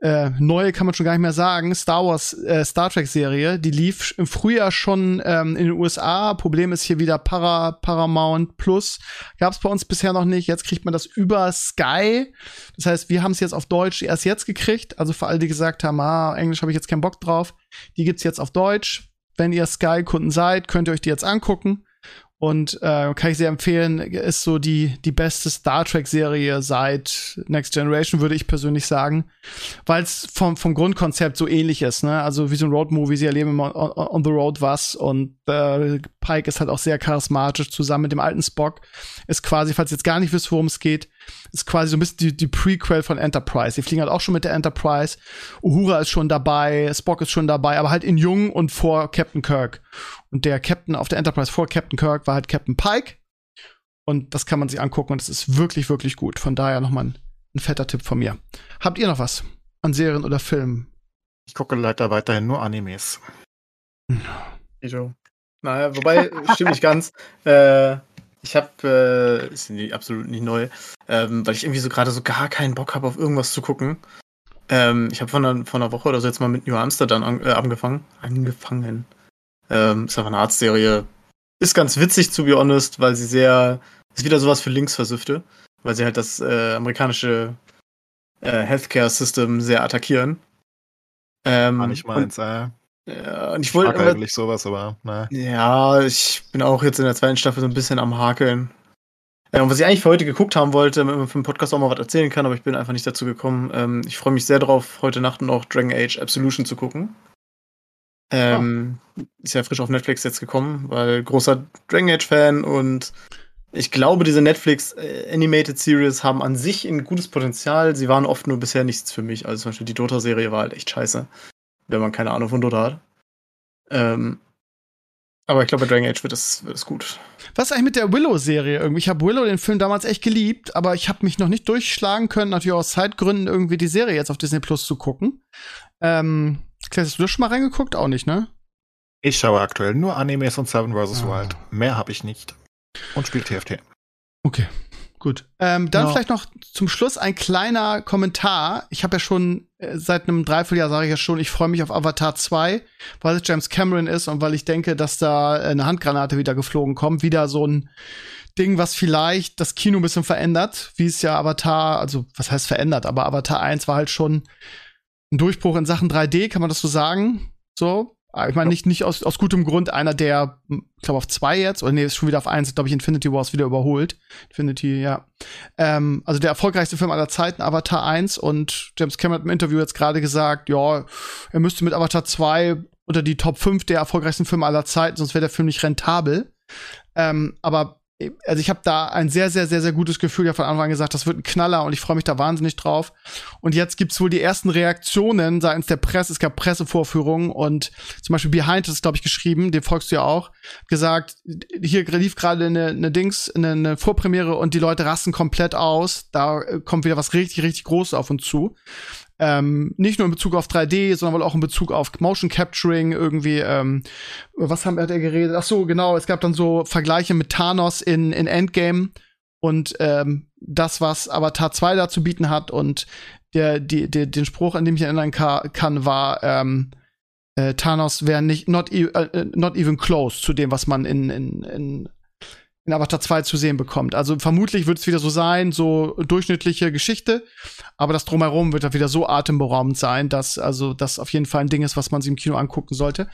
äh, neue, kann man schon gar nicht mehr sagen, Star Wars, äh, Star Trek Serie. Die lief im Frühjahr schon ähm, in den USA. Problem ist hier wieder Para, Paramount Plus. Gab es bei uns bisher noch nicht. Jetzt kriegt man das über Sky. Das heißt, wir haben es jetzt auf Deutsch erst jetzt gekriegt. Also für alle, die gesagt haben, ah, Englisch habe ich jetzt keinen Bock drauf. Die gibt's jetzt auf Deutsch. Wenn ihr Sky-Kunden seid, könnt ihr euch die jetzt angucken. Und äh, kann ich sehr empfehlen, ist so die, die beste Star Trek-Serie seit Next Generation, würde ich persönlich sagen. Weil es vom, vom Grundkonzept so ähnlich ist, ne? Also wie so ein Roadmovie, sie erleben immer on, on the road was und äh, Pike ist halt auch sehr charismatisch zusammen mit dem alten Spock. Ist quasi, falls ihr jetzt gar nicht wisst, worum es geht, ist quasi so ein bisschen die, die Prequel von Enterprise. Die fliegen halt auch schon mit der Enterprise. Uhura ist schon dabei, Spock ist schon dabei, aber halt in jung und vor Captain Kirk. Und der Captain auf der Enterprise vor Captain Kirk war halt Captain Pike. Und das kann man sich angucken und es ist wirklich, wirklich gut. Von daher nochmal ein, ein fetter Tipp von mir. Habt ihr noch was an Serien oder Filmen? Ich gucke leider weiterhin nur Animes. Hm. Naja, wobei, stimmt nicht ganz. Äh, ich habe, äh, ist nie, absolut nicht neu, ähm, weil ich irgendwie so gerade so gar keinen Bock habe, auf irgendwas zu gucken. Ähm, ich habe von, einer, von einer Woche oder so jetzt mal mit New Amsterdam an, äh, angefangen. Angefangen. Ähm, ist einfach eine Arztserie. Ist ganz witzig, to be honest, weil sie sehr, ist wieder sowas für Linksversüfte, weil sie halt das äh, amerikanische äh, Healthcare-System sehr attackieren. Ähm, War nicht meins, und, äh. Ja, und ich, Ich wollte mag eigentlich sowas, aber ne. Ja, ich bin auch jetzt in der zweiten Staffel so ein bisschen am Hakeln. Ja, und was ich eigentlich für heute geguckt haben wollte, damit man für den Podcast auch mal was erzählen kann, aber ich bin einfach nicht dazu gekommen. Ähm, ich freue mich sehr drauf, heute Nacht noch Dragon Age Absolution zu gucken. Ähm, Ist ja frisch auf Netflix jetzt gekommen, weil großer Dragon Age-Fan und ich glaube, diese Netflix äh, Animated Series haben an sich ein gutes Potenzial. Sie waren oft nur bisher nichts für mich. Also zum Beispiel die Dota-Serie war halt echt scheiße, wenn man keine Ahnung von Dota hat. Ähm, aber ich glaube, bei Dragon Age wird es wird es gut. Was ist eigentlich mit der Willow-Serie irgendwie? Ich habe Willow den Film damals echt geliebt, aber ich habe mich noch nicht durchschlagen können, natürlich aus Zeitgründen irgendwie die Serie jetzt auf Disney Plus zu gucken. Ähm, Klaas, hast du das schon mal reingeguckt? Auch nicht, ne? Ich schaue aktuell nur Animes und Seven vs. Ah. Wild. Mehr habe ich nicht. Und spiele TFT. Okay, gut. Ähm, dann Ja. vielleicht noch zum Schluss ein kleiner Kommentar. Ich habe ja schon äh, seit einem Dreivierteljahr sage ich ja schon, ich freue mich auf Avatar 2, weil es James Cameron ist und weil ich denke, dass da äh, eine Handgranate wieder geflogen kommt. Wieder so ein Ding, was vielleicht das Kino ein bisschen verändert, wie es ja Avatar, also was heißt verändert, aber Avatar 1 war halt schon ein Durchbruch in Sachen 3D, kann man das so sagen? So. Ich meine, nicht, nicht aus, aus gutem Grund einer der, ich glaube, auf zwei jetzt, oder nee, ist schon wieder auf eins, glaube ich, Infinity Wars wieder überholt. Infinity, ja. Ähm, also der erfolgreichste Film aller Zeiten, Avatar 1, und James Cameron hat im Interview jetzt gerade gesagt, ja, er müsste mit Avatar 2 unter die Top 5 der erfolgreichsten Filme aller Zeiten, sonst wäre der Film nicht rentabel. Ähm, aber also ich habe da ein sehr, sehr, sehr, sehr gutes Gefühl ja von Anfang an gesagt, das wird ein Knaller und ich freue mich da wahnsinnig drauf. Und jetzt gibt's wohl die ersten Reaktionen seitens der Presse. Es gab Pressevorführungen und zum Beispiel Behind ist, glaube ich, geschrieben, dem folgst du ja auch, gesagt, hier lief gerade eine, eine Dings, eine, eine Vorpremiere und die Leute rasten komplett aus. Da äh, kommt wieder was richtig, richtig Großes auf uns zu. Ähm, nicht nur in Bezug auf 3D, sondern wohl auch in Bezug auf Motion Capturing irgendwie. Ähm, was haben wir da geredet? Ach so, genau. Es gab dann so Vergleiche mit Thanos in, in Endgame und ähm, das, was Avatar 2 da zu bieten hat und der, die, die, den Spruch, an dem ich erinnern ka kann, war ähm, äh, Thanos wäre nicht not, e äh, not even close zu dem, was man in, in, in in Avatar 2 zu sehen bekommt. Also vermutlich wird es wieder so sein, so durchschnittliche Geschichte, aber das drumherum wird dann wieder so atemberaubend sein, dass also das auf jeden Fall ein Ding ist, was man sich im Kino angucken sollte.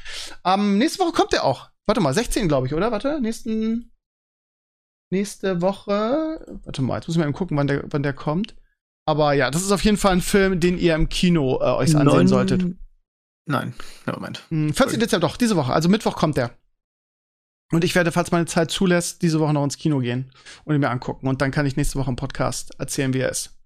Ähm, nächste Woche kommt er auch. Warte mal, 16 glaube ich, oder? Warte, nächsten nächste Woche. Warte mal, jetzt muss ich mal eben gucken, wann der wann der kommt. Aber ja, das ist auf jeden Fall ein Film, den ihr im Kino äh, euch ansehen Neun- solltet. Nein, Moment. Hm, 14. Dezember, doch, diese Woche. Also Mittwoch kommt der. Und ich werde, falls meine Zeit zulässt, diese Woche noch ins Kino gehen und ihn mir angucken. Und dann kann ich nächste Woche im Podcast erzählen, wie er ist.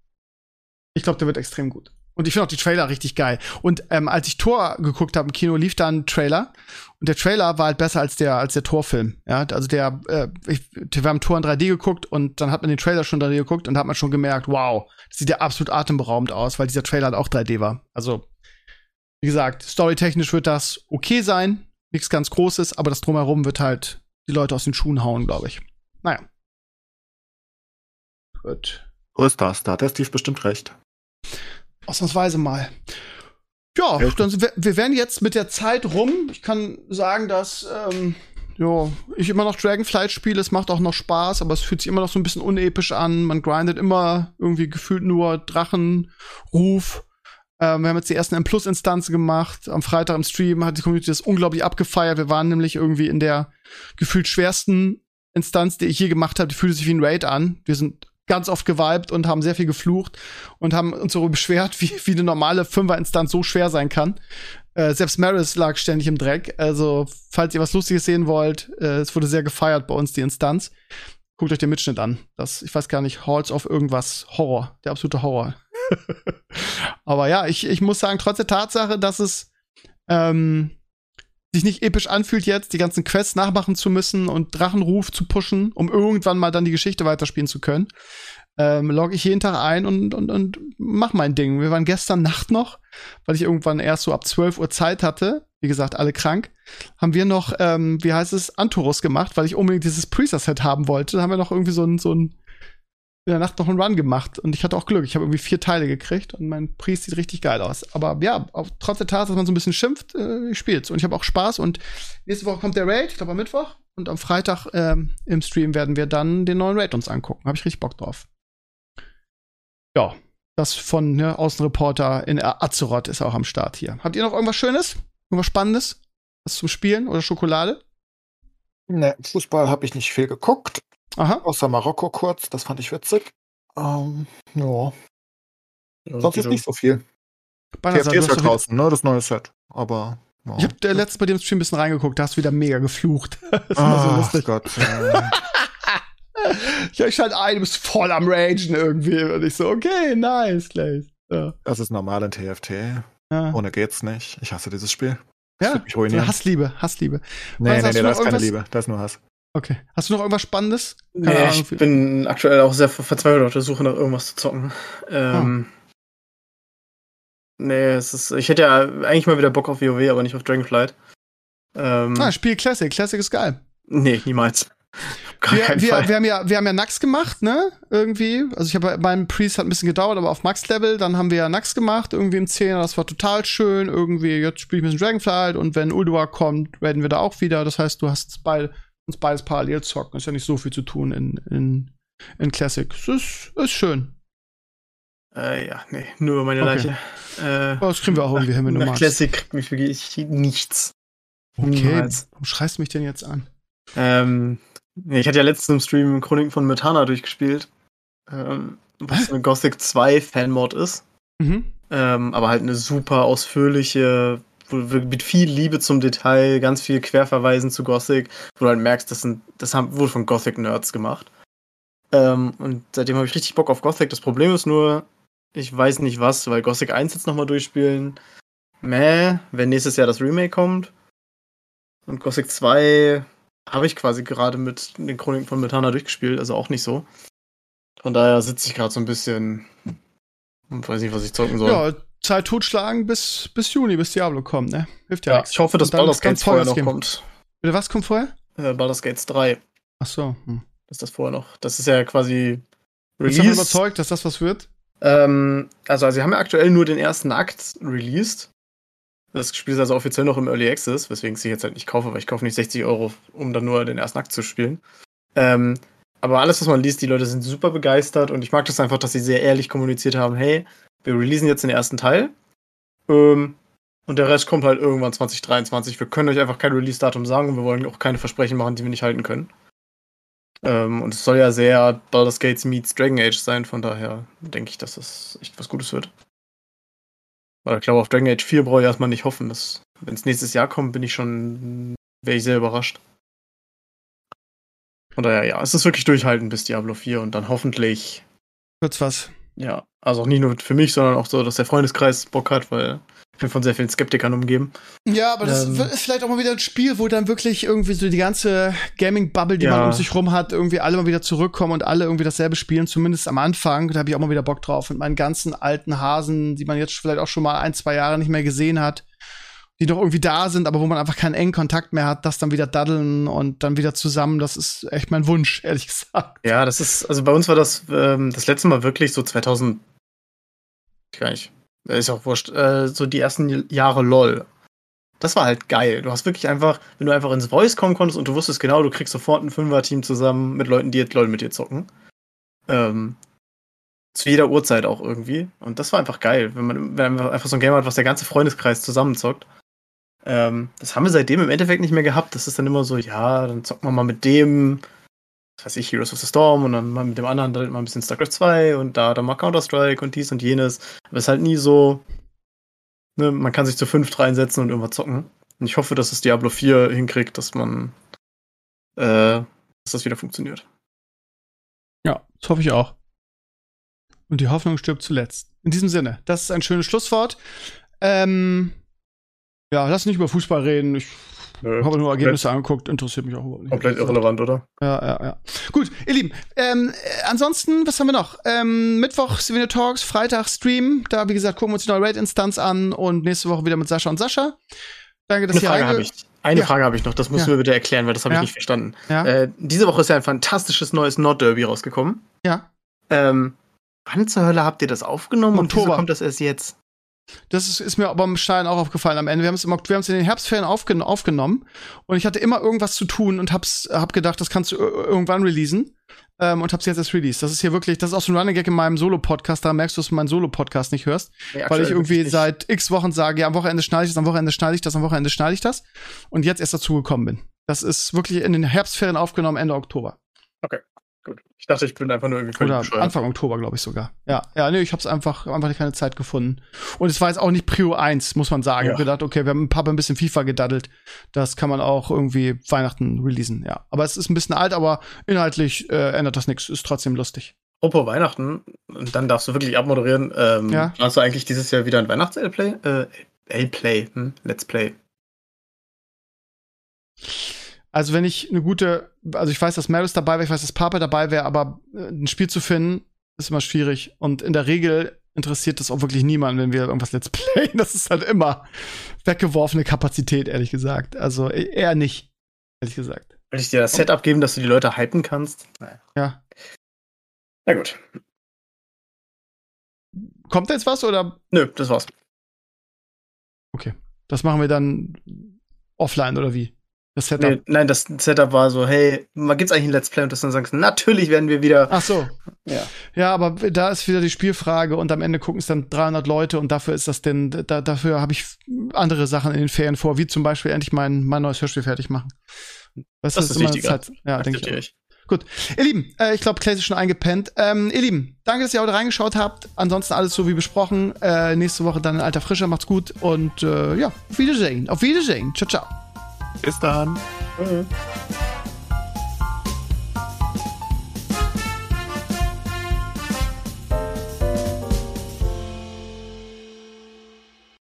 Ich glaube, der wird extrem gut. Und ich finde auch die Trailer richtig geil. Und ähm, als ich Tor geguckt habe im Kino, lief da ein Trailer. Und der Trailer war halt besser als der, als der Torfilm. Ja, also der, äh, ich, wir haben Tor in 3D geguckt und dann hat man den Trailer schon 3D geguckt und da hat man schon gemerkt, wow, das sieht ja absolut atemberaubend aus, weil dieser Trailer halt auch 3D war. Also, wie gesagt, storytechnisch wird das okay sein. Nichts ganz Großes, aber das Drumherum wird halt die Leute aus den Schuhen hauen, glaube ich. Naja. Gut. So ist das. Da hat der Steve bestimmt recht. Ausnahmsweise mal. Ja, Echt? dann wir, wir werden jetzt mit der Zeit rum. Ich kann sagen, dass ähm, ja, ich immer noch Dragonflight spiele. Es macht auch noch Spaß, aber es fühlt sich immer noch so ein bisschen unepisch an. Man grindet immer irgendwie gefühlt nur Drachenruf. Ähm, wir haben jetzt die ersten M-Plus-Instanzen gemacht. Am Freitag im Stream hat die Community das unglaublich abgefeiert. Wir waren nämlich irgendwie in der gefühlt schwersten Instanz, die ich je gemacht habe. Die fühlte sich wie ein Raid an. Wir sind ganz oft geweibt und haben sehr viel geflucht und haben uns darüber beschwert, wie, wie eine normale Fünfer-Instanz so schwer sein kann. Äh, selbst Maris lag ständig im Dreck. Also, falls ihr was Lustiges sehen wollt, äh, es wurde sehr gefeiert bei uns, die Instanz. Guckt euch den Mitschnitt an. Das, ich weiß gar nicht, Halls of irgendwas Horror. Der absolute Horror. Aber ja, ich, ich muss sagen, trotz der Tatsache, dass es ähm, sich nicht episch anfühlt jetzt, die ganzen Quests nachmachen zu müssen und Drachenruf zu pushen, um irgendwann mal dann die Geschichte weiterspielen zu können, ähm, logge ich jeden Tag ein und, und, und mach mein Ding. Wir waren gestern Nacht noch, weil ich irgendwann erst so ab 12 Uhr Zeit hatte, wie gesagt, alle krank, haben wir noch, ähm, wie heißt es, Antorus gemacht, weil ich unbedingt dieses Priester-Set haben wollte. Da haben wir noch irgendwie so ein, so ein in der Nacht noch einen Run gemacht und ich hatte auch Glück. Ich habe irgendwie vier Teile gekriegt und mein Priest sieht richtig geil aus. Aber ja, auch trotz der Tatsache, dass man so ein bisschen schimpft, äh, ich spiel's. Und ich habe auch Spaß und nächste Woche kommt der Raid, ich glaube am Mittwoch. Und am Freitag ähm, im Stream werden wir dann den neuen Raid uns angucken. Habe ich richtig Bock drauf. Ja, das von ne, Außenreporter in Azeroth ist auch am Start hier. Habt ihr noch irgendwas Schönes? Irgendwas Spannendes? Was zum Spielen oder Schokolade? Ne, Fußball habe ich nicht viel geguckt. Aha. Außer Marokko kurz. Das fand ich witzig. Ähm, ja. Sonst ist nicht so viel. TFT ist ja draußen, ne? Das neue Set. Aber. Ja. Ich habe äh, letztens bei dem Stream ein bisschen reingeguckt, da hast du wieder mega geflucht. das ist immer so Ach lustig. Gott. Ja, ich schalte ein, du bist voll am Ragen irgendwie. Und ich so, okay, nice, gleich. Ja. das ist normal in TFT. Ja. Ohne geht's nicht. Ich hasse dieses Spiel. Ja. mich ruinieren. Hassliebe, Hassliebe. Nee, nee, nee, da ist keine Liebe. Da ist nur Hass. Okay. Hast du noch irgendwas Spannendes? Keine Nee, Ahnung, ich bin aktuell auch sehr ver- verzweifelt auf der Suche nach irgendwas zu zocken. Ähm, Nee, es ist, ich hätte ja eigentlich mal wieder Bock auf WoW, aber nicht auf Dragonflight. Ähm, Ah, Spiel Classic. Classic ist geil. nee, niemals. Wir, wir, wir, haben ja, wir haben ja Nax gemacht, ne? Irgendwie. Also ich habe beim Priest hat ein bisschen gedauert, aber auf Max-Level, dann haben wir ja Nax gemacht, irgendwie im 10er, das war total schön. Irgendwie, jetzt spiele ich ein bisschen Dragonflight und wenn Ulduar kommt, werden wir da auch wieder. Das heißt, du hast beid, uns beides parallel zocken. Ist ja nicht so viel zu tun in, in, in Classic. Es ist, ist schön. Äh, ja, nee, nur meine Okay. Leiche. Äh, das kriegen wir auch irgendwie hin, wenn du magst. Classic kriegt mich wirklich nichts. Okay, Niemals. warum schreist du mich denn jetzt an? Ähm, ich hatte ja letztens im Stream Chroniken von Metana durchgespielt. Ähm, was eine Gothic 2 Fanmod ist. Mhm. Ähm, aber halt eine super ausführliche, mit viel Liebe zum Detail, ganz viel Querverweisen zu Gothic, wo du halt merkst, das, sind, das haben, wurde von Gothic-Nerds gemacht. Ähm, und seitdem habe ich richtig Bock auf Gothic. Das Problem ist nur, ich weiß nicht was, weil Gothic 1 jetzt nochmal durchspielen. Meh, wenn nächstes Jahr das Remake kommt. Und Gothic 2 habe ich quasi gerade mit den Chroniken von Metana durchgespielt, also auch nicht so. Von daher sitze ich gerade so ein bisschen und weiß nicht, was ich zocken soll. Ja, Zeit totschlagen bis, bis Juni, bis Diablo kommt, ne? Hilft ja, Ja, nichts. ich hoffe, dass Baldur's ganz Gate vorher noch kommt. Bitte, was kommt vorher? Äh, Baldur's Gate 3, Ach so. Hm. ist das vorher noch. Das ist ja quasi Bist du Release. überzeugt, dass das was wird? Ähm, also, also, sie haben ja aktuell nur den ersten Akt released. Das Spiel ist also offiziell noch im Early Access, weswegen ich sie jetzt halt nicht kaufe, weil ich kaufe nicht 60 Euro, um dann nur den ersten Akt zu spielen. Ähm, aber alles, was man liest, die Leute sind super begeistert und ich mag das einfach, dass sie sehr ehrlich kommuniziert haben, hey, wir releasen jetzt den ersten Teil ähm, und der Rest kommt halt irgendwann 2023. Wir können euch einfach kein Release-Datum sagen und wir wollen auch keine Versprechen machen, die wir nicht halten können. Ähm, und es soll ja sehr Baldur's Gates meets Dragon Age sein, von daher denke ich, dass das echt was Gutes wird. Weil ich glaube, auf Dragon Age 4 brauche ich erstmal nicht hoffen. Wenn es nächstes Jahr kommt, bin ich schon, wäre ich sehr überrascht. Von daher, ja, es ist wirklich durchhalten bis Diablo 4 und dann hoffentlich. Wird's was. Ja, also auch nicht nur für mich, sondern auch so, dass der Freundeskreis Bock hat, weil ich bin von sehr vielen Skeptikern umgeben. Ja, aber das ähm, ist vielleicht auch mal wieder ein Spiel, wo dann wirklich irgendwie so die ganze Gaming-Bubble, die ja. man um sich rum hat, irgendwie alle mal wieder zurückkommen und alle irgendwie dasselbe spielen, zumindest am Anfang. Da habe ich auch mal wieder Bock drauf. Und meinen ganzen alten Hasen, die man jetzt vielleicht auch schon mal ein, zwei Jahre nicht mehr gesehen hat, die doch irgendwie da sind, aber wo man einfach keinen engen Kontakt mehr hat, das dann wieder daddeln und dann wieder zusammen, das ist echt mein Wunsch, ehrlich gesagt. Ja, das ist, also bei uns war das ähm, das letzte Mal wirklich so 2000, ich weiß nicht, ist auch wurscht, äh, so die ersten Jahre LOL. Das war halt geil. Du hast wirklich einfach, wenn du einfach ins Voice kommen konntest und du wusstest genau, du kriegst sofort ein Fünfer-Team zusammen mit Leuten, die jetzt LOL mit dir zocken. Ähm, zu jeder Uhrzeit auch irgendwie. Und das war einfach geil, wenn man, wenn man einfach so ein Game hat, was der ganze Freundeskreis zusammenzockt. Ähm, das haben wir seitdem im Endeffekt nicht mehr gehabt. Das ist dann immer so, ja, dann zocken wir mal mit dem, was weiß ich, Heroes of the Storm und dann mal mit dem anderen dann mal ein bisschen StarCraft 2 und da dann mal Counter-Strike und dies und jenes. Aber es ist halt nie so, ne, man kann sich zu fünft reinsetzen und irgendwas zocken. Und ich hoffe, dass es Diablo 4 hinkriegt, dass man, äh, dass das wieder funktioniert. Ja, das hoffe ich auch. Und die Hoffnung stirbt zuletzt. In diesem Sinne, das ist ein schönes Schlusswort. Ähm, ja, lass nicht über Fußball reden. Ich Nö, habe nur Ergebnisse angeguckt, interessiert mich auch überhaupt nicht. Komplett irrelevant, oder? Ja, ja, ja. Gut, ihr Lieben. Ähm, äh, ansonsten, was haben wir noch? Ähm, Mittwoch Souvenir Talks, Freitag Stream. Da, wie gesagt, gucken wir uns die neue Raid-Instanz an und nächste Woche wieder mit Sascha und Sascha. Danke, dass Eine Frage habe ich. Eine ja. Frage habe ich noch, das musst ja. mir bitte erklären, weil das habe ich nicht verstanden. Äh, diese Woche ist ja ein fantastisches neues Nord-Derby rausgekommen. Ja. Ähm, wann zur Hölle habt ihr das aufgenommen und wieso kommt das erst jetzt? Das ist, ist mir beim Stein auch aufgefallen am Ende. Wir haben es im, wir haben es in den Herbstferien aufgen aufgenommen und ich hatte immer irgendwas zu tun und hab's, hab gedacht, das kannst du irgendwann releasen. Ähm, und hab's jetzt erst released. Das ist hier wirklich, das ist auch so ein Running Gag in meinem Solo-Podcast. Da merkst du, dass du meinen Solo-Podcast nicht hörst. Ja, weil ich irgendwie seit x Wochen sage, ja, am Wochenende schneide ich das, am Wochenende schneide ich das, am Wochenende schneide ich das. Und jetzt erst dazu gekommen bin. Das ist wirklich in den Herbstferien aufgenommen, Ende Oktober. Okay. Gut. Ich dachte, ich bin einfach nur irgendwie Oder bescheuert. Anfang Oktober, glaube ich sogar. Ja, ja, nee, ich habe es einfach, einfach keine Zeit gefunden. Und es war jetzt auch nicht Prio 1, muss man sagen. Ja. Ich habe gedacht, okay, wir haben ein paar ein bisschen FIFA gedaddelt. Das kann man auch irgendwie Weihnachten releasen, ja. Aber es ist ein bisschen alt, aber inhaltlich äh, ändert das nichts. Ist trotzdem lustig. Apropos Weihnachten, und dann darfst du wirklich abmoderieren. Ähm, ja. Hast du eigentlich dieses Jahr wieder ein Weihnachts-L-Play? Äh, L-Play, hm? Let's Play. Also wenn ich eine gute, also ich weiß, dass Maris dabei wäre, ich weiß, dass Papa dabei wäre, aber äh, ein Spiel zu finden, ist immer schwierig. Und in der Regel interessiert das auch wirklich niemanden, wenn wir irgendwas Let's Playen. Das ist halt immer weggeworfene Kapazität, ehrlich gesagt. Also e-, eher nicht, ehrlich gesagt. Will ich dir das Setup geben, dass du die Leute hypen kannst? Naja. Ja. Na gut. Kommt da jetzt was oder? Nö, das war's. Okay. Das machen wir dann offline oder wie? Das Setup. Nee, nein, das Setup war so, hey, gibt's eigentlich ein Let's Play und das dann sagst, natürlich werden wir wieder. Ach so. Ja. Ja, aber da ist wieder die Spielfrage und am Ende gucken es dann 300 Leute und dafür ist das denn, da, dafür habe ich andere Sachen in den Ferien vor, wie zum Beispiel endlich mein, mein neues Hörspiel fertig machen. Das, das ist, ist immer Zeit. Ja, denke ich. ich. Gut. Ihr Lieben, äh, ich glaube, Clay ist schon eingepennt. Ähm, ihr Lieben, danke, dass ihr heute reingeschaut habt. Ansonsten alles so wie besprochen. Äh, nächste Woche dann in alter Frischer. Macht's gut und äh, ja, auf Wiedersehen. Auf Wiedersehen. Ciao, ciao. Bis dann. Tschüss.